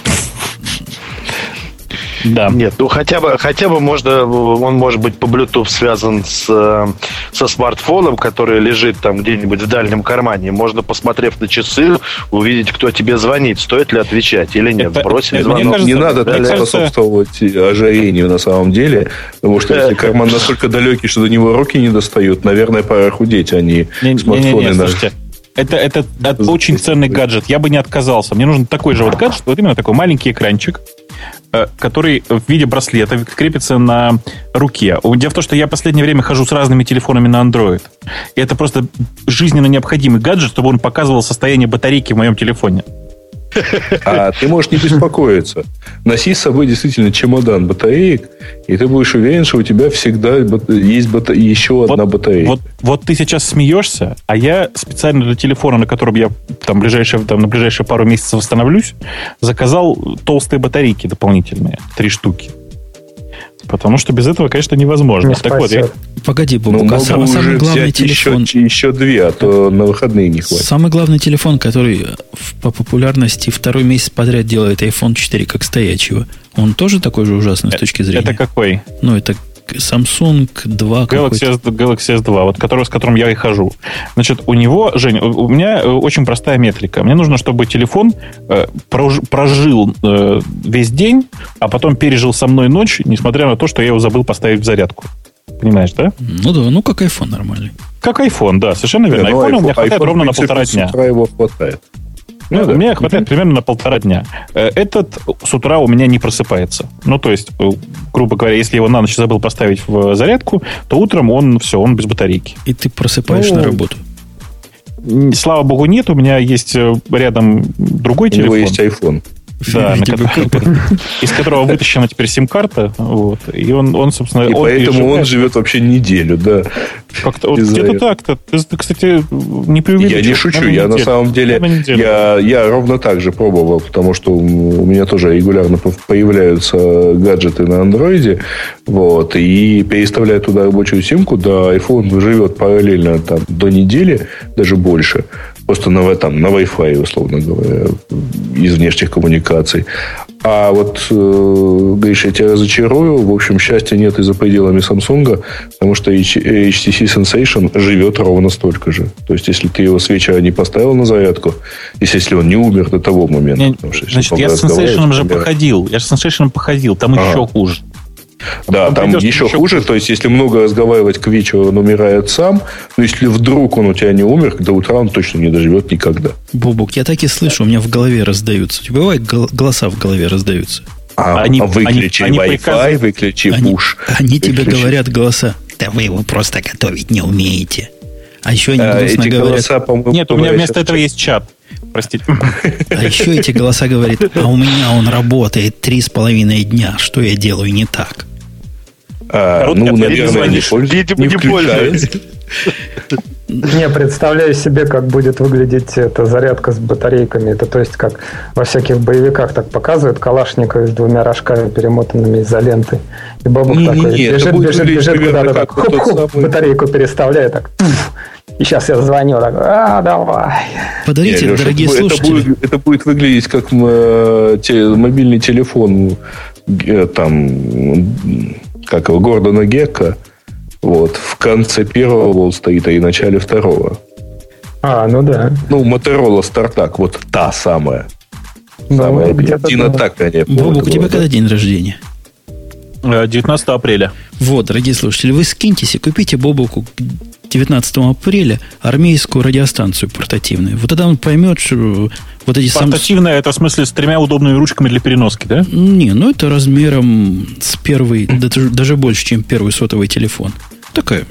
Да. Нет, ну хотя бы, хотя бы можно, он может быть по Bluetooth связан с, э, со смартфоном, который лежит там где-нибудь в дальнем кармане. Можно, посмотрев на часы, увидеть, кто тебе звонит, стоит ли отвечать или нет. Это, Бросить это, звонок. Кажется, не надо так кажется... способствовать ожирению на самом деле, потому что если карман настолько далекий, что до него руки не достают, наверное, пора худеть, а не, не смартфоны. Не, не, не, слушайте, это, это, это очень ценный гаджет. Я бы не отказался. Мне нужен такой же вот гаджет, вот именно такой маленький экранчик, Э, который в виде браслета крепится на руке. Дело в том, что я в последнее время хожу с разными телефонами на Android. И это просто жизненно необходимый гаджет, чтобы он показывал состояние батарейки в моем телефоне. А ты можешь не беспокоиться. Носи с собой действительно чемодан батареек, и ты будешь уверен, что у тебя всегда есть бата... еще вот, одна батарейка. Вот, вот ты сейчас смеешься, а я специально для телефона, на котором я там, ближайшие, там, на ближайшие пару месяцев восстановлюсь, заказал толстые батарейки дополнительные, три штуки. Потому что без этого, конечно, невозможно. Не так вот, я... Погоди, Бубук, ну, а самый, самый главный телефон... Еще, еще две, а то на выходные не хватит. Самый главный телефон, который по популярности второй месяц подряд делает iPhone 4 как стоячего, Он тоже такой же ужасный с точки зрения? Это какой? Ну, это Samsung 2 Galaxy, S, Galaxy S2, вот который, с которым я и хожу. Значит, у него, Жень, у меня э, очень простая метрика. Мне нужно, чтобы телефон э, прожил э, весь день, а потом пережил со мной ночь, несмотря на то, что я его забыл поставить в зарядку. Понимаешь, да? Ну да, ну как iPhone нормальный. Как iPhone, да, совершенно верно. Да, iPhone, iPhone у меня хватает iPhone, ровно на полтора дня. его хватает. Ну, да. Мне хватает примерно на полтора дня. Э, этот с утра у меня не просыпается. Ну, то есть, э, грубо говоря, если его на ночь забыл поставить в зарядку, то утром он все, он без батарейки. И ты просыпаешь ну, на работу? Слава богу, нет. У меня есть э, рядом другой у телефон. У него есть iPhone. Да, из которого вытащена теперь сим-карта. Вот, и он, он, собственно... И он поэтому он живет вообще неделю, да. Как-то вот где-то так-то. Ты, кстати, не преувеличиваешь. Я не шучу. Я на самом деле... Я, я ровно так же пробовал, потому что у меня тоже регулярно появляются гаджеты на андроиде. Вот, и переставляя туда рабочую симку, да, iPhone живет параллельно там, до недели, даже больше. Просто на, там, на Wi-Fi, условно говоря, из внешних коммуникаций. А вот, э, Гриша, я тебя разочарую. В общем, счастья нет и за пределами Samsung, потому что HTC Sensation живет ровно столько же. То есть, если ты его с вечера не поставил на зарядку, если он не умер до того момента. Не, потому, что, значит, я с Sensation же походил. Я с Sensation походил. Там а. еще хуже. Да, он там еще хуже. хуже. То есть, если много разговаривать к вечеру, он умирает сам. Но если вдруг он у тебя не умер, до утра он точно не доживет никогда. Бубук, я так и слышу, у меня в голове раздаются. У тебя бывает голоса в голове раздаются? А, они, выключи они, Wi-Fi, они выключи они, push. Они выключи. тебе говорят голоса. Да вы его просто готовить не умеете. А еще они а, грустно говорят... Голоса, Нет, у меня вместо этого есть чат. Простите. А еще эти голоса говорят, а у меня он работает три с половиной дня. Что я делаю не так? А, ну, наверное, не, видимо, не, пользуюсь. Не, представляю себе, как будет выглядеть эта зарядка с батарейками. Это то есть, как во всяких боевиках так показывают, Калашников с двумя рожками, перемотанными изолентой. И бабук не, такой не, бежит, бежит, бежит куда-то так, хоп, хоп, самый... батарейку переставляет так. И сейчас я звоню, так, а, давай. Подарите, не, Леша, дорогие это, слушатели. Это будет, это будет выглядеть как э, мобильный телефон э, там как его, Гордона Гекка, вот, в конце первого вот стоит, а и в начале второго. А, ну да. Ну, Моторола Стартак, вот та самая. Ну, самая Именно так они. Бобук, у тебя когда день рождения? 19 э, апреля. Вот, дорогие слушатели, вы скиньтесь и купите Бобуку 19 апреля армейскую радиостанцию портативную. Вот тогда он поймет, что вот эти Портативная, это в смысле с тремя удобными ручками для переноски, да? Не, ну это размером с первый, даже, даже больше, чем первый сотовый телефон. Такая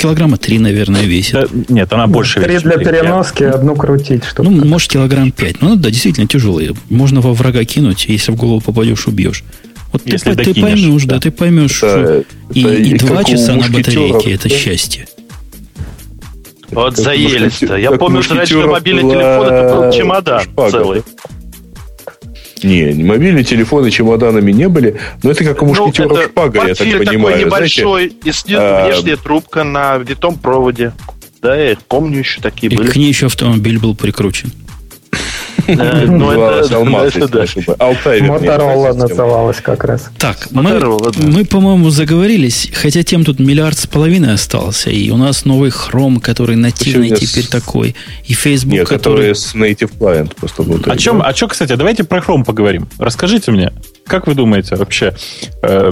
килограмма три, наверное, весит. Да, нет, она больше Три для переноски, я... одну крутить. Что ну, может, килограмм пять. Ну, да, действительно тяжелые. Можно во врага кинуть, если в голову попадешь, убьешь. Вот если ты, ты поймешь, да, да ты поймешь, это, что это и, и два часа на батарейке это счастье. Вот заелись-то. Я помню, что раньше мобильный телефон это был чемодан шпага. целый. Не, мобильные телефоны чемоданами не были, но это как у мушкетеров ну, шпага, я так понимаю. такой небольшой, знаете, и снизу а... внешняя трубка на витом проводе. Да, я помню еще такие и были. к ней еще автомобиль был прикручен. Ну, это Алтай. Моторола называлась как раз. Так, мы, по-моему, заговорились, хотя тем тут миллиард с половиной остался, и у нас новый Chrome, который нативный теперь такой, и Facebook, который... с Native Client просто будет. О чем, о чем, кстати, давайте про Chrome поговорим. Расскажите мне, как вы думаете вообще, э,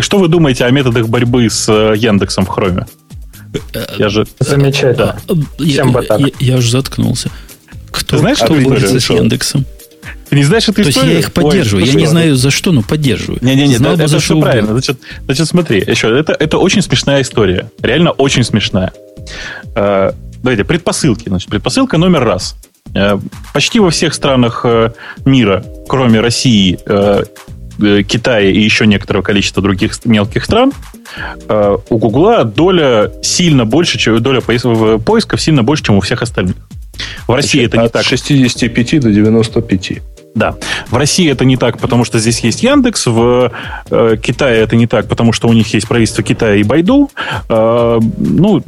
что вы думаете о методах борьбы с э, Яндексом в Chrome? Я же... Замечательно. Да. Всем я, я, я уже заткнулся. Ты знаешь, что борется с Яндексом? Ты не знаешь эту То историю? есть я их поддерживаю. Ой, я не знаю за что, но поддерживаю. Не-не-не, это, это все правильно. Значит, значит, смотри, еще, это, это очень смешная история. Реально очень смешная. Э, давайте, предпосылки. Значит, предпосылка номер раз. Э, почти во всех странах э, мира, кроме России, э, э Китая и еще некоторого количества других мелких стран, э, у Гугла доля сильно больше, чем доля поисков сильно больше, чем у всех остальных. В России это не так. От 65 до 95. Да. В России это не так, потому что здесь есть Яндекс. В э, Китае это не так, потому что у них есть правительство Китая и Байду. Э, ну,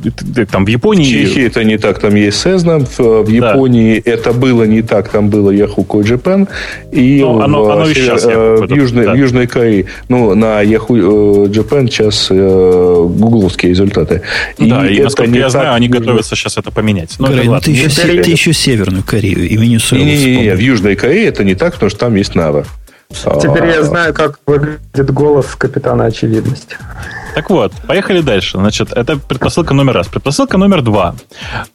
там в Японии... В Чехии это не так, там есть Сезна. В, в Японии да. это было не так, там было Yahoo Code Japan. И ну, оно, в, оно сейчас, э, в, Южной, да. в Южной Корее. Ну, на Yahoo э, Japan сейчас э, гугловские результаты. И да, и, насколько я знаю, они готовятся сейчас это поменять. Но Корей, ну, ты, еще, ты еще Северную Корею и Венесуэлу не, не, не, в Южной Корее это не так, потому что там есть Нава. Теперь я знаю, как выглядит голос капитана очевидности. Так вот, поехали дальше. Значит, это предпосылка номер раз. Предпосылка номер два.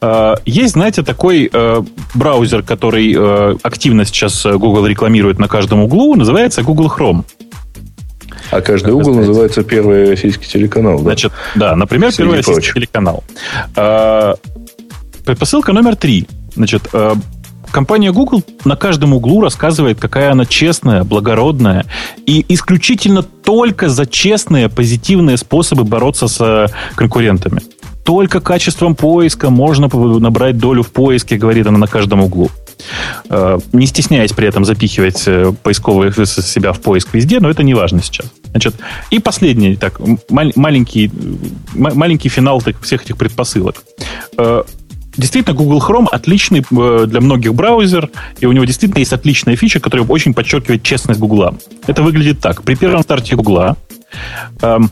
Э, есть, знаете, такой э, браузер, который э, активно сейчас Google рекламирует на каждом углу, называется Google Chrome. А каждый как угол называется первый российский телеканал, да? Значит, да, например, Среди первый прочих. российский телеканал. Предпосылка номер три. Значит, Компания Google на каждом углу рассказывает, какая она честная, благородная, и исключительно только за честные, позитивные способы бороться с э, конкурентами. Только качеством поиска можно набрать долю в поиске, говорит она на каждом углу э, не стесняясь при этом запихивать э, поисковые себя в поиск везде, но это не важно сейчас. Значит, и последний, так, маленький, маленький финал всех этих предпосылок. Действительно, Google Chrome отличный э, для многих браузер, и у него действительно есть отличная фича, которая очень подчеркивает честность Гугла. Это выглядит так. При первом старте Гугла эм,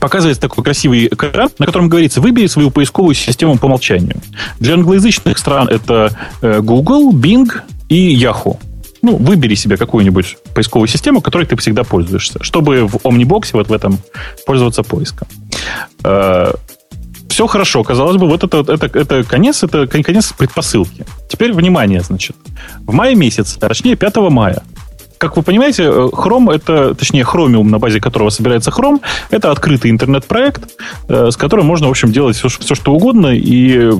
показывается такой красивый экран, на котором говорится, выбери свою поисковую систему по умолчанию. Для англоязычных стран это э, Google, Bing и Yahoo. Ну, выбери себе какую-нибудь поисковую систему, которой ты всегда пользуешься, чтобы в Omnibox вот в этом пользоваться поиском. Все хорошо. Казалось бы, вот это, это, это конец, это конец предпосылки. Теперь внимание, значит. В мае месяце, а точнее 5 мая, как вы понимаете, э, Chrome это, точнее, Chromium, на базе которого собирается Chrome, это открытый интернет-проект, э, с которым можно, в общем, делать все, все что угодно, и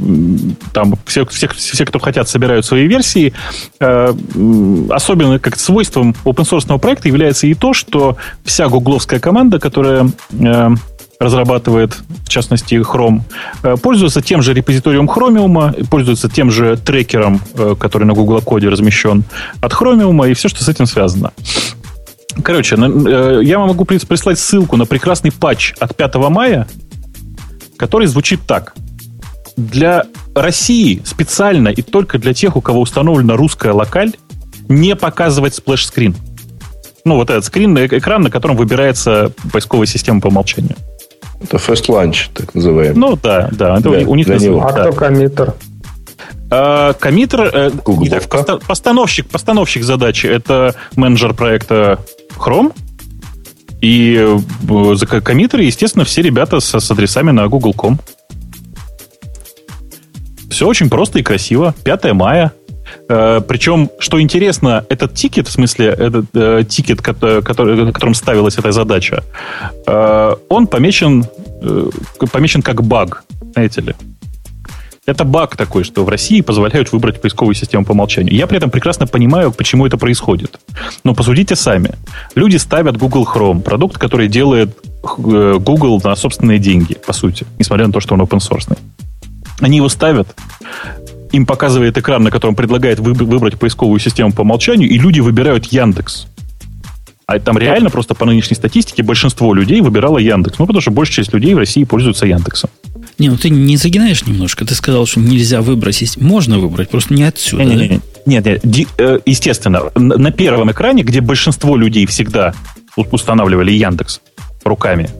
там все, все, все, кто хотят, собирают свои версии. Э, особенно как свойством open-source проекта является и то, что вся гугловская команда, которая разрабатывает, в частности, Chrome, э, пользуется тем же репозиторием Chromium, пользуется тем же трекером, э, который на Google Коде размещен от Chromium и все, что с этим связано. Короче, э, я вам могу прислать ссылку на прекрасный патч от 5 мая, который звучит так. Для России специально и только для тех, у кого установлена русская локаль, не показывать splash screen. Ну, вот этот screen, экран, на котором выбирается поисковая система по умолчанию. Это First Launch, так называемый. Ну да, да. Это для, у них для него. А да. кто коммитер? А, коммитер, э, постановщик, постановщик задачи это менеджер проекта Chrome. И э, за коммитеры, естественно, все ребята с, с адресами на google.com. Все очень просто и красиво. 5 мая. Э, причем, что интересно, этот тикет, в смысле, этот э, тикет, который, на котором ставилась эта задача, э, он помечен, э, помечен как баг, знаете ли. Это баг такой, что в России позволяют выбрать поисковую систему по умолчанию. Я при этом прекрасно понимаю, почему это происходит. Но посудите сами. Люди ставят Google Chrome, продукт, который делает э, Google на собственные деньги, по сути, несмотря на то, что он open source. Они его ставят, им показывает экран, на котором предлагает выбрать поисковую систему по умолчанию, и люди выбирают Яндекс. А там реально просто по нынешней статистике большинство людей выбирало Яндекс. Ну, потому что большая часть людей в России пользуются Яндексом. Не, ну ты не загинаешь немножко. Ты сказал, что нельзя выбрать. Можно выбрать, просто не отсюда. Не, не, не. Нет, нет, ди, э, естественно, на первом экране, где большинство людей всегда устанавливали Яндекс руками,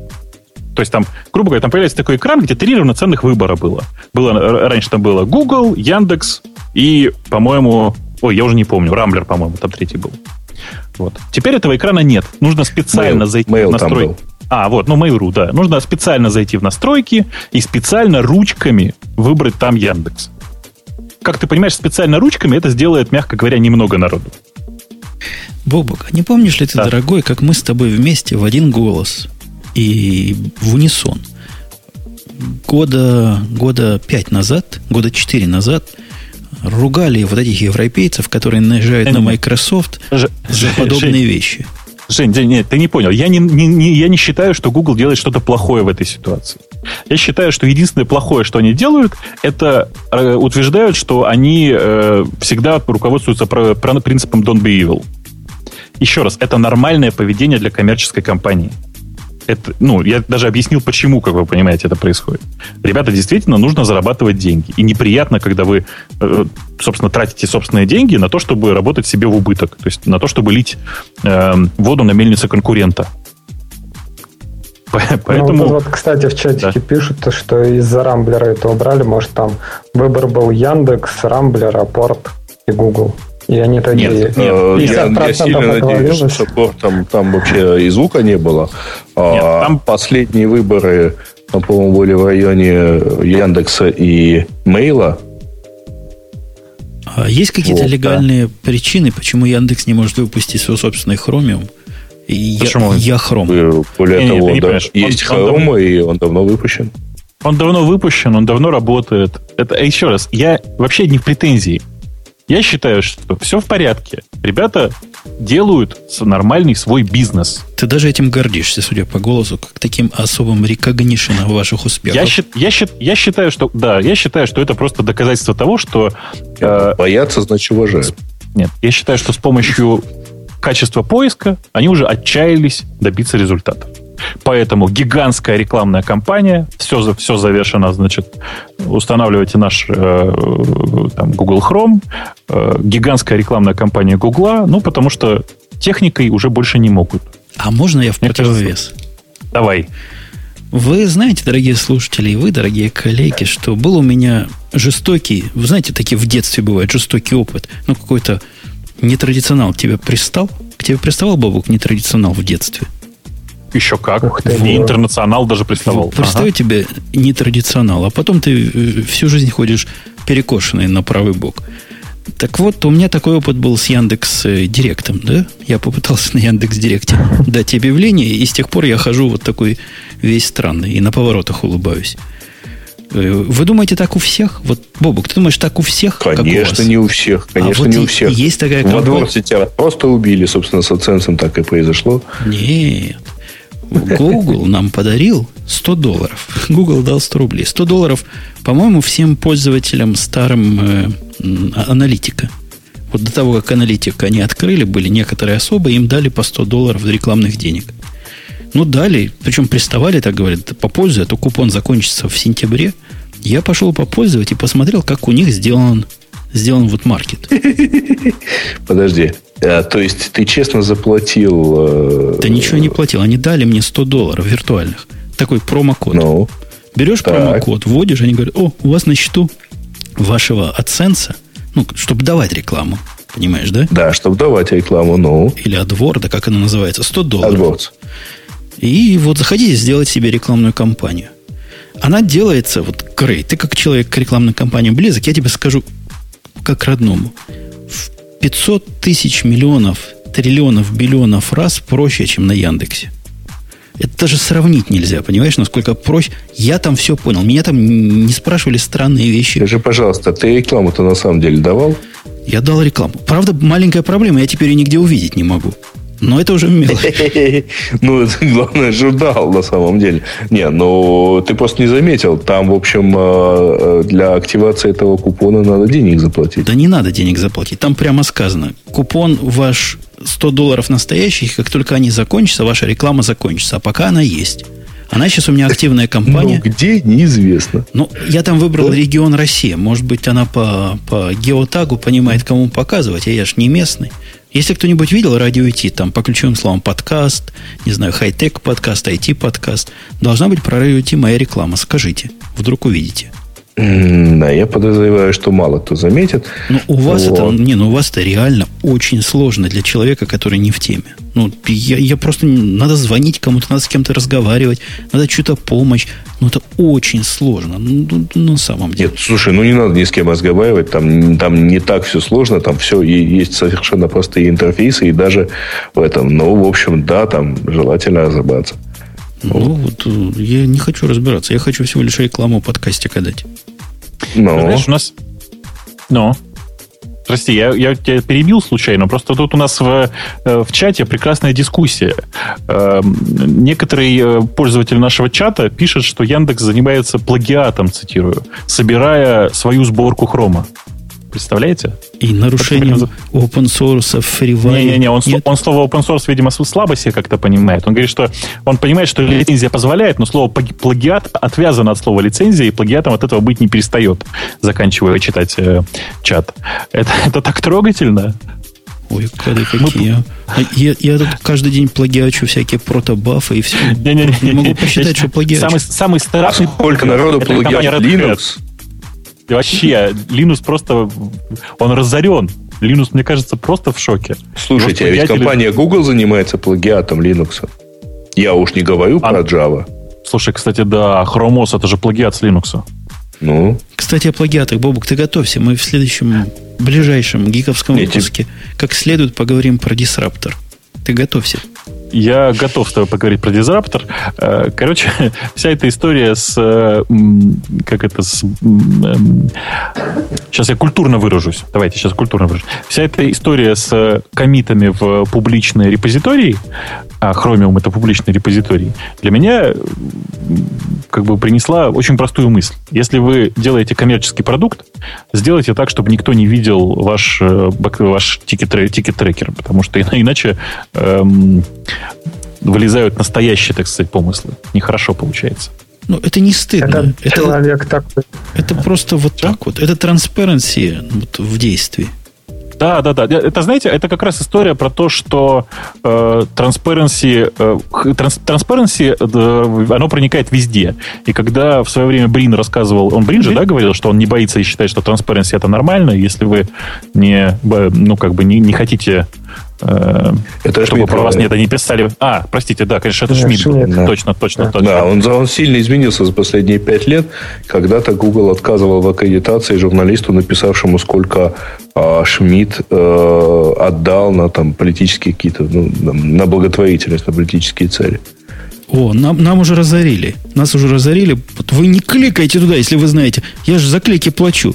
то есть там, грубо говоря, там появляется такой экран, где три равноценных выбора было. было раньше там было Google, Яндекс и, по-моему, ой, я уже не помню, Рамблер, по-моему, там третий был. Вот. Теперь этого экрана нет. Нужно специально Mail, зайти Mail в настройки. А, вот, ну Mail.ru, да. Нужно специально зайти в настройки и специально ручками выбрать там Яндекс. Как ты понимаешь, специально ручками это сделает, мягко говоря, немного народу. Бобок, а не помнишь ли ты, да. дорогой, как мы с тобой вместе в один голос и в унисон. Года, года пять назад, года четыре назад ругали вот этих европейцев, которые наезжают на Microsoft Ж, за подобные Жень, вещи. Жень, нет, ты не понял. Я не, не, не, я не считаю, что Google делает что-то плохое в этой ситуации. Я считаю, что единственное плохое, что они делают, это э, утверждают, что они э, всегда руководствуются про, про принципом don't be evil. Еще раз, это нормальное поведение для коммерческой компании. Это, ну, я даже объяснил, почему, как вы понимаете, это происходит. Ребята, действительно, нужно зарабатывать деньги. И неприятно, когда вы, э, собственно, тратите собственные деньги на то, чтобы работать себе в убыток. То есть на то, чтобы лить э, воду на мельнице конкурента. Поэтому... Ну, вот, кстати, в чатике да. пишут, что из-за Рамблера это убрали. Может, там выбор был Яндекс, Рамблер, Апорт и Google. И они такие... Нет, нет. Я, я сильно надеюсь, что там, там вообще и звука не было. А нет, там... Последние выборы, там, по-моему, были в районе Яндекса и Мейла. А есть какие-то вот, легальные да. причины, почему Яндекс не может выпустить свой собственный Chromium? Почему? Я, я Chrome. Более не, того, не да, есть он, Chrome, он и он давно выпущен. Он давно выпущен, он давно работает. Это еще раз, я вообще не в претензии. Я считаю, что все в порядке. Ребята делают нормальный свой бизнес. Ты даже этим гордишься, судя по голосу, как таким особым рекогнишеном ваших успехов. Я, я, я считаю, что да, я считаю, что это просто доказательство того, что э, боятся, значит уважают. Нет, я считаю, что с помощью качества поиска они уже отчаялись добиться результатов. Поэтому гигантская рекламная кампания, все, все завершено, значит, устанавливайте наш э, там, Google Chrome, э, гигантская рекламная кампания Google, ну, потому что техникой уже больше не могут. А можно я в противовес? Давай. Вы знаете, дорогие слушатели, и вы, дорогие коллеги, что был у меня жестокий, вы знаете, такие в детстве бывает, жестокий опыт, ну, какой-то нетрадиционал к тебе пристал? К тебе приставал, Бобук, нетрадиционал в детстве? Еще как. Ух ты, не интернационал даже приставал. Представь ага. тебе нетрадиционал, а потом ты э, всю жизнь ходишь перекошенный на правый бок. Так вот, у меня такой опыт был с Яндекс э, Директом, да? Я попытался на Яндекс Директе дать объявление, и с тех пор я хожу вот такой весь странный и на поворотах улыбаюсь. Э, вы думаете, так у всех? Вот, Бобук, ты думаешь, так у всех? Конечно, у не у всех. А Конечно, а вот не у всех. Есть такая компания. Во двор просто убили, собственно, с AdSense так и произошло. Нет. Google нам подарил 100 долларов. Google дал 100 рублей. 100 долларов, по-моему, всем пользователям старым э, аналитика. Вот до того, как аналитика они открыли, были некоторые особо, им дали по 100 долларов рекламных денег. Ну, дали, причем приставали, так говорят, попользуй, а то купон закончится в сентябре. Я пошел попользовать и посмотрел, как у них сделан, сделан вот маркет. Подожди, то есть ты честно заплатил... Э, да ничего не платил. Они дали мне 100 долларов виртуальных. Такой промокод. Ну, Берешь так. промокод, вводишь, они говорят, о, у вас на счету вашего AdSense, ну, чтобы давать рекламу. Понимаешь, да? Да, чтобы давать рекламу, ну. Или AdWord, как она называется, 100 долларов. AdWords. И вот заходите сделать себе рекламную кампанию. Она делается, вот, Грей, ты как человек к рекламной кампании близок, я тебе скажу как родному. 500 тысяч миллионов, триллионов, биллионов раз проще, чем на Яндексе. Это даже сравнить нельзя, понимаешь, насколько проще. Я там все понял. Меня там не спрашивали странные вещи. Скажи, пожалуйста, ты рекламу-то на самом деле давал? Я дал рекламу. Правда, маленькая проблема, я теперь ее нигде увидеть не могу. Но это уже мелочь. Ну, это главное, ждал на самом деле. Не, ну, ты просто не заметил. Там, в общем, э, э, для активации этого купона надо денег заплатить. Да не надо денег заплатить. Там прямо сказано. Купон ваш 100 долларов настоящих, как только они закончатся, ваша реклама закончится. А пока она есть. Она сейчас у меня активная компания. Ну, где, неизвестно. Ну, я там выбрал да? регион Россия. Может быть, она по, по геотагу понимает, кому показывать, а я же не местный. Если кто-нибудь видел радио IT, там по ключевым словам подкаст, не знаю, хай-тек подкаст, IT-подкаст, должна быть про радио IT моя реклама. Скажите, вдруг увидите. Да, я подозреваю, что мало кто заметит. Ну, у вас вот. это, не, ну у вас это реально очень сложно для человека, который не в теме. Ну, я, я просто надо звонить кому-то, надо с кем-то разговаривать, надо что-то помощь. Ну, это очень сложно. Ну, ну, ну, на самом деле. Нет, слушай, ну не надо ни с кем разговаривать, там, там не так все сложно, там все есть совершенно простые интерфейсы, и даже в этом, ну, в общем, да, там желательно разобраться. Ну, вот э, я не хочу разбираться. Я хочу всего лишь рекламу подкастика дать. Ну. Знаешь, у нас... Ну. Прости, я, я тебя перебил случайно, просто тут у нас в, э, в чате прекрасная дискуссия. Эм, некоторый э, пользователь нашего чата пишет, что Яндекс занимается плагиатом, цитирую, собирая свою сборку хрома. Представляете? И нарушением open source, FreeWire. Не-не-не, он, он слово open source, видимо, слабо себе как-то понимает. Он говорит, что он понимает, что лицензия позволяет, но слово плагиат отвязано от слова лицензия, и плагиатом от этого быть не перестает, заканчивая читать э, чат. Это, это так трогательно. Ой, коды какие. Мы... А я, я тут каждый день плагиачу всякие протобафы и все. Не, не, не, не могу посчитать, что плагиачу. Самый, самый страшный... Сколько народу плагиат Linux? Вообще, Linux просто... Он разорен. Linux, мне кажется, просто в шоке. Слушайте, а ведь компания Google занимается плагиатом Linux. Я уж не говорю а... про Java. Слушай, кстати, да, Chrome OS это же плагиат с Linux. Ну? Кстати, о плагиатах. Бобук, ты готовься. Мы в следующем, ближайшем гиковском выпуске как следует поговорим про дисраптор. Ты готовься. Я готов с тобой поговорить про дизраптор. Э, короче, вся эта история с... Э, как это? С, сейчас я культурно выражусь. Давайте сейчас культурно выражусь. Вся эта история с комитами в публичные репозитории, а Chromium это публичный репозиторий, для меня как бы принесла очень простую мысль. Если вы делаете коммерческий продукт, сделайте так, чтобы никто не видел ваш, э, ваш тикет-трекер, потому что иначе эм, вылезают настоящие, так сказать, помыслы. Нехорошо получается. Ну, это не стыдно. Это, человек такой. Это просто вот Что? так вот. Это transparency вот, в действии. Да, да, да. Это, знаете, это как раз история про то, что э, transparency, э, transparency э, оно проникает везде. И когда в свое время Брин рассказывал, он Брин же, mm-hmm. да, говорил, что он не боится и считает, что transparency это нормально, если вы не, ну, как бы не, не хотите Э, это чтобы Шмидт, про вас нет, они писали. А, простите, да, конечно, это Шмидт. Да. Точно, точно, точно. Да, он, он сильно изменился за последние пять лет. Когда-то Google отказывал в аккредитации журналисту, написавшему, сколько а, Шмидт э, отдал на там политические какие-то, ну, на благотворительность, на политические цели. О, нам, нам уже разорили. Нас уже разорили. Вы не кликайте туда, если вы знаете. Я же за клики плачу.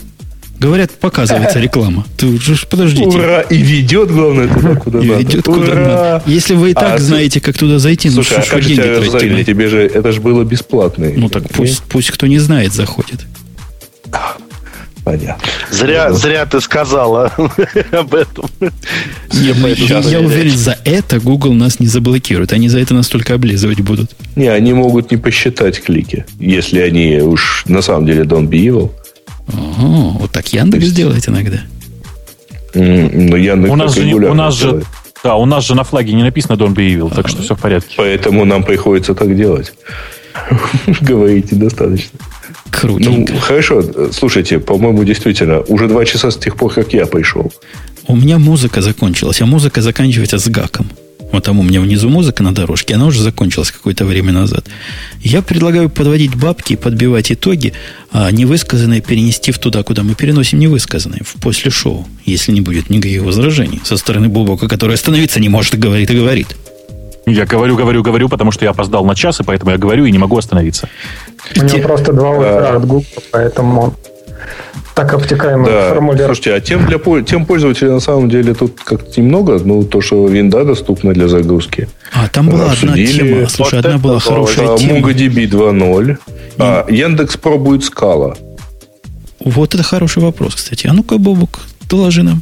Говорят, показывается реклама. Ты уже подождите. Ура! И ведет, главное, туда, куда и надо. Ведет Ура! куда надо. Если вы и так а знаете, ты... как туда зайти, ну Слушай, ну что а как деньги тебя тратить? Тебе же это же было бесплатно. Ну так пусть, пусть кто не знает, заходит. Понятно. Зря, зря ты сказала об этом. Не, мы, я, я уверен, за это Google нас не заблокирует. Они за это нас только облизывать будут. Не, они могут не посчитать клики, если они уж на самом деле don't be evil. Ого, вот так Яндекс есть... делает иногда. Ну, Яндекс у нас же, у нас же, да, у нас же на флаге не написано Don't be evil, так что все в порядке. Поэтому нам приходится так делать. Говорите достаточно. Крутенько. Ну, хорошо. Слушайте, по-моему, действительно, уже два часа с тех пор, как я пришел. У меня музыка закончилась, а музыка заканчивается с гаком. Вот там у меня внизу музыка на дорожке, она уже закончилась какое-то время назад. Я предлагаю подводить бабки, подбивать итоги, а невысказанные перенести в туда, куда мы переносим невысказанные, в после шоу, если не будет никаких возражений со стороны Бобока, который остановиться не может, и говорит и говорит. Я говорю, говорю, говорю, потому что я опоздал на час, и поэтому я говорю и не могу остановиться. У него просто два утра от Google, поэтому так обтекаемый да. формуляр. Слушайте, а тем, для, тем пользователей на самом деле тут как-то немного. Ну, то, что винда доступна для загрузки. А, там была одна тема. Слушай, вот одна была хорошая тема. MongoDB 2.0. А, Яндекс пробует скала. Вот это хороший вопрос, кстати. А ну-ка, Бобук, доложи нам.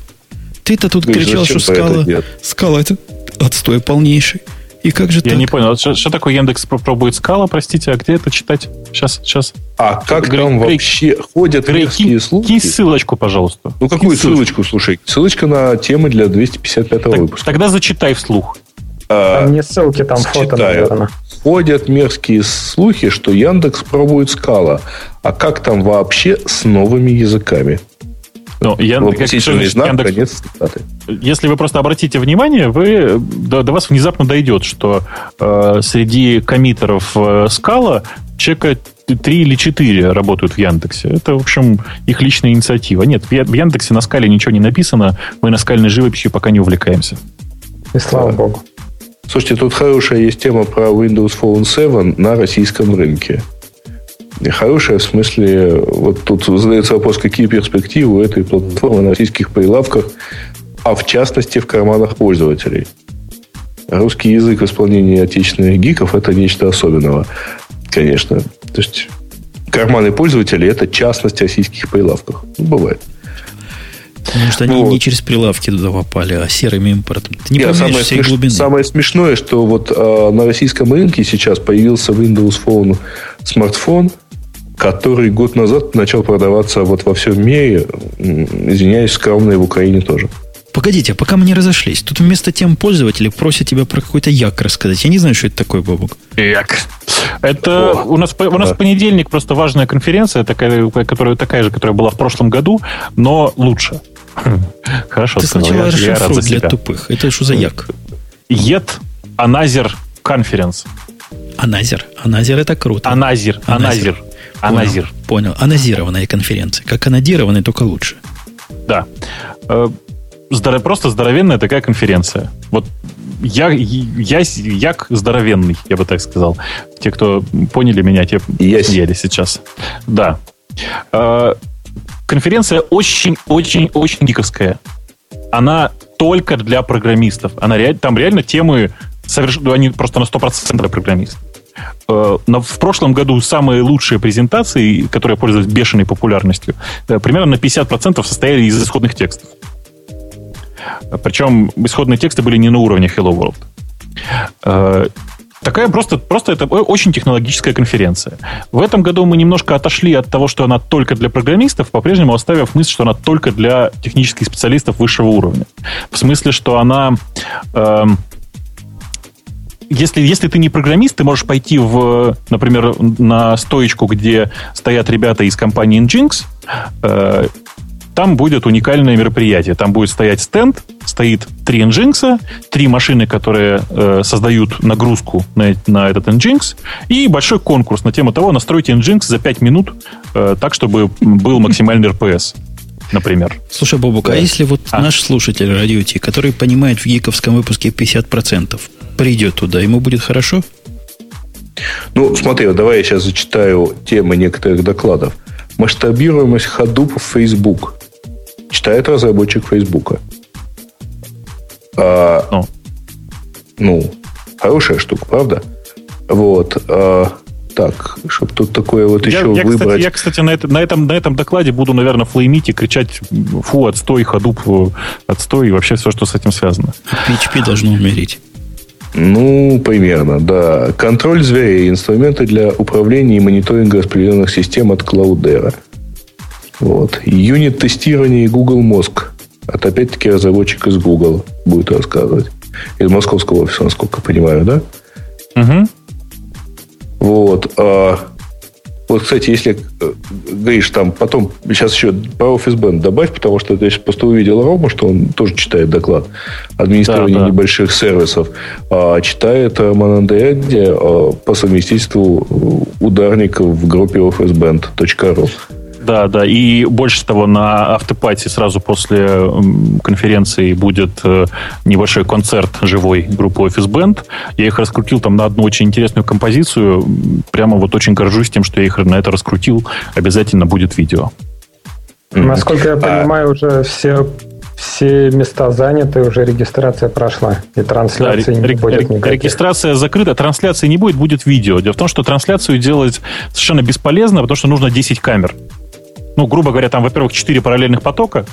Ты-то тут Говоришь, кричал, что скала, это скала это отстой полнейший. И как же Я так? не понял, что, что такое Яндекс пробует скала, простите, а где это читать? Сейчас, сейчас. А как Грей, там Грей, вообще ходят Грей, слухи? Кинь ссылочку, пожалуйста. Ну, какую кинь ссылочку, слушай? Ссылочка на темы для 255 так, выпуска. Тогда зачитай вслух. А, там не ссылки, там фото, наверное. Ходят мерзкие слухи, что Яндекс пробует скала. А как там вообще с новыми языками? Ну, Яндекс, знак, Яндекс, конец цитаты. Если вы просто обратите внимание, вы, до, до вас внезапно дойдет, что э, среди коммитеров э, скала человека три или четыре работают в Яндексе. Это, в общем, их личная инициатива. Нет, в Яндексе на скале ничего не написано. Мы на скальной живописью пока не увлекаемся. И слава богу. Слушайте, тут хорошая есть тема про Windows Phone 7 на российском рынке. Хорошая в смысле, вот тут задается вопрос, какие перспективы у этой платформы на российских прилавках, а в частности в карманах пользователей. Русский язык в исполнении отечественных гиков – это нечто особенного, конечно. То есть, карманы пользователей – это частность российских прилавках. Ну, бывает. Потому что они вот. не через прилавки туда попали, а серым импортом. Ты не понимаешь самое всей смеш... глубины. Самое смешное, что вот э, на российском рынке сейчас появился Windows Phone смартфон, который год назад начал продаваться вот во всем мире, извиняюсь, скромно и в Украине тоже. Погодите, а пока мы не разошлись, тут вместо тем пользователей просят тебя про какой-то як рассказать. Я не знаю, что это такое, Бобок. Як. Это О, у нас, у нас да. понедельник просто важная конференция, такая, которая такая же, которая была в прошлом году, но лучше. Хорошо Ты сначала я, я для тупых. Это что за як? ЕТ Аназер Конференс. Аназер. Аназер это круто. Аназер. Аназер. Аназир. Понял. Аназированная конференция. Как анодированная, только лучше. Да. Здоров, просто здоровенная такая конференция. Вот я, я, як здоровенный, я бы так сказал. Те, кто поняли меня, те yes. съели сейчас. Да. Э, конференция очень-очень-очень гиковская. Она только для программистов. Она реаль, там реально темы совершенно, они просто на 100% для программистов. Э, но в прошлом году самые лучшие презентации, которые пользовались бешеной популярностью, э, примерно на 50% состояли из исходных текстов. Причем исходные тексты были не на уровне Hello World. Э, такая просто, просто это очень технологическая конференция. В этом году мы немножко отошли от того, что она только для программистов, по-прежнему оставив мысль, что она только для технических специалистов высшего уровня. В смысле, что она... Э, если, если ты не программист, ты можешь пойти в, например, на стоечку, где стоят ребята из компании Nginx, э, там будет уникальное мероприятие. Там будет стоять стенд, стоит три Nginx, три машины, которые э, создают нагрузку на, на этот Nginx, и большой конкурс на тему того, настройте Nginx за 5 минут э, так, чтобы был максимальный RPS например. Слушай, Бобук, а да. а если вот а? наш слушатель радио Ти, который понимает в гиковском выпуске 50%, придет туда, ему будет хорошо? Ну, смотри, давай я сейчас зачитаю темы некоторых докладов. Масштабируемость ходупов в Facebook читает разработчик Фейсбука. А, ну. ну, хорошая штука, правда? Вот. А, так, чтобы тут такое вот я, еще я, выбрать. Кстати, я, кстати, на, это, на, этом, на этом докладе буду, наверное, флеймить и кричать фу, отстой, ходуп, отстой и вообще все, что с этим связано. PHP должно умереть. Ну, примерно, да. Контроль зверей. Инструменты для управления и мониторинга распределенных систем от Cloudera. Вот. Юнит-тестирование и Google Мозг. Это опять-таки разработчик из Google будет рассказывать. Из московского офиса, насколько я понимаю, да? Угу. Вот. А вот, кстати, если э, говоришь, там потом, сейчас еще про Office Band добавь, потому что я просто увидел Рома, что он тоже читает доклад администрирования да, да. небольших сервисов, а читает Монандеяде а, по совместительству ударников в группе offaceband.ru. Да, да. И больше того, на автопате сразу после конференции будет э, небольшой концерт живой группы Office Band. Я их раскрутил там на одну очень интересную композицию. Прямо вот очень горжусь тем, что я их на это раскрутил. Обязательно будет видео. Насколько я а понимаю, а... уже все все места заняты, уже регистрация прошла, и трансляции да, не будет никаких. Регистрация закрыта, трансляции не будет, будет видео. Дело в том, что трансляцию делать совершенно бесполезно, потому что нужно 10 камер ну, грубо говоря, там, во-первых, 4 параллельных потока,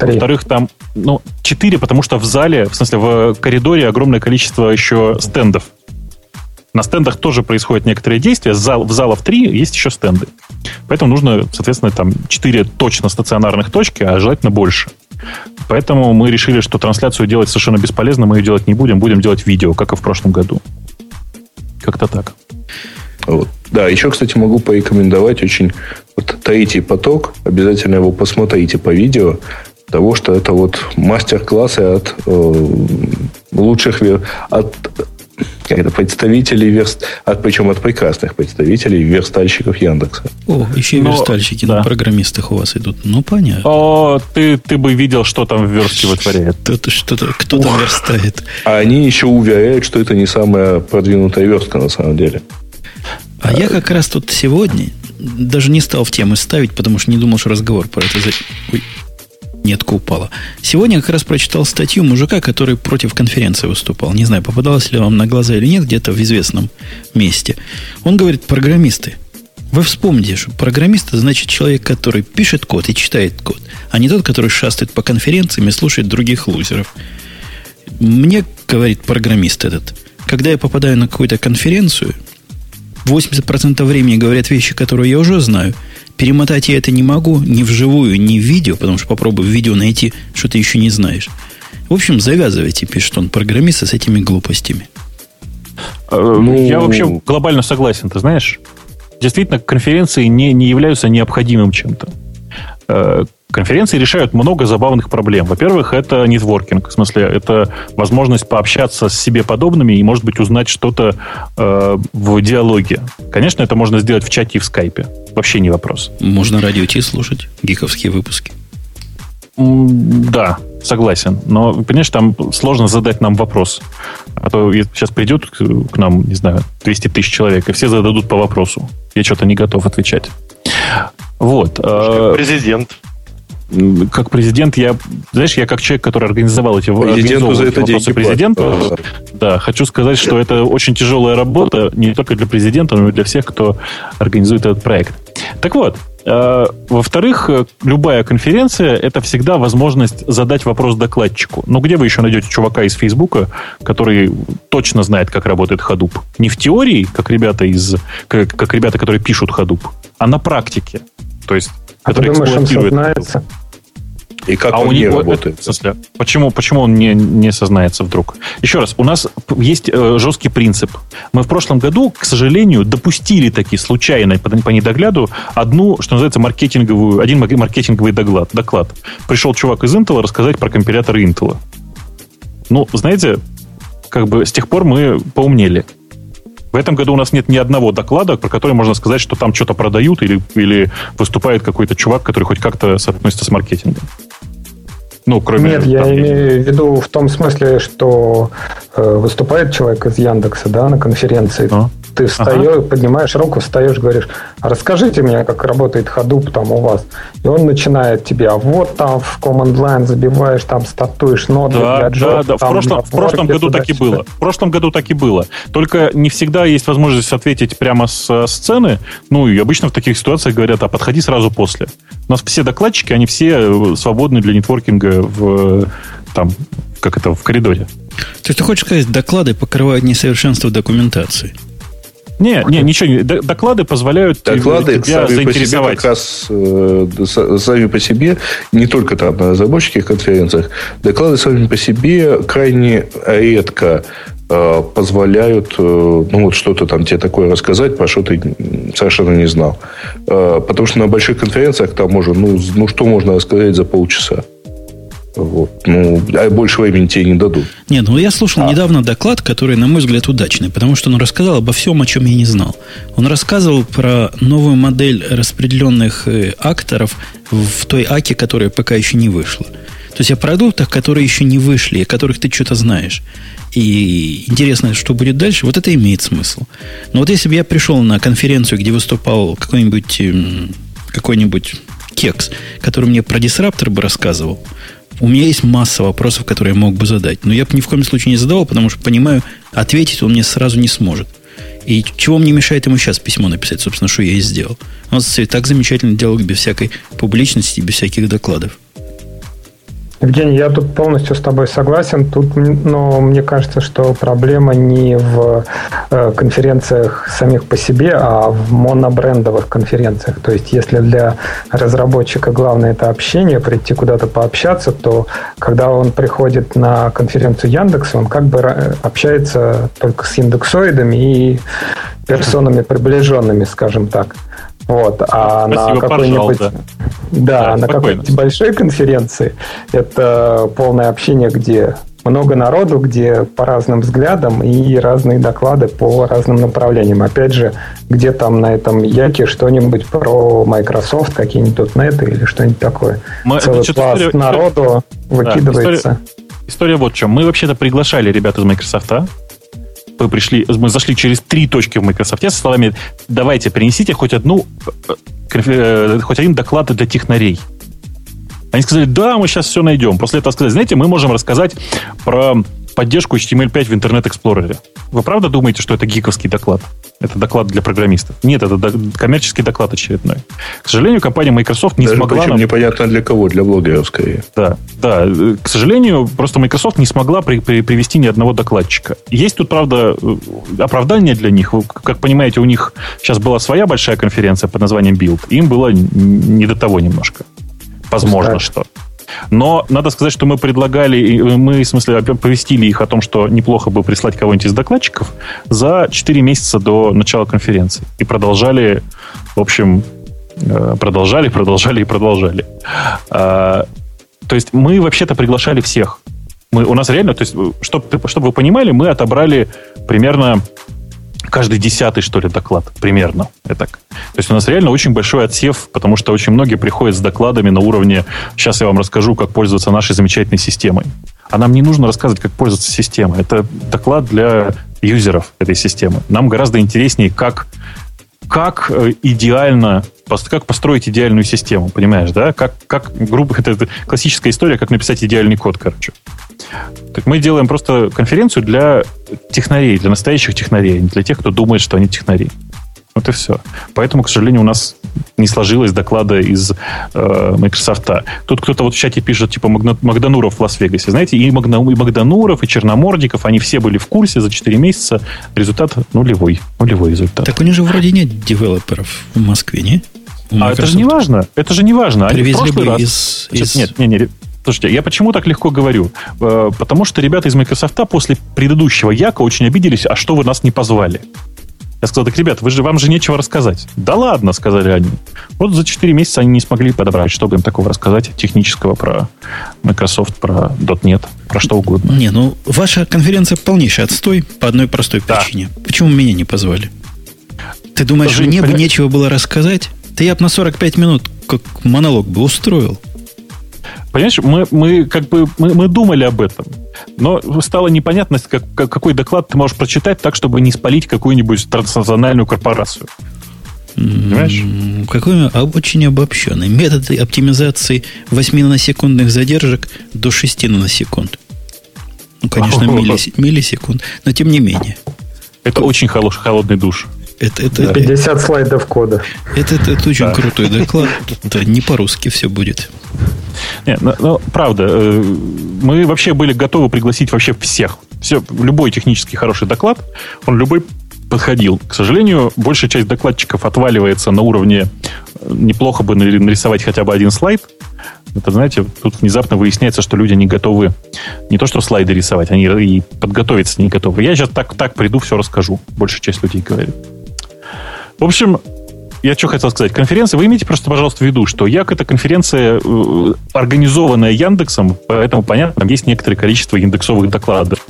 во-вторых, там, ну, 4, потому что в зале, в смысле, в коридоре огромное количество еще стендов. На стендах тоже происходят некоторые действия. Зал, в залов 3 есть еще стенды. Поэтому нужно, соответственно, там 4 точно стационарных точки, а желательно больше. Поэтому мы решили, что трансляцию делать совершенно бесполезно, мы ее делать не будем, будем делать видео, как и в прошлом году. Как-то так. Вот. Да, еще, кстати, могу порекомендовать очень вот третий поток. Обязательно его посмотрите по видео. Того, что это вот мастер-классы от э, лучших от это представителей верст, от, причем от прекрасных представителей верстальщиков Яндекса. О, еще и Но, верстальщики да. на программистах у вас идут. Ну, понятно. О, ты, ты бы видел, что там в верстке вытворяет. Кто-то, что-то, кто там верстает. А они еще уверяют, что это не самая продвинутая верстка на самом деле. А я как раз тут сегодня даже не стал в тему ставить, потому что не думал, что разговор про это... Ой, нетка упала. Сегодня как раз прочитал статью мужика, который против конференции выступал. Не знаю, попадалось ли вам на глаза или нет, где-то в известном месте. Он говорит, программисты, вы вспомните, что программист значит человек, который пишет код и читает код, а не тот, который шастает по конференциям и слушает других лузеров. Мне, говорит программист этот, когда я попадаю на какую-то конференцию, 80% времени говорят вещи, которые я уже знаю. Перемотать я это не могу ни вживую, ни в видео, потому что попробую в видео найти, что ты еще не знаешь. В общем, завязывайте, пишет он, программисты с этими глупостями. Э, ну, я вообще глобально согласен, ты знаешь. Действительно, конференции не, не являются необходимым чем-то. Конференции решают много забавных проблем. Во-первых, это нетворкинг. В смысле, это возможность пообщаться с себе подобными и, может быть, узнать что-то э, в диалоге. Конечно, это можно сделать в чате и в скайпе. Вообще не вопрос. Можно радио Ти слушать, гиковские выпуски. Да, согласен. Но, понимаешь, там сложно задать нам вопрос. А то сейчас придет к нам, не знаю, 200 тысяч человек, и все зададут по вопросу. Я что-то не готов отвечать. Вот. Э, президент. Как президент, я, знаешь, я как человек, который организовал эти, Президенту за это вопросы президента, да, хочу сказать, что это очень тяжелая работа не только для президента, но и для всех, кто организует этот проект. Так вот, э, во-вторых, любая конференция – это всегда возможность задать вопрос докладчику. Ну, где вы еще найдете чувака из Фейсбука, который точно знает, как работает Hadoop? Не в теории, как ребята, из, как, как ребята, которые пишут Hadoop, а на практике. То есть который думаешь, эксплуатирует. Сознается? И как а он не работает? смысле, почему, почему он не, не сознается вдруг? Еще раз, у нас есть э, жесткий принцип. Мы в прошлом году, к сожалению, допустили такие случайно по, по недогляду одну, что называется, маркетинговую, один маркетинговый доклад. доклад. Пришел чувак из Intel рассказать про компиляторы Intel. Ну, знаете, как бы с тех пор мы поумнели. В этом году у нас нет ни одного доклада, про который можно сказать, что там что-то продают или, или выступает какой-то чувак, который хоть как-то соотносится с маркетингом. Ну, кроме... Нет, я имею в виду в том смысле, что э, выступает человек из Яндекса да, на конференции. А? Ты встаешь, ага. поднимаешь руку, встаешь, говоришь, расскажите мне, как работает Hadoop там у вас. И он начинает тебе, а вот там в command line забиваешь, там статуешь ноды да, для job, Да, да, в прошлом, в прошлом году так и было. В прошлом году так и было. Только не всегда есть возможность ответить прямо с сцены. Ну, и обычно в таких ситуациях говорят, а подходи сразу после. У нас все докладчики, они все э, свободны для нетворкинга в там, как это, в коридоре. То есть ты хочешь сказать, доклады покрывают несовершенство документации? Не, не, ничего не. Доклады позволяют доклады тебя сами заинтересовать. По себе как раз э, сами по себе, не только там на разработческих конференциях, доклады сами по себе крайне редко э, позволяют э, ну, вот что-то там тебе такое рассказать, про что ты совершенно не знал. Э, потому что на больших конференциях там можно, ну, ну что можно рассказать за полчаса? Вот. Ну, а больше времени тебе не дадут. Нет, ну я слушал а. недавно доклад, который, на мой взгляд, удачный, потому что он рассказал обо всем, о чем я не знал. Он рассказывал про новую модель распределенных э, акторов в той АКе, которая пока еще не вышла. То есть о продуктах, которые еще не вышли, о которых ты что-то знаешь. И интересно, что будет дальше, вот это имеет смысл. Но вот если бы я пришел на конференцию, где выступал какой-нибудь какой-нибудь кекс, который мне про дисраптор бы рассказывал, у меня есть масса вопросов, которые я мог бы задать. Но я бы ни в коем случае не задавал, потому что понимаю, ответить он мне сразу не сможет. И чего мне мешает ему сейчас письмо написать, собственно, что я и сделал. Он так замечательно диалог без всякой публичности, без всяких докладов. Евгений, я тут полностью с тобой согласен. Тут, но мне кажется, что проблема не в э, конференциях самих по себе, а в монобрендовых конференциях. То есть, если для разработчика главное это общение, прийти куда-то пообщаться, то когда он приходит на конференцию Яндекса, он как бы общается только с индексоидами и персонами приближенными, скажем так. Вот, а Спасибо, на какой-нибудь да. Да, на какой-нибудь большой конференции это полное общение, где много народу, где по разным взглядам и разные доклады по разным направлениям. Опять же, где там на этом яке что-нибудь про Microsoft, какие-нибудь .NET или что-нибудь такое. Мы, Целый пласт история, народу да, выкидывается. История, история вот в чем. Мы вообще-то приглашали ребят из Microsoft мы пришли, мы зашли через три точки в Microsoft со словами «давайте, принесите хоть одну, э, э, хоть один доклад для технарей». Они сказали, да, мы сейчас все найдем. После этого сказали, знаете, мы можем рассказать про поддержку HTML5 в Internet Explorer. Вы правда думаете, что это гиковский доклад? Это доклад для программистов? Нет, это коммерческий доклад очередной. К сожалению, компания Microsoft не Даже смогла... Причем нам... непонятно для кого, для блогеров скорее. Да, да. К сожалению, просто Microsoft не смогла при, при, привести ни одного докладчика. Есть тут, правда, оправдание для них. Как понимаете, у них сейчас была своя большая конференция под названием Build. Им было не до того немножко. Возможно, так. что. Но надо сказать, что мы предлагали, мы, в смысле, повестили их о том, что неплохо бы прислать кого-нибудь из докладчиков за 4 месяца до начала конференции. И продолжали, в общем, э, продолжали, продолжали и продолжали. А, то есть мы вообще-то приглашали всех. Мы, у нас реально, то есть, чтобы, чтобы вы понимали, мы отобрали примерно каждый десятый, что ли, доклад примерно. Это. То есть у нас реально очень большой отсев, потому что очень многие приходят с докладами на уровне «сейчас я вам расскажу, как пользоваться нашей замечательной системой». А нам не нужно рассказывать, как пользоваться системой. Это доклад для юзеров этой системы. Нам гораздо интереснее, как, как э, идеально как построить идеальную систему, понимаешь, да? Как, как грубо, это, это классическая история, как написать идеальный код, короче. Так мы делаем просто конференцию для технарей, для настоящих технарей, не для тех, кто думает, что они технари. Вот и все. Поэтому, к сожалению, у нас не сложилось доклада из э, Microsoft. Тут кто-то вот в чате пишет, типа, Магдануров в Лас-Вегасе. Знаете, и, Магна, и Магдануров, и Черномордиков, они все были в курсе за 4 месяца. Результат нулевой. Нулевой результат. Так у них же вроде нет девелоперов в Москве, не? А это же не важно. Это же не важно. Они Привезли бы раз... из, из... Нет, нет, нет. Слушайте, я почему так легко говорю? Э, потому что ребята из Microsoft после предыдущего Яка очень обиделись, а что вы нас не позвали? Я сказал, так, ребят, вы же, вам же нечего рассказать. Да ладно, сказали они. Вот за 4 месяца они не смогли подобрать, чтобы им такого рассказать, технического про Microsoft, про .NET, про что угодно. Не, ну, ваша конференция полнейший отстой по одной простой да. причине. Почему меня не позвали? Ты думаешь, мне бы нечего было рассказать? Да я бы на 45 минут как монолог бы устроил. Понимаешь, мы, мы как бы мы, мы думали об этом, но стало непонятно, как, как, какой доклад ты можешь прочитать так, чтобы не спалить какую-нибудь транснациональную корпорацию. Понимаешь? Какой очень обобщенный. Методы оптимизации 8 наносекундных задержек до 6 наносекунд. Ну, конечно, миллисекунд, но тем не менее. Это очень холодный душ. Это, это, 50 слайдов кода. Это, это, это очень да. крутой доклад. Это не по-русски все будет. Нет, ну, ну, правда, э, мы вообще были готовы пригласить вообще всех. Все, любой технически хороший доклад, он любой подходил. К сожалению, большая часть докладчиков отваливается на уровне э, неплохо бы нарисовать хотя бы один слайд. Это, знаете, тут внезапно выясняется, что люди не готовы не то что слайды рисовать, они и подготовиться не готовы. Я сейчас так, так приду, все расскажу. Большая часть людей говорит. В общем, я что хотел сказать. Конференция, вы имейте просто, пожалуйста, в виду, что Як это конференция, э, организованная Яндексом, поэтому, понятно, там есть некоторое количество индексовых докладов.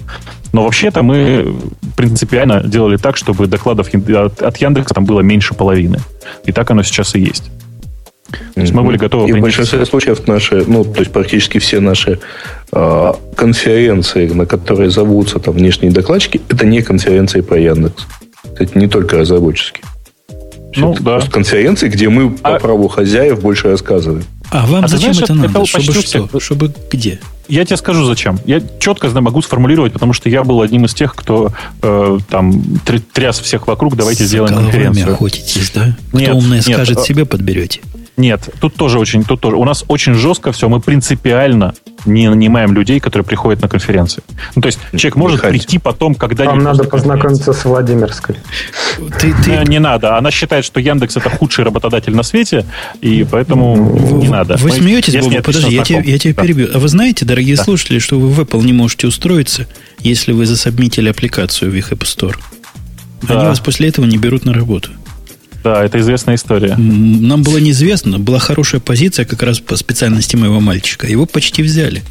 Но вообще-то мы принципиально делали так, чтобы докладов от Яндекса там было меньше половины. И так оно сейчас и есть. То есть мы были готовы... И в большинстве случаев наши, ну, то есть практически все наши э, конференции, на которые зовутся там внешние докладчики, это не конференции по Яндекс. Это не только разработческие. Ну, да. конференции, где мы а... по праву хозяев больше рассказываем. А вам а зачем знаешь, это надо? Чтобы что? Всех... Чтобы где? Я тебе скажу зачем. Я четко могу сформулировать, потому что я был одним из тех, кто э, там тряс всех вокруг, давайте С сделаем конференцию. охотитесь, да? Кто нет, умное нет, скажет, а... себе подберете. Нет, тут тоже очень, тут тоже. У нас очень жестко все. Мы принципиально не нанимаем людей, которые приходят на конференции. Ну, то есть человек может Михаил. прийти потом, когда... Вам надо познакомиться с Владимирской. Ты, ты... Не, не надо. Она считает, что Яндекс это худший работодатель на свете, и поэтому вы, не надо. Вы Мы, смеетесь, Бобу? Подожди, я тебя, я тебя да. перебью. А вы знаете, дорогие да. слушатели, что вы в Apple не можете устроиться, если вы засобмитили аппликацию в их App Store? Да. Они вас после этого не берут на работу. Да, это известная история. Нам было неизвестно, была хорошая позиция как раз по специальности моего мальчика. Его почти взяли.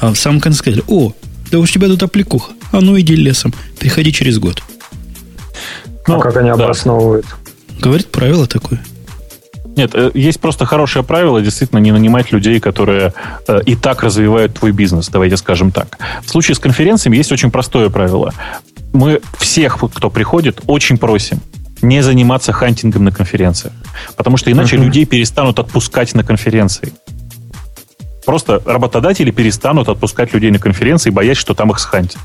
А в самом конце сказали, о, да у тебя тут аппликуха. А ну иди лесом, приходи через год. Ну, а как они да. обосновывают? Говорит, правило такое. Нет, э, есть просто хорошее правило, действительно, не нанимать людей, которые э, и так развивают твой бизнес, давайте скажем так. В случае с конференциями есть очень простое правило мы всех, кто приходит, очень просим не заниматься хантингом на конференциях. Потому что иначе uh-huh. людей перестанут отпускать на конференции. Просто работодатели перестанут отпускать людей на конференции, боясь, что там их схантят.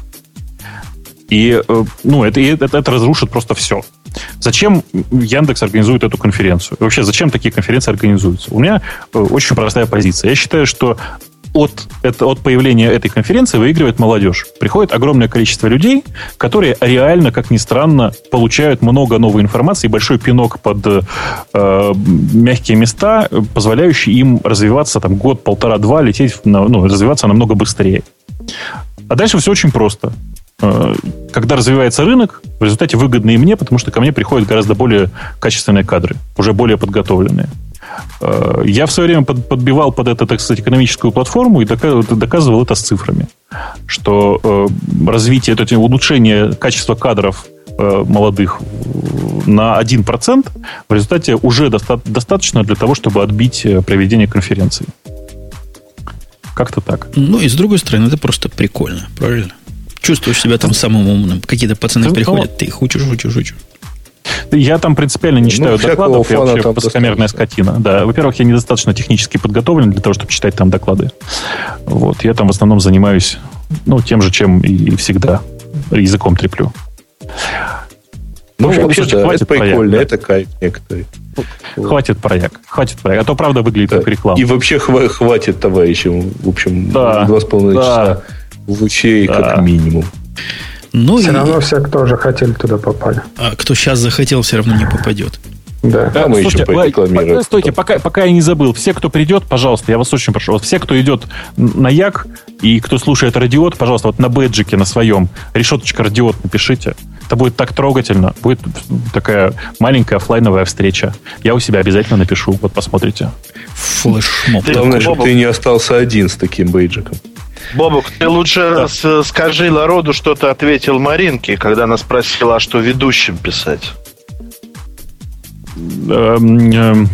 И э, ну, это, это, это разрушит просто все. Зачем Яндекс организует эту конференцию? И вообще, зачем такие конференции организуются? У меня э, очень простая позиция. Я считаю, что от, это, от появления этой конференции выигрывает молодежь. Приходит огромное количество людей, которые реально, как ни странно, получают много новой информации и большой пинок под э, мягкие места, позволяющий им развиваться там год, полтора, два, лететь, на, ну, развиваться намного быстрее. А дальше все очень просто. Э, когда развивается рынок, в результате выгодно и мне, потому что ко мне приходят гораздо более качественные кадры, уже более подготовленные. Э, я в свое время подбивал под это, так сказать, экономическую платформу и доказывал это с цифрами, что э, развитие, это улучшение качества кадров молодых на 1% в результате уже достаточно для того, чтобы отбить проведение конференции. Как-то так. Ну, и с другой стороны, это просто прикольно, правильно? Чувствуешь себя там самым умным. Какие-то пацаны ты, приходят, ты их учишь, учишь, учишь. Я там принципиально не ну, читаю ну, докладов, я вообще высокомерная скотина. Да. Во-первых, я недостаточно технически подготовлен для того, чтобы читать там доклады. Вот. Я там в основном занимаюсь ну, тем же, чем и всегда. Языком треплю. Ну, ну вообще, да, хватит это прикольно, это кайф некоторые. Хватит проект, хватит проект. А то, правда, выглядит да. как реклама. И вообще хватит товарищам, в общем, да. два с половиной да. часа в учей да. как минимум. Ну все и... равно все, кто же хотели, туда попали. А кто сейчас захотел, все равно не попадет. Да. да мы Слушайте, еще вы, Стойте, пока, пока я не забыл. Все, кто придет, пожалуйста, я вас очень прошу. Вот все, кто идет на Як и кто слушает радиот, пожалуйста, вот на бэджике на своем решеточка радиот напишите. Это будет так трогательно. Будет такая маленькая офлайновая встреча. Я у себя обязательно напишу. Вот посмотрите. Флешмоб. Главное, чтобы ты не остался один с таким бейджиком. Бобук, ты лучше да. скажи народу, что ты ответил Маринке, когда она спросила, а что ведущим писать. Эм, эм,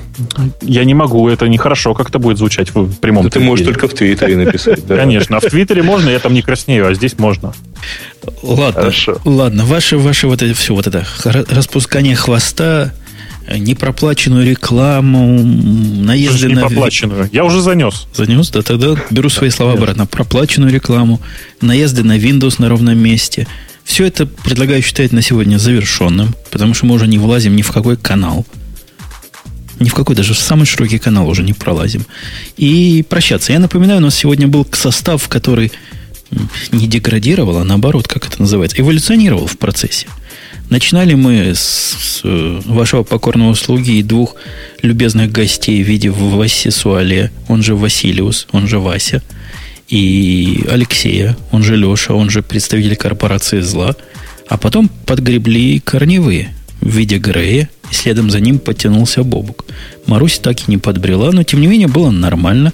я не могу, это нехорошо, как это будет звучать в прямом да Ты можешь только в Твиттере написать. Конечно, а в Твиттере можно, я там не краснею, а здесь можно. Ладно, ладно, ваше, ваше вот это все, вот это распускание хвоста, непроплаченную рекламу, наезды на... проплаченную? Я уже занес. Занес? Да, тогда беру свои слова обратно. Проплаченную рекламу, наезды на Windows на ровном месте. Все это предлагаю считать на сегодня завершенным, потому что мы уже не влазим ни в какой канал. Ни в какой даже в самый широкий канал уже не пролазим. И прощаться. Я напоминаю, у нас сегодня был состав, который не деградировал, а наоборот, как это называется, эволюционировал в процессе. Начинали мы с, с э, вашего покорного слуги и двух любезных гостей в виде Васи Суале, он же Василиус, он же Вася, и Алексея, он же Леша, он же представитель корпорации зла. А потом подгребли корневые в виде Грея, и следом за ним подтянулся Бобук. Марусь так и не подбрела, но тем не менее было нормально.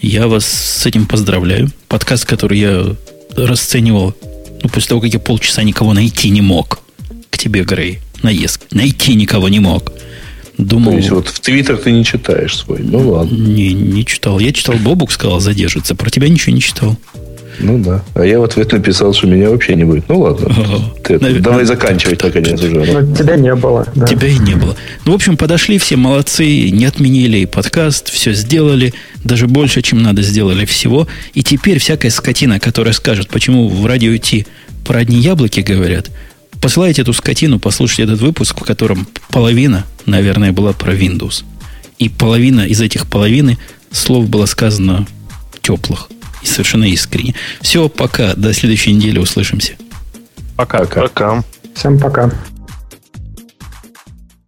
Я вас с этим поздравляю. Подкаст, который я расценивал, ну, после того, как я полчаса никого найти не мог – к тебе, Грей, наезд. Найти никого не мог. Думал, То есть, вот в Твиттер ты не читаешь свой. Ну ладно. Не, не читал. Я читал, Бобук сказал, задержится. Про тебя ничего не читал. Ну да. А я в ответ написал, что меня вообще не будет. Ну ладно. Ты, Навер... Давай заканчивать наконец уже. Ну, тебя не было. Да. Тебя и не было. Ну, в общем, подошли все молодцы, не отменили подкаст, все сделали, даже больше, чем надо, сделали всего. И теперь всякая скотина, которая скажет, почему в радио Ти про одни яблоки говорят, посылайте эту скотину послушать этот выпуск, в котором половина, наверное, была про Windows. И половина из этих половины слов было сказано теплых и совершенно искренне. Все, пока. До следующей недели услышимся. Пока. Пока. Всем пока.